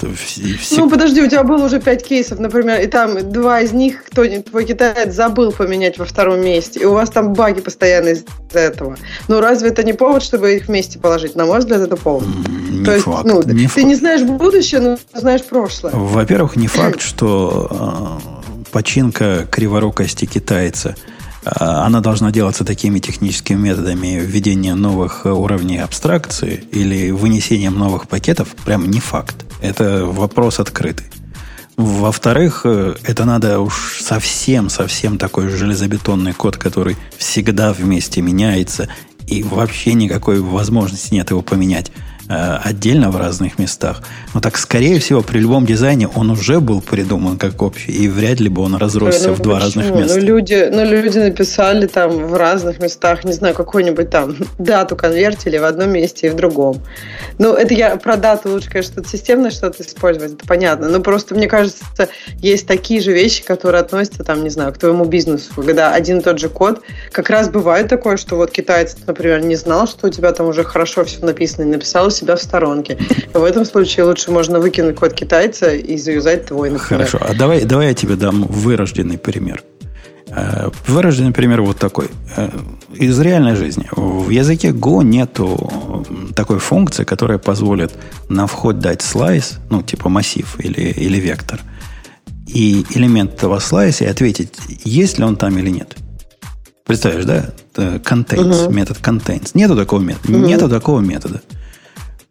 Все... Ну, подожди, у тебя было уже пять кейсов, например, и там два из них кто твой китаец забыл поменять во втором месте, и у вас там баги постоянно из-за этого. Ну, разве это не повод, чтобы их вместе положить? На мой взгляд, это повод. Не То факт. ну, не ты факт. не знаешь будущее, но знаешь прошлое. Во-первых, не факт, что э, починка криворукости китайца – она должна делаться такими техническими методами введения новых уровней абстракции или вынесением новых пакетов, прям не факт. Это вопрос открытый. Во-вторых, э, это надо уж совсем-совсем такой железобетонный код, который всегда вместе меняется, и вообще никакой возможности нет его поменять. Э, отдельно в разных местах. Но так, скорее всего, при любом дизайне он уже был придуман как общий, и вряд ли бы он разросся ну, в два почему? разных места. Ну люди, ну, люди написали там в разных местах, не знаю, какую-нибудь там дату конвертили в одном месте и в другом. Ну, это я про дату лучше, конечно, что-то системное что-то использовать, это понятно. Но просто, мне кажется, есть такие же вещи, которые относятся, там, не знаю, к твоему бизнесу, когда один и тот же код, как раз бывает такое, что вот китаец, например, не знал, что у тебя там уже хорошо все написано, и написал себя в сторонке. В этом случае лучше можно выкинуть код китайца и заюзать твой, например. Хорошо, а давай, давай я тебе дам вырожденный пример. Э, вырожденный пример вот такой. Э, из реальной жизни. В языке Go нету такой функции, которая позволит на вход дать слайс, ну, типа массив или, или вектор, и элемент этого слайса и ответить, есть ли он там или нет. Представляешь, да? Э, contains, uh-huh. метод contains. Нету такого метода. Uh-huh. Нету такого метода.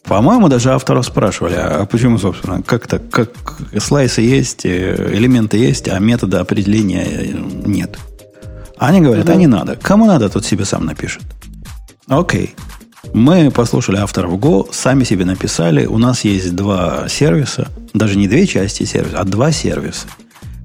По-моему, даже авторов спрашивали, а почему, собственно, как то как слайсы есть, э, элементы есть, а метода определения э, нет. Они говорят, а не надо. Кому надо, тот себе сам напишет. Окей. Мы послушали авторов Go, сами себе написали. У нас есть два сервиса, даже не две части сервиса, а два сервиса.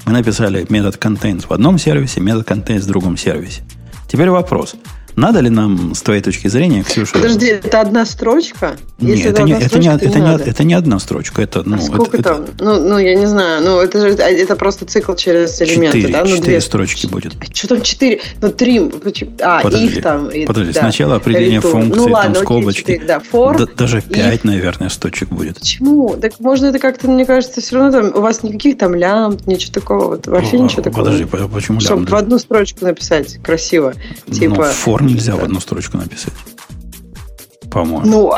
Мы написали метод contains в одном сервисе, метод contains в другом сервисе. Теперь вопрос – надо ли нам, с твоей точки зрения, Ксюша... Подожди, это одна строчка? Нет, Если это, не, это, не, это, не, это не одна строчка. Это, ну, а сколько это, там? Это... Ну, ну, я не знаю. Ну, это же это просто цикл через элементы, четыре, да? Ну, четыре две строчки будет. Что там четыре? Ну, три. А, подожди, их там. Подожди, да. сначала определение Return. функции, ну, ладно, там, скобочки. 4, да, for, да, даже пять, наверное, строчек будет. Почему? Так можно это как-то, мне кажется, все равно там у вас никаких там лямб, ничего такого. Вот, вообще О, ничего такого. Подожди, почему лямб? Чтобы в одну строчку написать красиво. Ну, типа, for нельзя в одну строчку написать. По-моему. Ну,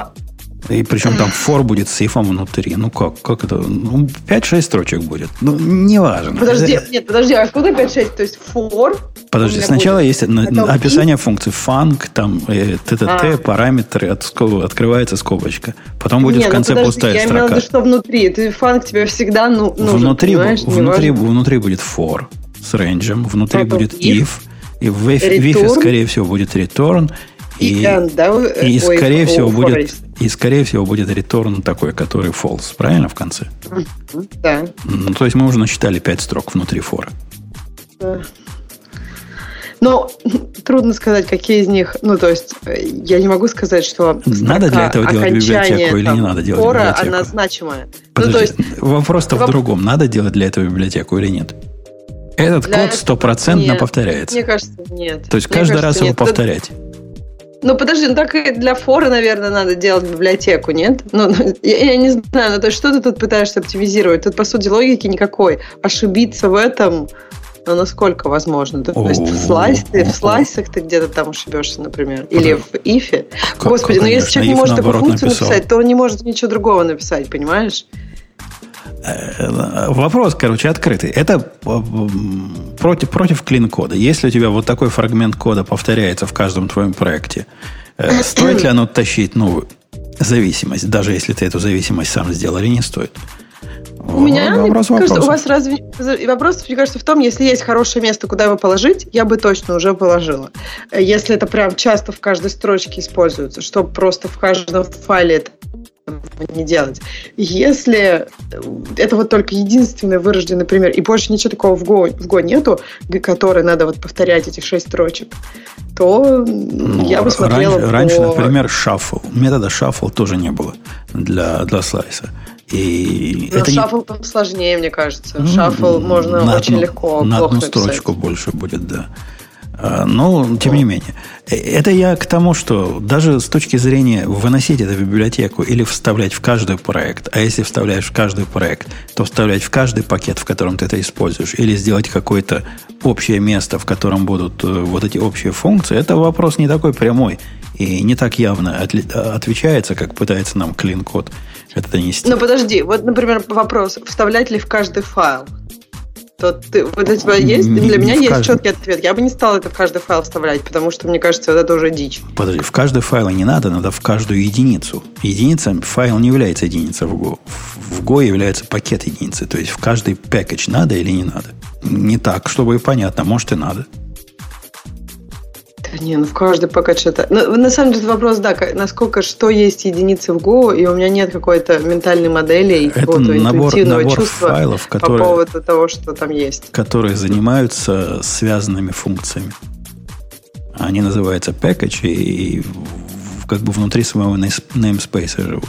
и причем там for будет с ифом внутри. Ну как? Как это? Ну, 5-6 строчек будет. Ну, неважно. Подожди, нет, подожди, а откуда 5-6? То есть for? Подожди, сначала будет... есть Потом описание if? функции func, там э, ТТТ, а. параметры, от, открывается скобочка. Потом будет нет, в ну конце ну, подожди, пустая я строка. Я виду, что внутри. Ты func тебе всегда ну, нужен, внутри, внутри, внутри будет for с рейнджем, внутри Потом будет if, if и в if, скорее всего, будет return, и, and, да? и, Ой, скорее всего будет и скорее всего будет return такой, который false, правильно в конце? Да. Ну, то есть мы уже насчитали 5 строк внутри фора. Да. Но трудно сказать, какие из них. Ну, то есть, э, я не могу сказать, что надо для этого делать библиотеку или не надо делать фора, библиотеку. она значимая. Подожди, ну, то есть, вопрос-то воп... в другом. Надо делать для этого библиотеку или нет? Этот для код стопроцентно повторяется. Мне кажется, нет. То есть мне каждый кажется, раз нет. его повторять. Ну, подожди, ну так и для фора, наверное, надо делать библиотеку, нет? Ну, ну я, я не знаю, ну то есть что ты тут пытаешься оптимизировать? Тут, по сути, логики никакой. Ошибиться в этом, ну, насколько возможно? То, есть в, слайс, в слайсах ты где-то там ошибешься, например. Или в ифе. Господи, ну если человек не может такую функцию написать, то он не может ничего другого написать, понимаешь? Э, вопрос, короче, открытый. Это э, против, против клин-кода. Если у тебя вот такой фрагмент кода повторяется в каждом твоем проекте, э, стоит ли оно тащить новую зависимость, даже если ты эту зависимость сам сделал или не стоит? У меня, вопрос, мне кажется, у вас разве... Вопрос, мне кажется, в том, если есть хорошее место, куда его положить, я бы точно уже положила. Если это прям часто в каждой строчке используется, чтобы просто в каждом файле это не делать. Если это вот только единственный вырожденный пример, и больше ничего такого в Go, в Go нету, который надо вот повторять эти шесть строчек, то ну, я бы смотрела раньше, по... раньше, например, шаффл. Метода шаффл тоже не было для, для слайса. И Но это шаффл не... там сложнее, мне кажется. Ну, шаффл можно на очень одну, легко На одну строчку больше будет, да. А, но, тем не менее. Э, это я к тому, что даже с точки зрения выносить это в библиотеку или вставлять в каждый проект, а если вставляешь в каждый проект, то вставлять в каждый пакет, в котором ты это используешь, или сделать какое-то общее место, в котором будут э, вот эти общие функции, это вопрос не такой прямой и не так явно отвечается, как пытается нам клин-код это донести. Ну, подожди, вот, например, вопрос, вставлять ли в каждый файл? То ты, вот у тебя есть, для меня есть каждый... четкий ответ. Я бы не стал это в каждый файл вставлять, потому что, мне кажется, вот это уже дичь. Подожди, в каждый файл не надо, надо в каждую единицу. Единица, файл не является единицей в Go. В Go является пакет единицы. То есть в каждый пакет надо или не надо. Не так, чтобы понятно, может и надо. Не, ну в каждый пока что-то. Ну, на самом деле вопрос, да, насколько что есть единицы в Go, и у меня нет какой-то ментальной модели и какого-то интуитивного набор чувства файлов, которые, по поводу того, что там есть. Которые занимаются связанными функциями. Они называются package и как бы внутри своего namespace живут.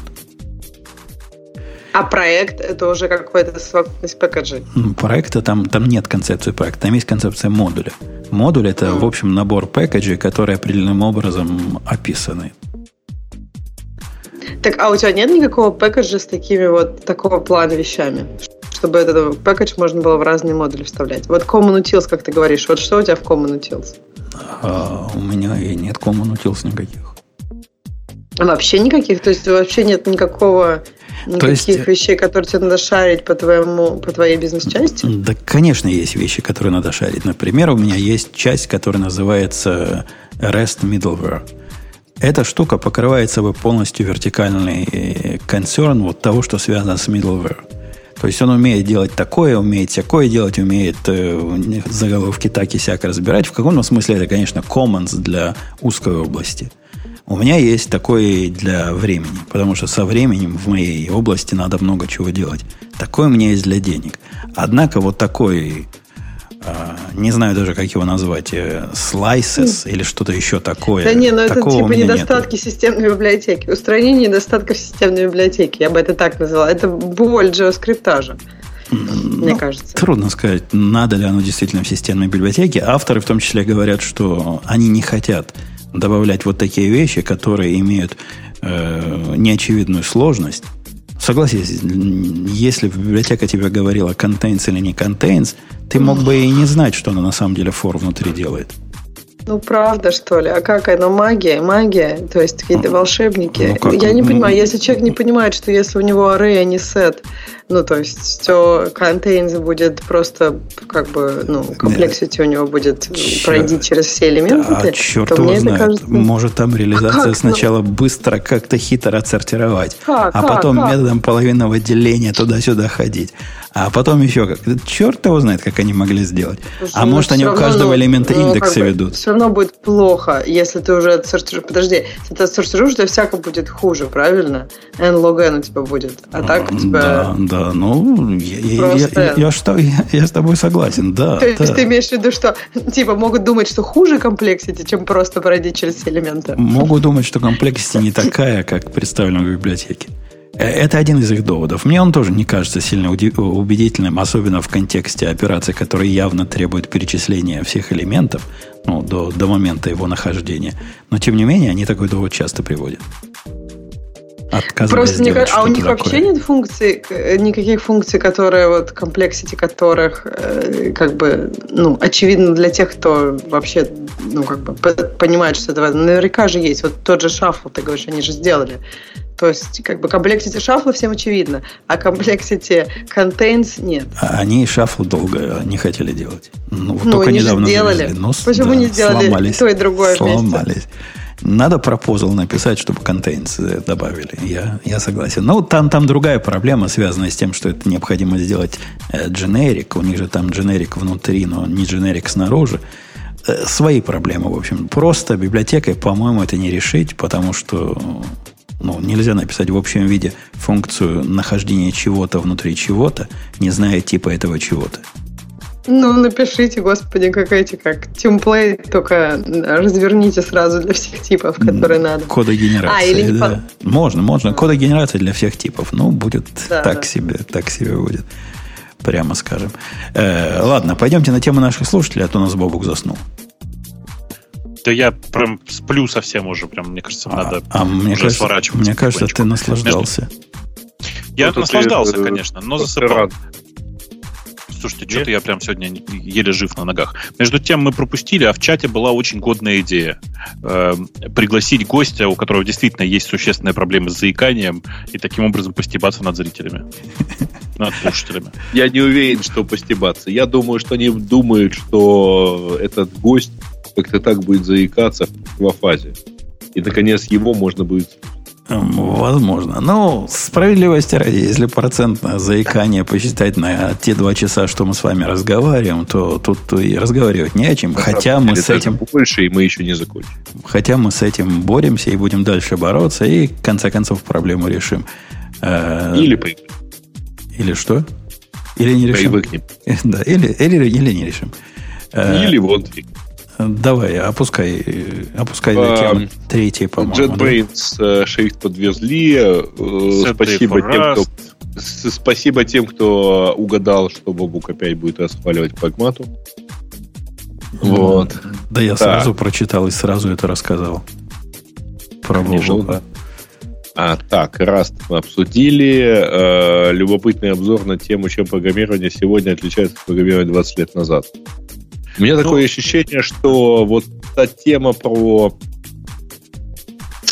А проект это уже какой-то совокупность пэкэджей? Проекта там, там нет концепции проекта, там есть концепция модуля. Модуль это, mm. в общем, набор пэкэджей, которые определенным образом описаны. Так, а у тебя нет никакого пэкэджа с такими вот такого плана вещами? Чтобы этот пэкэдж можно было в разные модули вставлять. Вот Common Utils, как ты говоришь, вот что у тебя в Common Utils? А, у меня и нет Common Utils никаких. Вообще никаких? То есть вообще нет никакого Никаких То есть, вещей, которые тебе надо шарить по, твоему, по твоей бизнес-части? Да, конечно, есть вещи, которые надо шарить. Например, у меня есть часть, которая называется REST Middleware. Эта штука покрывает собой полностью вертикальный концерн вот того, что связано с middleware. То есть он умеет делать такое, умеет всякое делать, умеет э, заголовки так и сяк разбирать. В каком смысле это, конечно, commons для узкой области – у меня есть такой для времени, потому что со временем в моей области надо много чего делать. Такой у меня есть для денег. Однако вот такой, э, не знаю даже, как его назвать, э, slices или что-то еще такое. Да не, ну это типа недостатки нету. системной библиотеки. Устранение недостатков системной библиотеки. Я бы это так назвала. Это боль JavaScript. Мне ну, кажется. Трудно сказать, надо ли оно действительно в системной библиотеке. Авторы в том числе говорят, что они не хотят добавлять вот такие вещи, которые имеют э, неочевидную сложность. Согласись, если библиотека тебе говорила contains или не contains, ты мог бы и не знать, что она на самом деле for внутри делает. Ну, правда, что ли? А как оно? Магия? Магия? То есть какие-то ну, волшебники? Ну, Я не понимаю, если человек не понимает, что если у него array, а не set, ну, то есть все contains будет просто как бы, ну, complexity у него будет черт. пройти через все элементы. Да, черт то его знает. Кажется... Может там реализация а сначала ну? быстро как-то хитро отсортировать, как, а как, потом как? методом половинного деления туда-сюда ходить. А потом еще как. Черт его знает, как они могли сделать. Слушай, а ну, может, они у каждого ну, элемента ну, индекса как бы, ведут. Все равно будет плохо, если ты уже отсортируешь. Подожди, если ты отсортируешь, то всяко будет хуже, правильно? n log n у тебя будет. А так у тебя... Да, да, ну, я, я, я, что, я, я с тобой согласен, да. То есть ты имеешь в виду, что типа могут думать, что хуже complexity, чем просто пройти через все элементы? Могут думать, что complexity не такая, как представлена в библиотеке. Э, это один из их доводов. Мне он тоже не кажется сильно убедительным, особенно в контексте операции, которые явно требуют перечисления всех элементов ну, до, до момента его нахождения. Но, тем не менее, они такой довод часто приводят. Просто не, а у них такое. вообще нет функций, э, никаких функций, которые вот complexity которых э, как бы ну очевидно для тех, кто вообще ну как бы понимает, что это наверняка же есть. Вот тот же shuffle, ты говоришь, они же сделали. То есть, как бы complexity shuffle а всем очевидно, а complexity contains нет. А они shuffle долго не хотели делать. Ну, вот ну только недавно сделали. Ну, Почему да, не сделали сломались, то и другое сломались. вместе? Надо proposal написать, чтобы э, добавили. Я, я согласен. Но там, там другая проблема, связанная с тем, что это необходимо сделать дженерик. У них же там дженерик внутри, но не дженерик снаружи. Э, свои проблемы, в общем. Просто библиотекой, по-моему, это не решить, потому что Ну, нельзя написать в общем виде функцию нахождения чего-то внутри чего-то, не зная типа этого чего-то. Ну, напишите, господи, как эти, как темплейт, только разверните сразу для всех типов, которые надо. Кодогенерация, а, или не да. Под... Можно, можно. Кодогенерация для всех типов. Ну, будет да, так да. себе, так себе будет. Прямо скажем. Э, ладно, пойдемте на тему наших слушателей, а то у нас Бобук заснул. Да я прям сплю совсем уже, прям, мне кажется, а, надо а мне уже кажется, сворачивать. Мне кажется, ты наслаждался. Я вот наслаждался, ты, конечно, но засыпал. Слушайте, что-то я прям сегодня еле жив на ногах. Между тем мы пропустили, а в чате была очень годная идея. Э, пригласить гостя, у которого действительно есть существенные проблемы с заиканием, и таким образом постебаться над зрителями. Над слушателями. Я не уверен, что постебаться. Я думаю, что они думают, что этот гость как-то так будет заикаться в фазе. И, наконец, его можно будет Возможно. Ну, справедливости ради, если процентное заикание посчитать на те два часа, что мы с вами разговариваем, то тут и разговаривать не о чем. Хотя мы с этим... Больше, и мы еще не закончим. Хотя мы с этим боремся и будем дальше бороться, и в конце концов проблему решим. Э, или. Или что? Или не решим. Привыкнем. Да, или, или, или не решим. Э, или вот Давай, опускай, опускай до темы. Третьей, по-моему. JetBrains да? Э, шрифт подвезли. Э, спасибо тем, кто, спасибо тем, кто угадал, что Бобук опять будет расхваливать прагмату. Вот. Да я да. сразу прочитал и сразу это рассказал. Про Бобука. А, так, раз мы обсудили. Э, любопытный обзор на тему, чем программирование сегодня отличается от программирования 20 лет назад. У меня ну, такое ощущение, что вот та тема про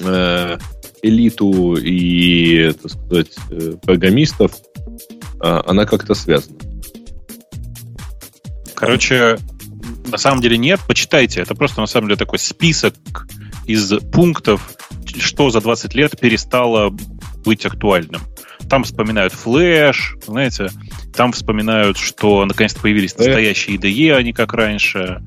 э, элиту и, так сказать, э, программистов, э, она как-то связана. Короче, на самом деле нет. Почитайте. Это просто на самом деле такой список из пунктов, что за 20 лет перестало быть актуальным. Там вспоминают флеш, знаете, там вспоминают, что наконец-то появились настоящие IDE, а не как раньше,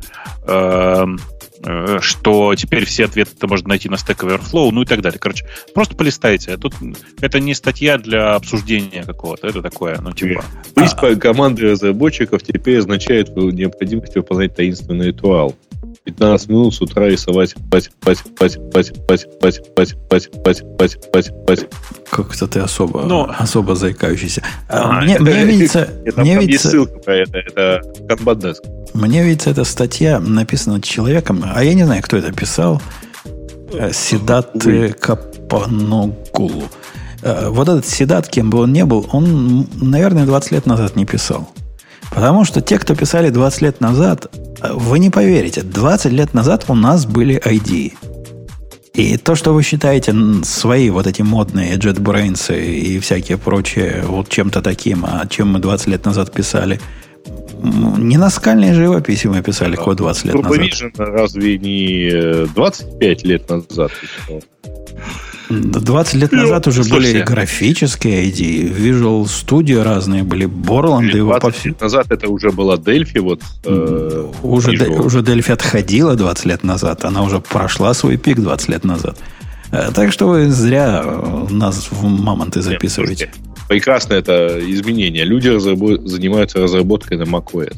эм, э, что теперь все ответы можно найти на Stack Overflow, ну и так далее. Короче, просто полистайте. Тут это не статья для обсуждения какого-то, это такое, ну типа... Пусть а, команды разработчиков теперь означает необходимость выполнять таинственный ритуал. 15 минут с утра рисовать пать, пать, пать, пать, пать, пать, пать, пать, пать, пать, пать, пать. Как-то ты особо, Но... особо заикающийся. А, мне, это, мне видится... Это, мне видится... ссылка про это, это Канбан Мне видится, эта статья написана человеком, а я не знаю, кто это писал, Седат Капаногулу. Вот этот Седат, кем бы он ни был, он, наверное, 20 лет назад не писал. Потому что те, кто писали 20 лет назад, вы не поверите, 20 лет назад у нас были ID. И то, что вы считаете свои вот эти модные JetBrains и всякие прочие вот чем-то таким, а чем мы 20 лет назад писали, не на скальной живописи мы писали код 20 лет назад. Vision разве не 25 лет назад? 20 лет назад уже Слушайте. были графические ID, Visual Studio разные были, Borland. 20 его повсю... лет назад это уже была Delphi. Вот, э, уже, де, уже Delphi отходила 20 лет назад, она уже прошла свой пик 20 лет назад. Э, так что вы зря э, нас в мамонты записываете. Нет, прекрасно это изменение. Люди разработ... занимаются разработкой на macOS.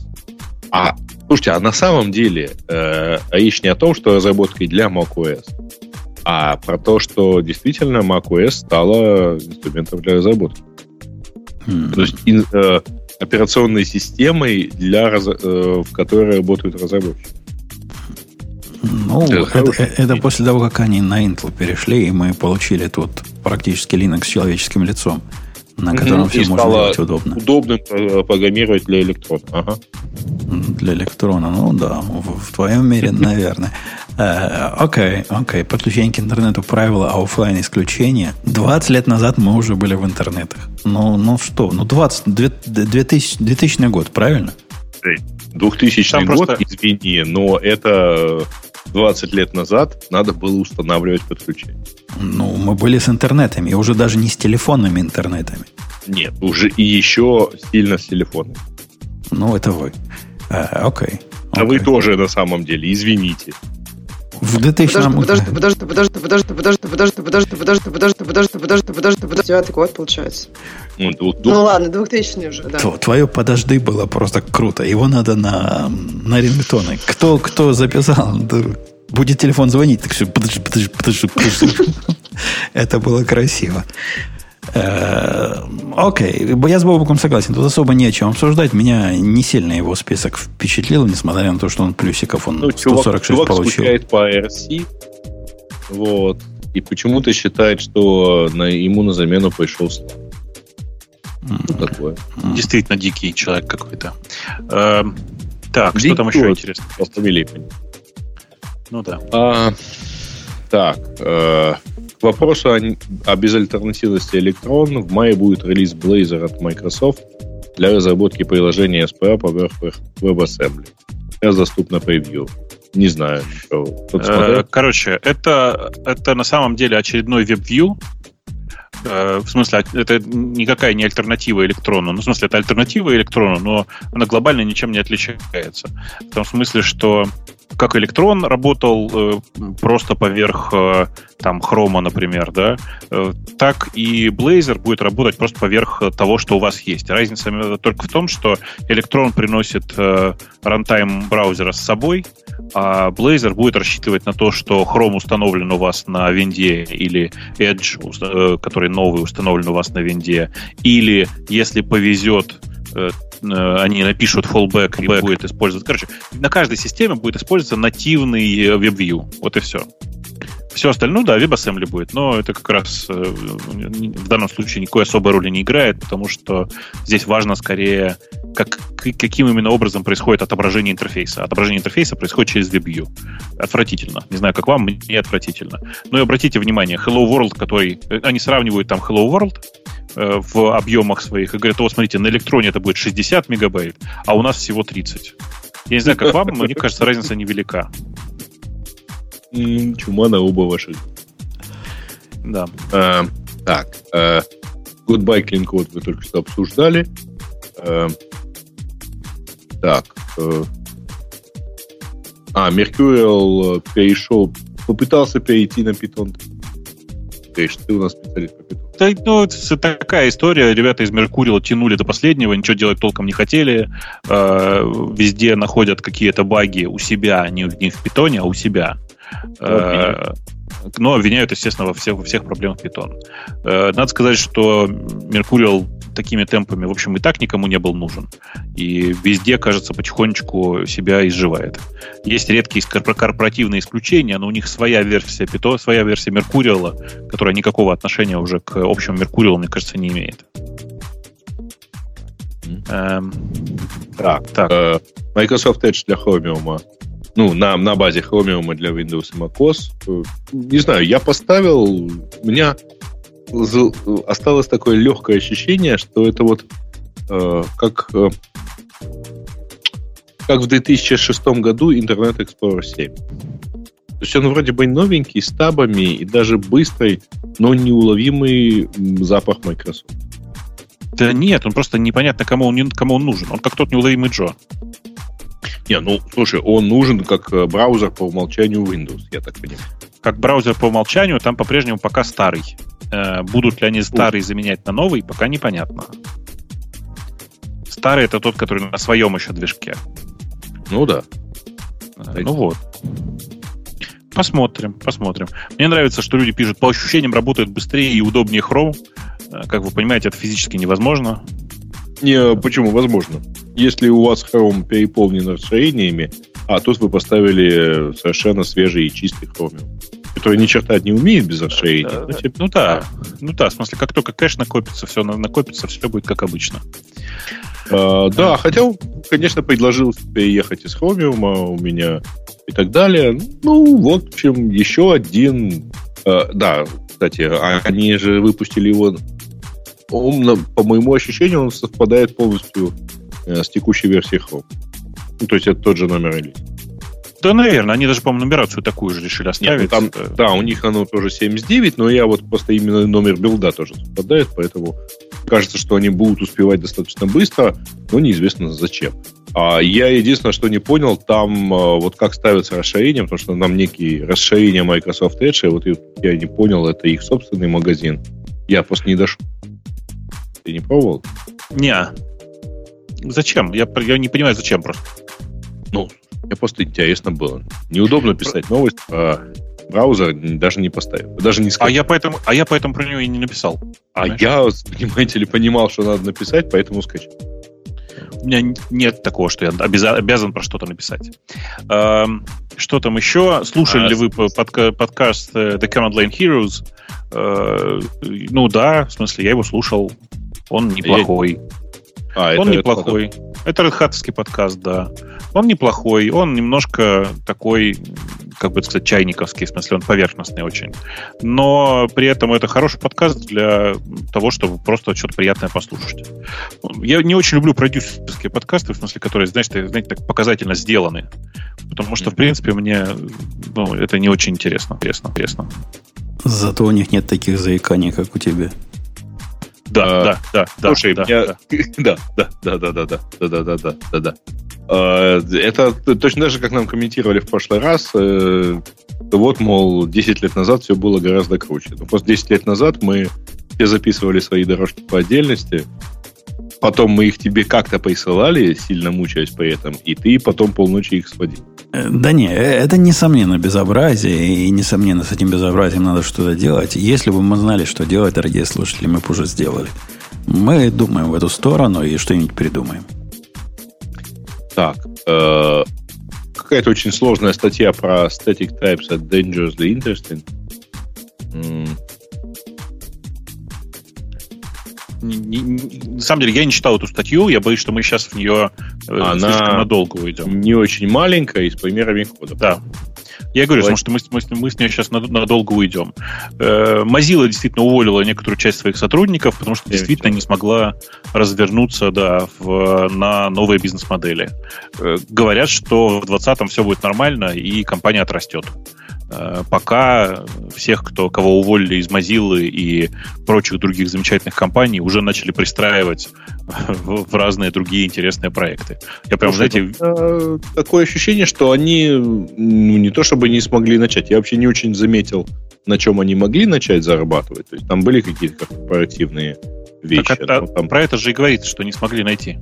А, слушайте, а на самом деле э, речь не о том, что разработкой для macOS, а про то, что действительно macOS стала инструментом для разработки. Mm-hmm. То есть ин, э, операционной системой, для, э, в которой работают разработчики. Ну, это, это, это после того, как они на Intel перешли, и мы получили тут практически Linux с человеческим лицом на котором угу, все можно делать удобно. Удобно программировать для электрона. Ага. Для электрона, ну да, в, в твоем мире, наверное. Э, окей, окей. Подключение к интернету правила, а офлайн исключение. 20 лет назад мы уже были в интернетах. Ну, ну что, ну 20, 2000, 2000 год, правильно? 2000 Там год, просто... извини, но это 20 лет назад надо было устанавливать подключение. Ну, мы были с интернетами, уже даже не с телефонными интернетами. Нет, уже и еще сильно с телефонами. Ну, это вы. А, окей. А вы тоже на самом деле, извините. В 2000 подожди, подожди, подожди, подожди, подожди, подожди, подожди, подожди, подожди, подожди, подожди, подожди, подожди, девятый год получается. Ну, ну ладно, 2000 уже, да. Твое подожди было просто круто. Его надо на, на рингтоны. Кто, кто записал? Будет телефон звонить, так все, подожди, подожди, подожди, подожди. Это было красиво. Э, окей, я с Бобуком согласен. Тут особо не о чем обсуждать. Меня не сильно его список впечатлил, несмотря на то, что он плюсиков он ну, 146 чувак, получил. скучает по IRC. Вот. И почему-то считает, что на, ему на замену пришел Slack. Mm. такое. Действительно дикий человек какой-то. Э, так, Дик что там еще интересно? По фамилии. Ну да. А, так, э, вопросу о, о безальтернативности Electron, в мае будет релиз Blazor от Microsoft для разработки приложения SPA поверх WebAssembly. Сейчас доступно превью. Не знаю. Э, короче, это, это на самом деле очередной WebView, э, в смысле, это никакая не альтернатива электрону. Ну, в смысле, это альтернатива электрону, но она глобально ничем не отличается. В том смысле, что как электрон работал э, просто поверх э, там хрома, например, да, э, так и Blazor будет работать просто поверх того, что у вас есть. Разница только в том, что электрон приносит э, браузера с собой, а Blazor будет рассчитывать на то, что Chrome установлен у вас на винде или Edge, э, который новый установлен у вас на винде, или, если повезет, э, Э, они напишут fallback и будет использоваться. Короче, на каждой системе будет использоваться нативный WebView. Вот и все. Все остальное, да, WebAssembly будет, но это как раз э, в данном случае никакой особой роли не играет, потому что здесь важно скорее, как, каким именно образом происходит отображение интерфейса. Отображение интерфейса происходит через WebView. Отвратительно. Не знаю, как вам, мне отвратительно. Но и обратите внимание, Hello World, который... Э, они сравнивают там Hello World, Э, в объемах своих и говорят, о, смотрите, на электроне это будет 60 мегабайт, а у нас всего 30. Я не знаю, как вам, мне кажется, разница невелика. Чума на оба ваши. Да. А, так. А, Goodbye Code вы только что обсуждали. А, так. А, Mercurial перешел, попытался перейти на Python. Ты у нас специалист по Python. Да, ну, это такая история. Ребята из Меркурила тянули до последнего, ничего делать толком не хотели. Э, везде находят какие-то баги у себя, не, не в питоне, а у себя. Э, но обвиняют, естественно, во всех, во всех проблемах питон. Э, надо сказать, что Меркурил такими темпами, в общем, и так никому не был нужен. И везде, кажется, потихонечку себя изживает. Есть редкие корпоративные исключения, но у них своя версия Python, своя версия Меркуриала, которая никакого отношения уже к общему Меркуриалу, мне кажется, не имеет. Эм, так, так. Э, Microsoft Edge для Chromium. Ну, на, на базе Chromium для Windows и macOS. Э, не знаю, я поставил, у меня осталось такое легкое ощущение, что это вот э, как, э, как в 2006 году Internet Explorer 7. То есть он вроде бы новенький, с табами и даже быстрый, но неуловимый запах Microsoft. Да нет, он просто непонятно, кому он, кому он нужен. Он как тот неуловимый Джо. Не, ну, слушай, он нужен как э, браузер по умолчанию Windows, я так понимаю. Как браузер по умолчанию, там по-прежнему пока старый. Э, будут ли они старый заменять на новый, пока непонятно. Старый это тот, который на своем еще движке. Ну да. Э, ну вот. Посмотрим, посмотрим. Мне нравится, что люди пишут, по ощущениям работают быстрее и удобнее Chrome. Как вы понимаете, это физически невозможно. Не, почему возможно? Если у вас Chrome переполнен расширениями, а тут вы поставили совершенно свежий и чистый Chromium который ни черта не умеет без расширения. Ну, типа, ну да, ну да, в смысле, как только кэш накопится, все накопится, все будет как обычно. А, да, хотя, конечно, предложил переехать из Chromium у меня и так далее. Ну, вот, в общем, еще один... А, да, кстати, они же выпустили его... Он, по моему ощущению, он совпадает полностью э, с текущей версией Chrome. Ну, то есть это тот же номер релиза. Да, наверное. Они даже, по-моему, нумерацию такую же решили оставить. Нет, ну, там, да, у них оно тоже 79, но я вот просто именно номер билда тоже совпадает, поэтому кажется, что они будут успевать достаточно быстро, но неизвестно зачем. А я единственное, что не понял, там а, вот как ставится расширение, потому что нам некие расширения Microsoft Edge, и вот я не понял, это их собственный магазин. Я просто не дошел. Ты не пробовал? Не. Зачем? Я, я не понимаю, зачем просто. Ну, мне просто интересно было. Неудобно писать новость, а браузер даже не поставил. Даже не сказал. А я поэтому, а я поэтому про него и не написал. А понимаешь? я, понимаете ли, понимал, что надо написать, поэтому скачал. У меня нет такого, что я обязан, обязан про что-то написать. Эм, что там еще? Слушали а, ли вы подка, подкаст э, The Command Line Heroes? Э, ну да, в смысле, я его слушал. Он неплохой. А, он это, неплохой. Это, это Red Hat подкаст, да. Он неплохой, он немножко такой, как бы сказать, чайниковский, в смысле, он поверхностный очень. Но при этом это хороший подкаст для того, чтобы просто что-то приятное послушать. Я не очень люблю продюсерские подкасты, в смысле, которые, знаете, знаете так показательно сделаны. Потому что, в принципе, мне ну, это не очень интересно. Интересно, интересно. Зато у них нет таких заиканий, как у тебя. Да, а, да, да, да. Слушай, да, меня... да, да, да, да, да, да, да, да, да, да, да. Это точно так же, как нам комментировали в прошлый раз. Вот, мол, 10 лет назад все было гораздо круче. Но просто 10 лет назад мы все записывали свои дорожки по отдельности, потом мы их тебе как-то присылали, сильно мучаясь при этом, и ты потом полночи их сводил. Э, да не, э, это несомненно безобразие, и несомненно с этим безобразием надо что-то делать. Если бы мы знали, что делать, дорогие слушатели, мы бы уже сделали. Мы думаем в эту сторону и что-нибудь придумаем. Так, э, какая-то очень сложная статья про static types at dangerously interesting. На самом деле, я не читал эту статью, я боюсь, что мы сейчас в нее э, Она слишком надолго уйдем. Не очень маленькая и с примерами кода. Да. Я говорю, потому что мы, мы, мы с ней сейчас надолго уйдем. Э, Mozilla действительно уволила некоторую часть своих сотрудников, потому что действительно не смогла развернуться да, в, на новые бизнес-модели. Э, говорят, что в 2020 все будет нормально, и компания отрастет. Э, пока всех, кто, кого уволили из Mozilla и прочих других замечательных компаний, уже начали пристраивать в, в разные другие интересные проекты. Я прям, знаете... Э, такое ощущение, что они ну, не то чтобы не смогли начать, я вообще не очень заметил, на чем они могли начать зарабатывать. То есть там были какие-то корпоративные вещи. Так, а, а, там про это же и говорится, что не смогли найти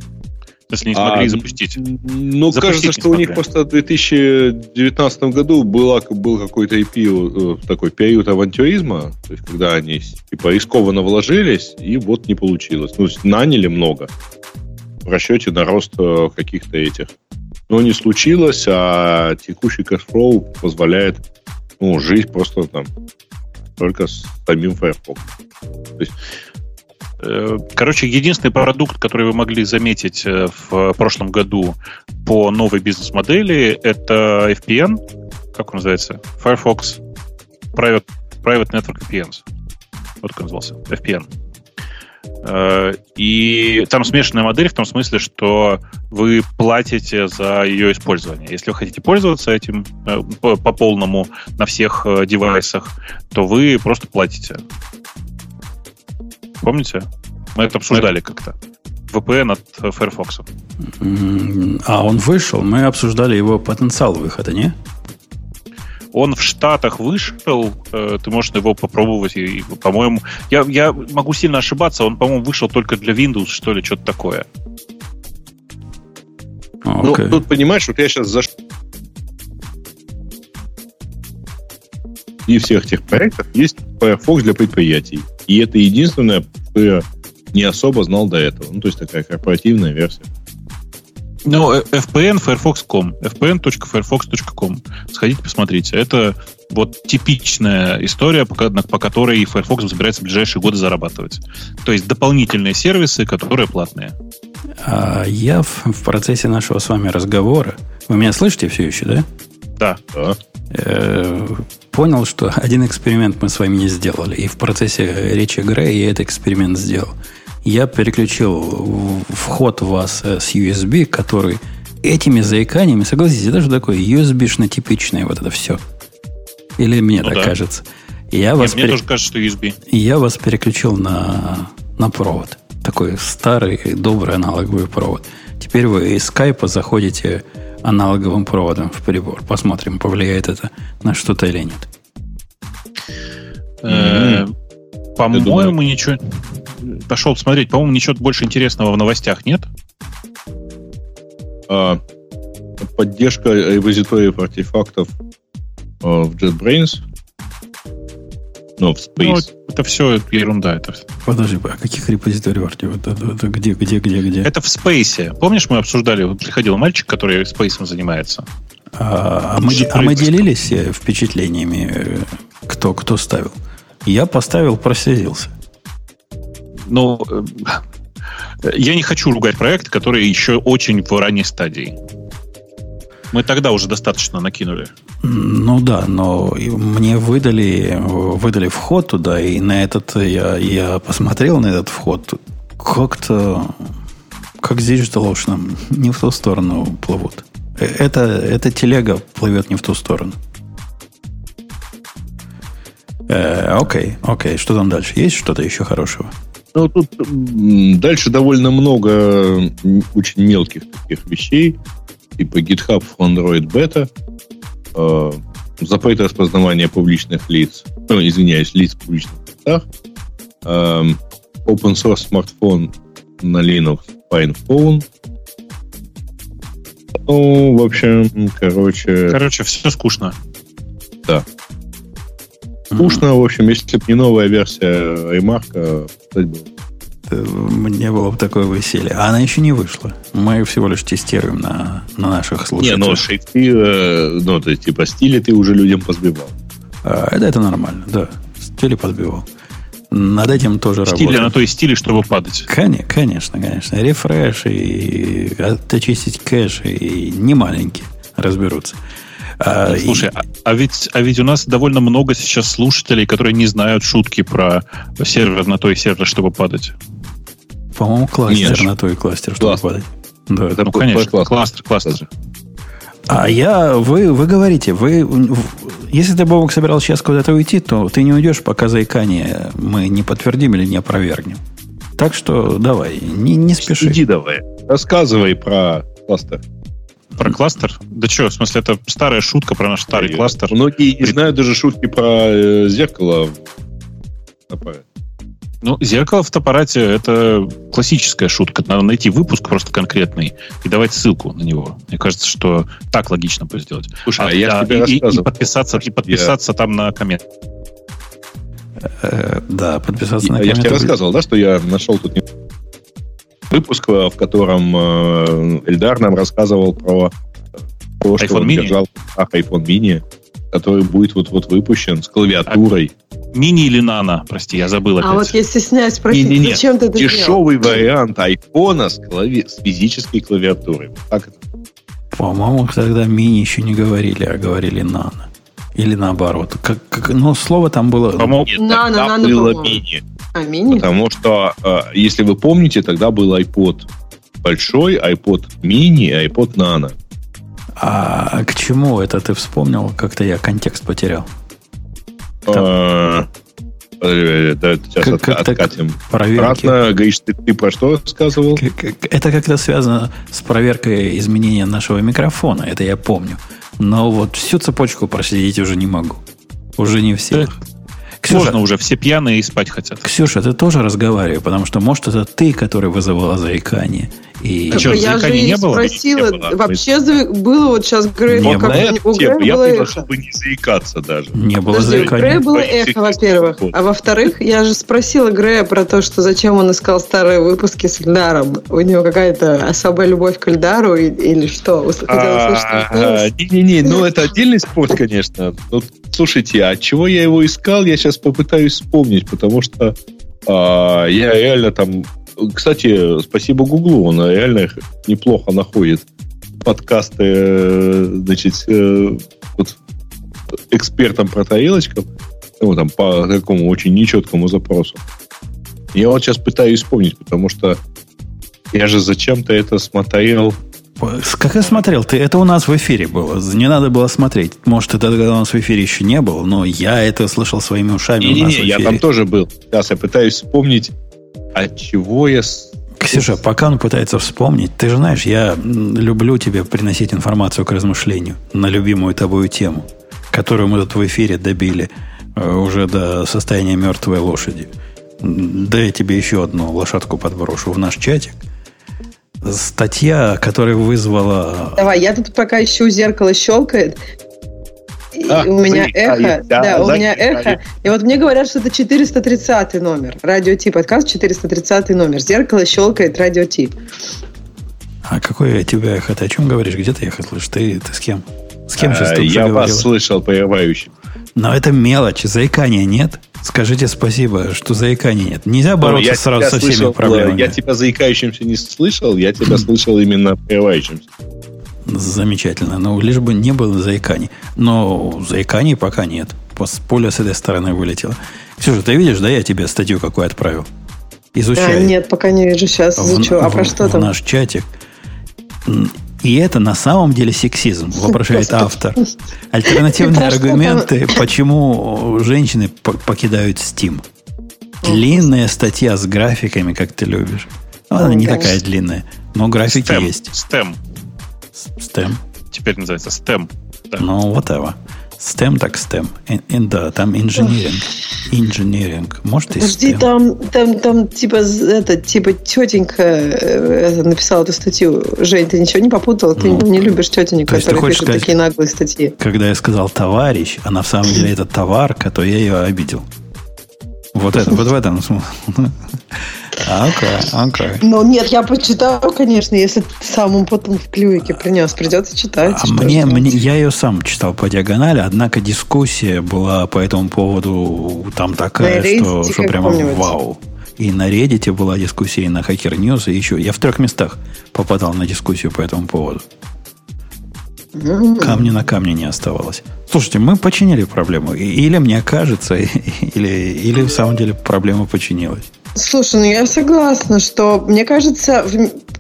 если не смогли а, запустить. Ну, Запустить кажется, что у них просто в 2019 году была, был какой-то EP, э, такой период авантюризма, то есть когда они типа рискованно вложились, и вот не получилось. Ну, наняли много в расчете на рост э, каких-то этих. Но не случилось, а текущий cash flow позволяет ну, жить просто там только с самим Firefox. То есть короче, единственный продукт, который вы могли заметить э, в прошлом году по новой бизнес-модели, это VPN, как он называется? Firefox Private, Private Network VPNs. Вот как он назывался, FPN. Э, и там смешанная модель в том смысле, что вы платите за ее использование. Если вы хотите пользоваться этим по полному на всех девайсах, то вы просто платите. Помните? Мы это обсуждали как-то. VPN от Firefox. А он вышел? Мы обсуждали его потенциал выхода, не? Он в Штатах вышел, э, ты можешь его попробовать, и, по-моему, я, я могу сильно ошибаться, он, по-моему, вышел только для Windows, что ли, что-то такое. Okay. Ну, тут, понимаешь, вот я сейчас зашел и всех тех проектов есть Firefox для предприятий. И это единственное, что я не особо знал до этого. Ну, то есть такая корпоративная версия. Ну, э, FPN Firefox.com, fpn.firefox.com. Сходите, посмотрите. Это вот типичная история, по, по которой Firefox собирается в ближайшие годы зарабатывать. То есть дополнительные сервисы, которые платные. А я в, в процессе нашего с вами разговора... Вы меня слышите все еще, да? Да. да. Э, понял, что один эксперимент мы с вами не сделали. И в процессе речи Грея я этот эксперимент сделал. Я переключил вход вас э, с USB, который этими заиканиями, согласитесь, это же такое USB-шно-типичное вот это все. Или мне ну, так да. кажется. Я Нет, вас мне пере... тоже кажется, что USB. Я вас переключил на, на провод. Такой старый, добрый аналоговый провод. Теперь вы из скайпа заходите аналоговым проводом в прибор. Посмотрим, повлияет это на что-то или нет. Э, по-моему, ничего... Пошел смотреть. По-моему, ничего больше интересного в новостях нет. А, поддержка репозиториев артефактов а, в JetBrains. Ну, в Space. Ну, это все ерунда. Это... Подожди, а каких репозиториев артефактов? Это, это где, где, где, где? Это в Space. Помнишь, мы обсуждали, приходил мальчик, который Space занимается. А, а, мы, а мы делились э, впечатлениями, э, кто, кто ставил? Я поставил, прослезился. Ну, э, я не хочу ругать проект, который еще очень в ранней стадии. Мы тогда уже достаточно накинули. Ну да, но мне выдали, выдали вход туда, и на этот я, я посмотрел на этот вход. Как-то как с Digital Ocean не в ту сторону плывут. Э, это, эта телега плывет не в ту сторону. Э, окей, окей. Что там дальше? Есть что-то еще хорошего? Ну, тут дальше довольно много очень мелких таких вещей, типа GitHub в Android Beta, э, запрет распознавания публичных лиц, ну, извиняюсь, лиц в публичных местах, э, open source смартфон на Linux PinePhone, ну, в общем, короче... Короче, все скучно. Да. Скучно, в общем, если бы не новая версия ремарка, кстати, было. Мне было бы такое веселье. А она еще не вышла. Мы всего лишь тестируем на, на наших слушателях. Не, ну шрифты, э, ну, то есть, типа, стили ты уже людям позбивал. А, это, это нормально, да. Стили подбивал. Над этим тоже стили, работаем. на то и стили, чтобы падать. Конечно, конечно, конечно. Рефреш и очистить кэш и не маленькие разберутся. А, Слушай, и... а, а, ведь, а ведь у нас довольно много сейчас слушателей, которые не знают шутки про сервер на то и сервер, чтобы падать. По-моему, кластер Нет. на то и кластер, чтобы кластер. падать. Да. Это, ну, конечно, кластер, кластер. кластер. А я, вы, вы говорите, вы, если ты, Бобок, собирался сейчас куда-то уйти, то ты не уйдешь, пока заикание мы не подтвердим или не опровергнем. Так что давай, не, не спеши. Иди давай, рассказывай про кластер. Про кластер? Да что, в смысле, это старая шутка про наш старый Понятно. кластер. Многие не знают даже шутки про э, зеркало. Ну, зеркало в фотоаппарате — это классическая шутка. Надо найти выпуск просто конкретный и давать ссылку на него. Мне кажется, что так логично будет сделать. Слушай, а, а я а, тебе и, и подписаться, и подписаться я... там на коммент. Э, да, подписаться на коммент. Я же тебе рассказывал, да, что я нашел тут выпуск, в котором э, Эльдар нам рассказывал про то, что iPhone он mini? держал iPhone mini, который будет вот-вот выпущен с клавиатурой. А, мини или нано, прости, я забыл опять. А вот если снять, спросить, не, не, не. зачем ты это Дешевый делал? вариант айфона с, клави... с физической клавиатурой. Как это? По-моему, тогда мини еще не говорили, а говорили нано. Или наоборот. Как, как, ну, слово там было... По-моему, нано, нано, было мини. А, мини? Потому что, э, если вы помните, тогда был iPod большой, iPod мини, iPod nano. А к чему это ты вспомнил? Как-то я контекст потерял. А, сейчас как, откатим. Проверки. Обратно, говоришь, ты, ты про что рассказывал? Это как-то связано с проверкой изменения нашего микрофона, это я помню. Но вот всю цепочку проследить уже не могу. Уже не все. Ксюша, Можно уже, все пьяные и спать хотят. Ксюша, ты тоже разговаривай, потому что, может, это ты, который вызывала заикание. И... А что, я же не было? спросила, не было. вообще было вот сейчас Грей, не как было. у Грея я было эхо. чтобы не заикаться даже. Не было Подожди, заикания. Грея было эхо, во-первых. А во-вторых, я же спросила Грея про то, что зачем он искал старые выпуски с Эльдаром. У него какая-то особая любовь к Эльдару или что? А, не-не-не, ну это отдельный спор, конечно. Слушайте, а чего я его искал, я сейчас попытаюсь вспомнить, потому что а, я реально там кстати, спасибо Гуглу, он реально неплохо находит подкасты, значит, э, вот экспертам про тарелочков, ну, там, по такому очень нечеткому запросу. Я вот сейчас пытаюсь вспомнить, потому что я же зачем-то это смотрел. Как я смотрел? Ты, это у нас в эфире было. Не надо было смотреть. Может, это когда у нас в эфире еще не было, но я это слышал своими ушами. Не-не-не, я там тоже был. Сейчас я пытаюсь вспомнить, от чего я... Ксюша, пока он пытается вспомнить, ты же знаешь, я люблю тебе приносить информацию к размышлению на любимую тобою тему, которую мы тут в эфире добили э, уже до состояния мертвой лошади. Да я тебе еще одну лошадку подброшу в наш чатик. Статья, которая вызвала... Давай, я тут пока ищу зеркало щелкает. А, у меня эхо, да, да у меня эхо. И вот мне говорят, что это 430 номер. Радио Ти подкаст 430 номер. Зеркало щелкает радио Ти. А какое у тебя эхо? Ты о чем говоришь? Где ты эхо слышишь? Ты, ты с кем? С кем сейчас а, ты Я вас слышал прерывающим. Но это мелочь, заикания нет. Скажите спасибо, что заикания нет. Нельзя бороться ну, сразу со всеми слышал, проблемами. Я тебя заикающимся не слышал, я тебя слышал именно прерывающимся. Замечательно. Ну, лишь бы не было заиканий. Но заиканий пока нет. Поле с этой стороны вылетело. Ксюша, ты видишь, да, я тебе статью какую отправил? Изучай. А, нет, пока не вижу. Сейчас изучу. В, а про что в там? наш чатик. И это на самом деле сексизм, вопрошает автор. Альтернативные аргументы, почему женщины покидают Steam. Длинная статья с графиками, как ты любишь. Ну, она не такая длинная, но графики есть. STEM. STEM. Теперь называется STEM. Да. Ну, whatever. STEM так STEM. И, да, там инженеринг. Инженеринг. Может, и Подожди, STEM. там, там, там, типа, это, типа, тетенька э, написала эту статью. Жень, ты ничего не попутал? Ты ну, не любишь тетенек, которые пишут сказать, такие наглые статьи. Когда я сказал товарищ, а на самом деле это товарка, то я ее обидел. Вот это, вот в этом смысле. Окей, окей. Ну, нет, я почитаю, конечно, если ты самым потом в клювике принес, придется читать. А мне, мне, я ее сам читал по диагонали, однако дискуссия была по этому поводу там такая, что, что прямо вау. И на Reddit была дискуссия, и на Hacker News, и еще. Я в трех местах попадал на дискуссию по этому поводу. Камни на камне не оставалось. Слушайте, мы починили проблему. Или мне кажется, или, или в самом деле проблема починилась. Слушай, ну я согласна, что мне кажется,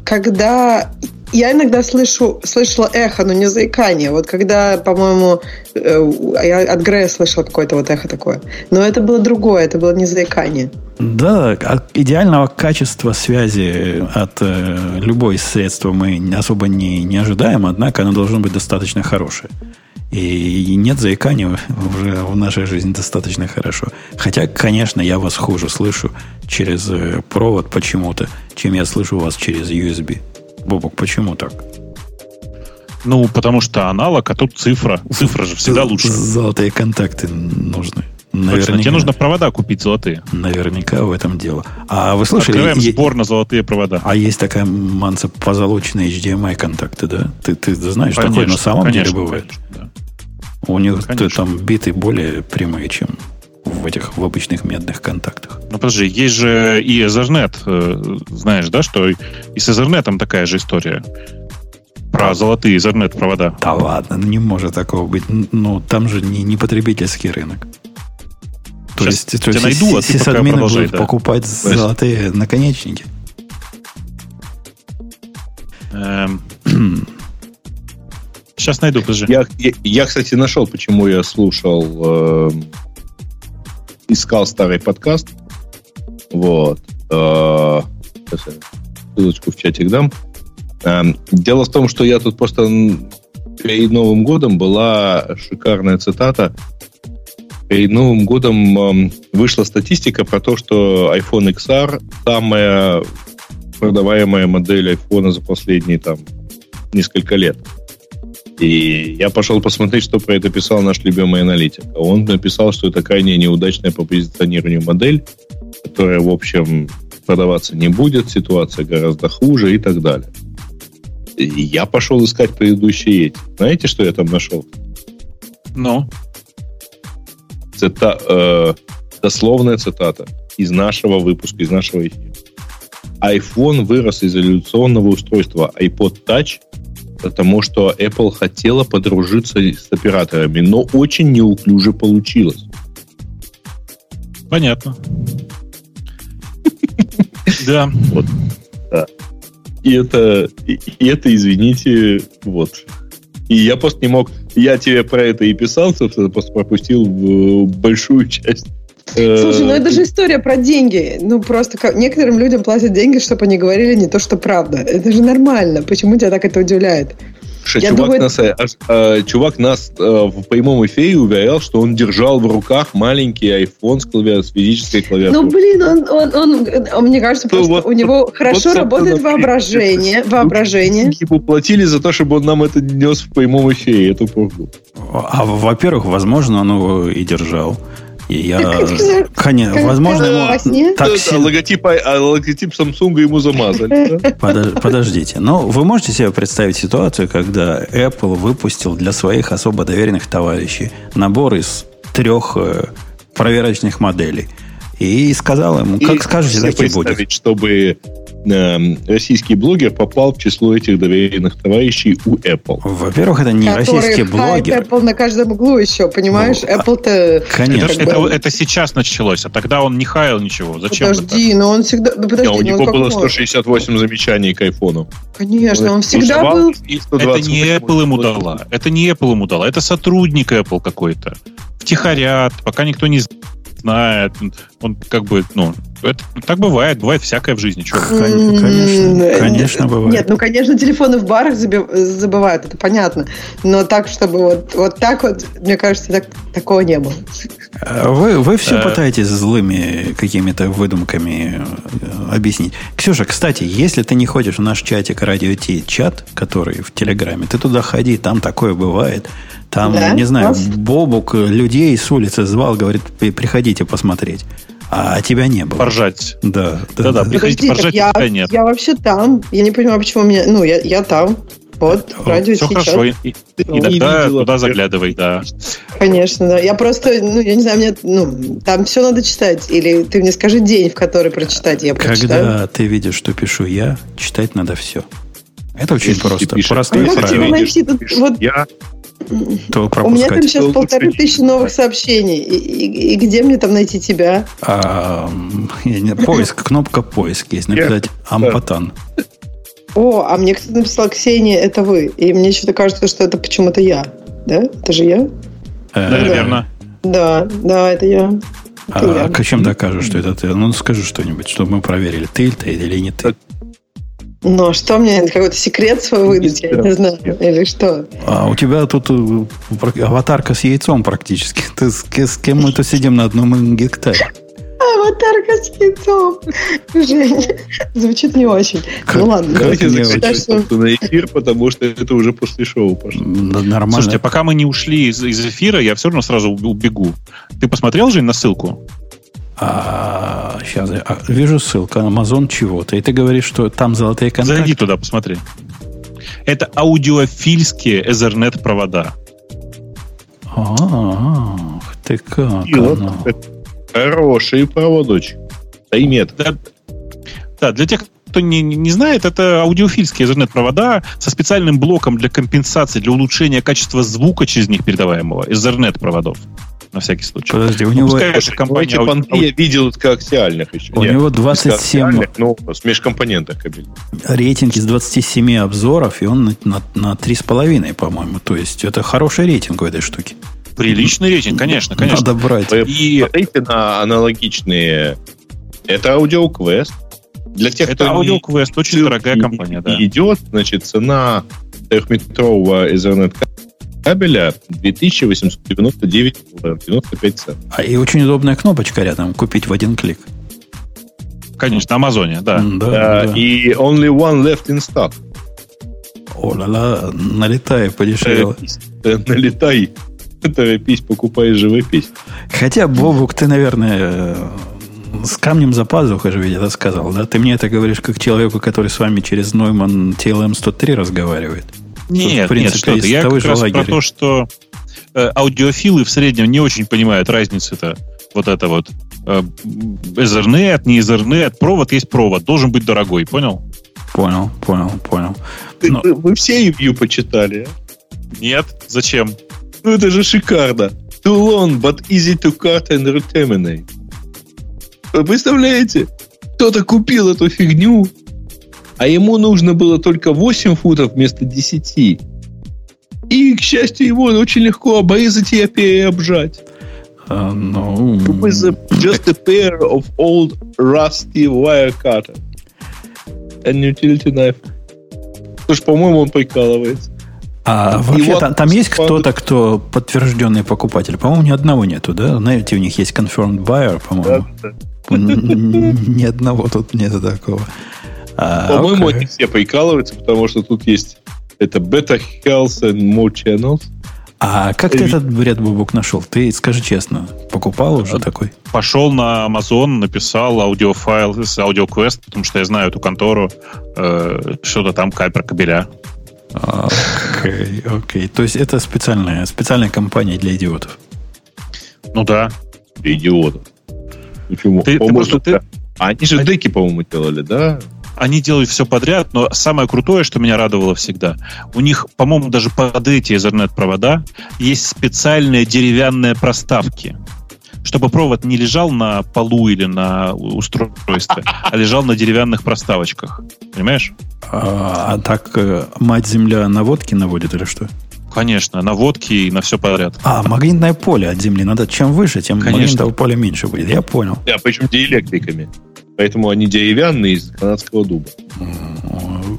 когда я иногда слышу, слышала эхо, но не заикание. Вот когда, по-моему, э, я от Грея слышала какое-то вот эхо такое. Но это было другое, это было не заикание. Да, от идеального качества связи от э, любой средства мы особо не, не ожидаем, однако оно должно быть достаточно хорошее. И, и нет заикания уже в нашей жизни достаточно хорошо. Хотя, конечно, я вас хуже слышу через э, провод почему-то, чем я слышу вас через USB. Бобок, почему так? Ну, потому что аналог, а тут цифра. Цифра же всегда лучше. Золотые контакты нужны. Наверняка, Точно, тебе нужно провода купить золотые. Наверняка в этом дело. А вы слышали? Открываем е- сбор на золотые провода. А есть такая манца позолоченные HDMI контакты, да? Ты, ты знаешь, конечно, такое на самом конечно, деле бывает. Конечно, да. У них конечно. там биты более прямые, чем в этих в обычных медных контактах. Ну подожди, есть же и Ethernet, э, знаешь, да, что и с Ethernet такая же история. Про золотые Ethernet провода. Да ладно, ну не может такого быть. Ну, там же не, не потребительский рынок. То Сейчас есть, то есть найду, а ты сисадмины будут да. покупать золотые наконечники. Эм. Сейчас найду, подожди. Я, я, я, кстати, нашел, почему я слушал, э, искал старый подкаст. Вот. Э, сейчас я ссылочку в чатик дам. Э, дело в том, что я тут просто перед Новым годом была шикарная цитата Перед Новым годом эм, вышла статистика про то, что iPhone XR самая продаваемая модель iPhone за последние там несколько лет. И я пошел посмотреть, что про это писал наш любимый аналитик. А он написал, что это крайне неудачная по позиционированию модель, которая, в общем, продаваться не будет, ситуация гораздо хуже и так далее. И я пошел искать предыдущие эти. Знаете, что я там нашел? Ну? Цита, э, дословная цитата из нашего выпуска, из нашего эфира. iPhone вырос из революционного устройства iPod Touch, потому что Apple хотела подружиться с операторами, но очень неуклюже получилось. Понятно. Да. Вот. Да. И это, и это, извините, вот. И я просто не мог... Я тебе про это и писал, собственно, просто пропустил большую часть Слушай, ну это же история про деньги. Ну просто как, некоторым людям платят деньги, чтобы они говорили не то, что правда. Это же нормально. Почему тебя так это удивляет? Слушай, чувак, думаю, нас, это... э, чувак нас э, в прямом эфире уверял, что он держал в руках маленький iPhone с, клавиатурой, с физической клавиатурой. Ну, блин, он, он, он, он мне кажется, просто вот, у него вот, хорошо вот, работает воображение. воображение. Ему платили за то, чтобы он нам это нес в прямом эфире, эту пургу. А, во-первых, возможно, он его и держал. И я, конечно, возможно, ему так сильно... логотип, а логотип Samsung ему замазали. Подождите, но вы можете себе представить ситуацию, когда Apple выпустил для своих особо доверенных товарищей набор из трех э, проверочных моделей и сказал ему, как скажете, так и будет. чтобы российский блогер попал в число этих доверенных товарищей у Apple. Во-первых, это не Который российский блогер. Apple на каждом углу еще, понимаешь? Ну, Apple-то... Конечно. Это, это, это сейчас началось, а тогда он не хаял ничего. Зачем Подожди, это? но он всегда... Ну, подожди, не, у него было 168 замечаний к айфону. Конечно, он всегда был... Это не Apple ему дала. Это не Apple ему дала. Это сотрудник Apple какой-то. Втихарят, пока никто не знает. Он как бы, ну, это так бывает, бывает всякое в жизни. Что? Конечно, конечно бывает. Нет, ну, конечно, телефоны в барах забывают, это понятно. Но так, чтобы вот, вот так вот, мне кажется, так, такого не было. А вы, вы все пытаетесь злыми какими-то выдумками э, объяснить. Ксюша, кстати, если ты не ходишь в наш чатик Радио Ти, чат, который в Телеграме, ты туда ходи, там такое бывает. Там, да? не знаю? Бобук людей с улицы звал, говорит, приходите посмотреть. А тебя не было. Поржать. Да. Да, да, приходите поржать, я, тебя нет. Я вообще там. Я не понимаю, почему меня... Ну, я, я там. Вот, радио Все сейчас. хорошо. И, и, ну, тогда туда заглядывай, да. Конечно, да. Я просто, ну, я не знаю, мне, ну, там все надо читать. Или ты мне скажи день, в который прочитать, я прочитаю. Когда ты видишь, что пишу я, читать надо все. Это очень Если просто. Пишешь, Простое правило. Найти тут, вот, я, то пропускать. У меня там сейчас полторы тысячи новых сообщений. И, и, и где мне там найти тебя? А, не, поиск, кнопка поиск есть. Написать Ампатан. О, а мне кто-то написал, Ксения, это вы. И мне что-то кажется, что это почему-то я. Да? Это же я? Э, Наверное. Да, да, это я. Это а, я. чем докажешь, что это ты? Ну, скажи что-нибудь, чтобы мы проверили, ты ты или не ты. Ну, что мне, какой-то секрет свой выдать, я не знаю, или что? А у тебя тут э, аватарка с яйцом практически. Ты с, с кем мы тут сидим на одном гектаре? Аватарка с яйцом. Женя, звучит не очень. Как, ну ладно. Давайте заканчивать на эфир, потому что это уже после шоу пошло. Нормально. Слушайте, пока мы не ушли из, из эфира, я все равно сразу убегу. Ты посмотрел, Жень, на ссылку? А, сейчас я а, вижу ссылка Amazon чего-то. И ты говоришь, что там золотые контакты. Зайди туда, посмотри. Это аудиофильские Ethernet провода. Ах, ты как? И вот хороший проводочек. Таймет. Да, да, для тех, кто не, не знает, это аудиофильские Ethernet провода со специальным блоком для компенсации, для улучшения качества звука через них передаваемого. Ethernet проводов на всякий случай. Подожди, у ну, него... Пускай эта компания... Я видел коаксиальных еще. У Нет, него 27... Ну, с межкомпонентах кабель. Рейтинг из 27 обзоров, и он на, на, на 3,5, по-моему. То есть, это хороший рейтинг у этой штуки. Приличный рейтинг, конечно, конечно. Надо брать. Вы и... посмотрите на аналогичные... Это AudioQuest. Для тех, это кто AudioQuest, не... очень дорогая компания, да. Идет, значит, цена трехметрового Ethernet кабеля 2899 95 центов. А и очень удобная кнопочка рядом, купить в один клик. Конечно, на Амазоне, да. Да, да. И only one left in stock. О-ла-ла, налетай подешевле. Э, налетай, торопись, покупай живопись. Хотя, Бобук, ты, наверное, с камнем за пазухой же ведь это сказал, да? Ты мне это говоришь как человеку, который с вами через Neumann TLM-103 разговаривает. Нет, принципе, нет, что ты. Я как раз лагеря. про то, что э, аудиофилы в среднем не очень понимают разницы-то. Вот это вот. Э, Ethernet, не Ethernet. Провод есть провод. Должен быть дорогой, понял? Понял, понял, понял. Ты, Но... вы, вы все ревью почитали? А? Нет, зачем? Ну это же шикарно. Too long, but easy to cut and reterminate. Вы представляете? Кто-то купил эту фигню, а ему нужно было только 8 футов вместо 10. И, к счастью, его очень легко обрезать и обжать. Uh, no. A, just a pair of old rusty wire cutter and utility knife. Слушай, по-моему, он прикалывается. А вообще, вот там, там есть кто-то, кто подтвержденный покупатель? По-моему, ни одного нету, да? Знаете, у них есть confirmed buyer, по-моему. Да, да. Ни одного тут нету такого. А, по-моему, они все прикалываются, потому что тут есть это Better Health and More Channels. А как ты этот бред, Бубук, нашел? Ты скажи честно, покупал уже такой? Пошел на Amazon, написал аудиофайл с AudioQuest, потому что я знаю эту контору, э, что-то там про кабеля. Окей, okay, окей. Okay. То есть это специальная, специальная компания для идиотов. Ну да. Для идиотов. Почему? Ты, ты просто, ты... Они же деки, по-моему, делали, да? Они делают все подряд, но самое крутое, что меня радовало всегда, у них, по-моему, даже под эти Ethernet-провода есть специальные деревянные проставки, чтобы провод не лежал на полу или на устройстве, а лежал на деревянных проставочках. Понимаешь? А, а так э, мать-земля на водке наводит или что? Конечно, на водке и на все подряд. А, магнитное поле от Земли. Надо чем выше, тем Конечно. магнитного поля меньше будет. Я понял. Да, причем диэлектриками. Поэтому они деревянные из канадского дуба.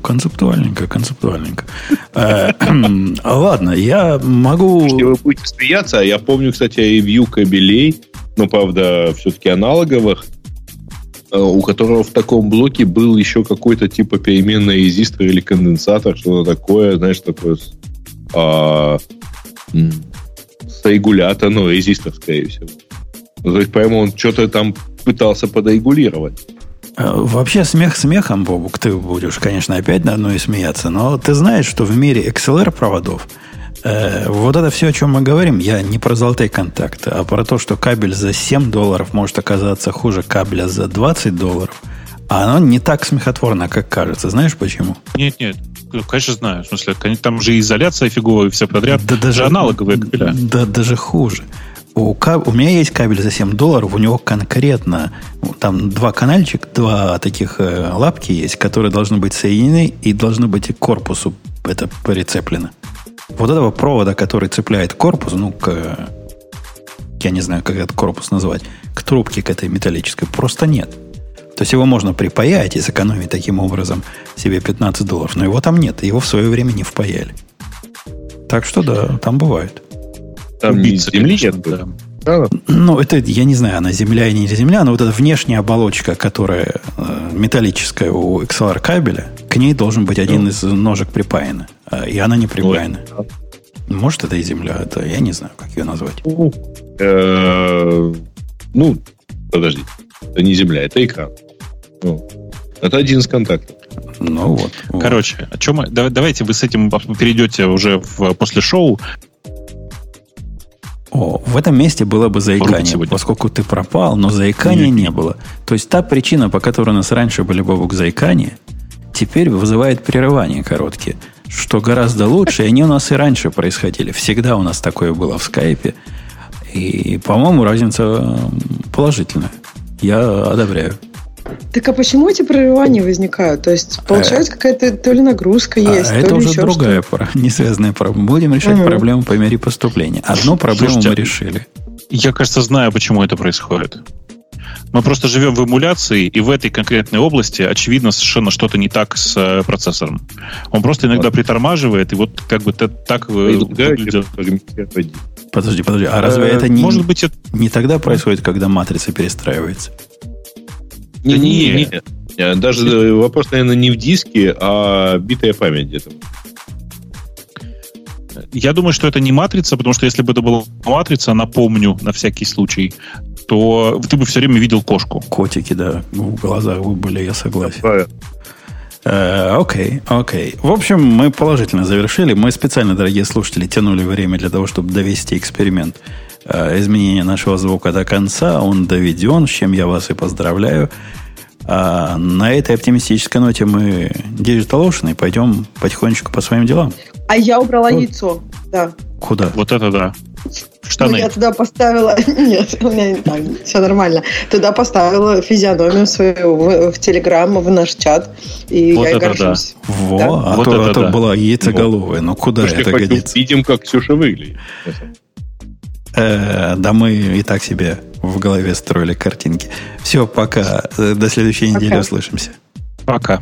Концептуальненько, концептуальненько. Э, ладно, я могу... Вы будете смеяться, а я помню, кстати, ревью кабелей, но, правда, все-таки аналоговых, э, у которого в таком блоке был еще какой-то типа переменный резистор или конденсатор, что-то такое, знаешь, такое а, с регулятор, ну, резистор, скорее всего. То есть, по-моему, он что-то там пытался подрегулировать. Э, вообще смех смехом, Бобук, ты будешь, конечно, опять на одной смеяться, но ты знаешь, что в мире XLR-проводов э, вот это все, о чем мы говорим, я не про золотые контакты, а про то, что кабель за 7 долларов может оказаться хуже кабеля за 20 долларов, а оно не так смехотворно, как кажется. Знаешь почему? Нет, нет, конечно, знаю. В смысле, там же изоляция фиговая и все подряд. Да даже аналоговые кабеля. Да, даже хуже у, каб... у меня есть кабель за 7 долларов, у него конкретно там два канальчика, два таких э, лапки есть, которые должны быть соединены и должны быть и к корпусу это прицеплено. Вот этого провода, который цепляет корпус, ну, к, я не знаю, как этот корпус назвать, к трубке к этой металлической, просто нет. То есть его можно припаять и сэкономить таким образом себе 15 долларов, но его там нет, его в свое время не впаяли. Так что да, там бывает. Там Убийца, не земли нет. Да. Ну, это, я не знаю, она земля или не земля, но вот эта внешняя оболочка, которая э, металлическая у XLR кабеля, к ней должен быть один ну. из ножек припаяна. Э, и она не припаяна. Ну, Может, это и земля, это я не знаю, как ее назвать. Ну, э, ну подожди. Это не земля, это экран. Ну, это один из контактов. Ну вот. Короче, о чем мы, давайте вы с этим перейдете уже в, после шоу. О, в этом месте было бы заикание, поскольку ты пропал, но заикания не было. То есть та причина, по которой у нас раньше были бабук заикания, теперь вызывает прерывания короткие, что гораздо лучше, и они у нас и раньше происходили. Всегда у нас такое было в скайпе. И, по-моему, разница положительная. Я одобряю. Так а почему эти прерывания возникают? То есть, получается, а, какая-то то ли нагрузка а есть, а, то это ли уже другая, про, не связанная проблема. Будем решать угу. проблему по мере поступления. Одну проблему Слушайте, мы решили. Я, кажется, знаю, почему это происходит. Мы просто живем в эмуляции, и в этой конкретной области, очевидно, совершенно что-то не так с э, процессором. Он просто иногда вот. притормаживает, и вот как бы так... Э, подожди, подожди, а разве э, это не, Может быть, это... не тогда происходит, когда матрица перестраивается? Не, не, не, не. Даже вопрос, наверное, не в диске, а битая память где-то. Я думаю, что это не матрица, потому что если бы это была матрица, напомню, на всякий случай, то ты бы все время видел кошку. Котики, да, в глазах вы были, я согласен. Э, окей, окей. В общем, мы положительно завершили. Мы специально, дорогие слушатели, тянули время для того, чтобы довести эксперимент э, изменения нашего звука до конца. Он доведен, с чем я вас и поздравляю. А на этой оптимистической ноте мы Digital Ocean и пойдем потихонечку по своим делам. А я убрала вот. яйцо, да. Куда? Вот это да. Штаны. Ну, я туда поставила... Нет, у меня так, все нормально. Туда поставила физиономию свою в, в Телеграм, в наш чат. И вот я это горжусь. Да. Во, да. а вот то, это, а то да. была яйцеголовая. Но ну, куда Слушайте, это годится? Видим, как Ксюша выглядит. Э, да мы и так себе в голове строили картинки. Все, пока. До следующей недели услышимся. Пока.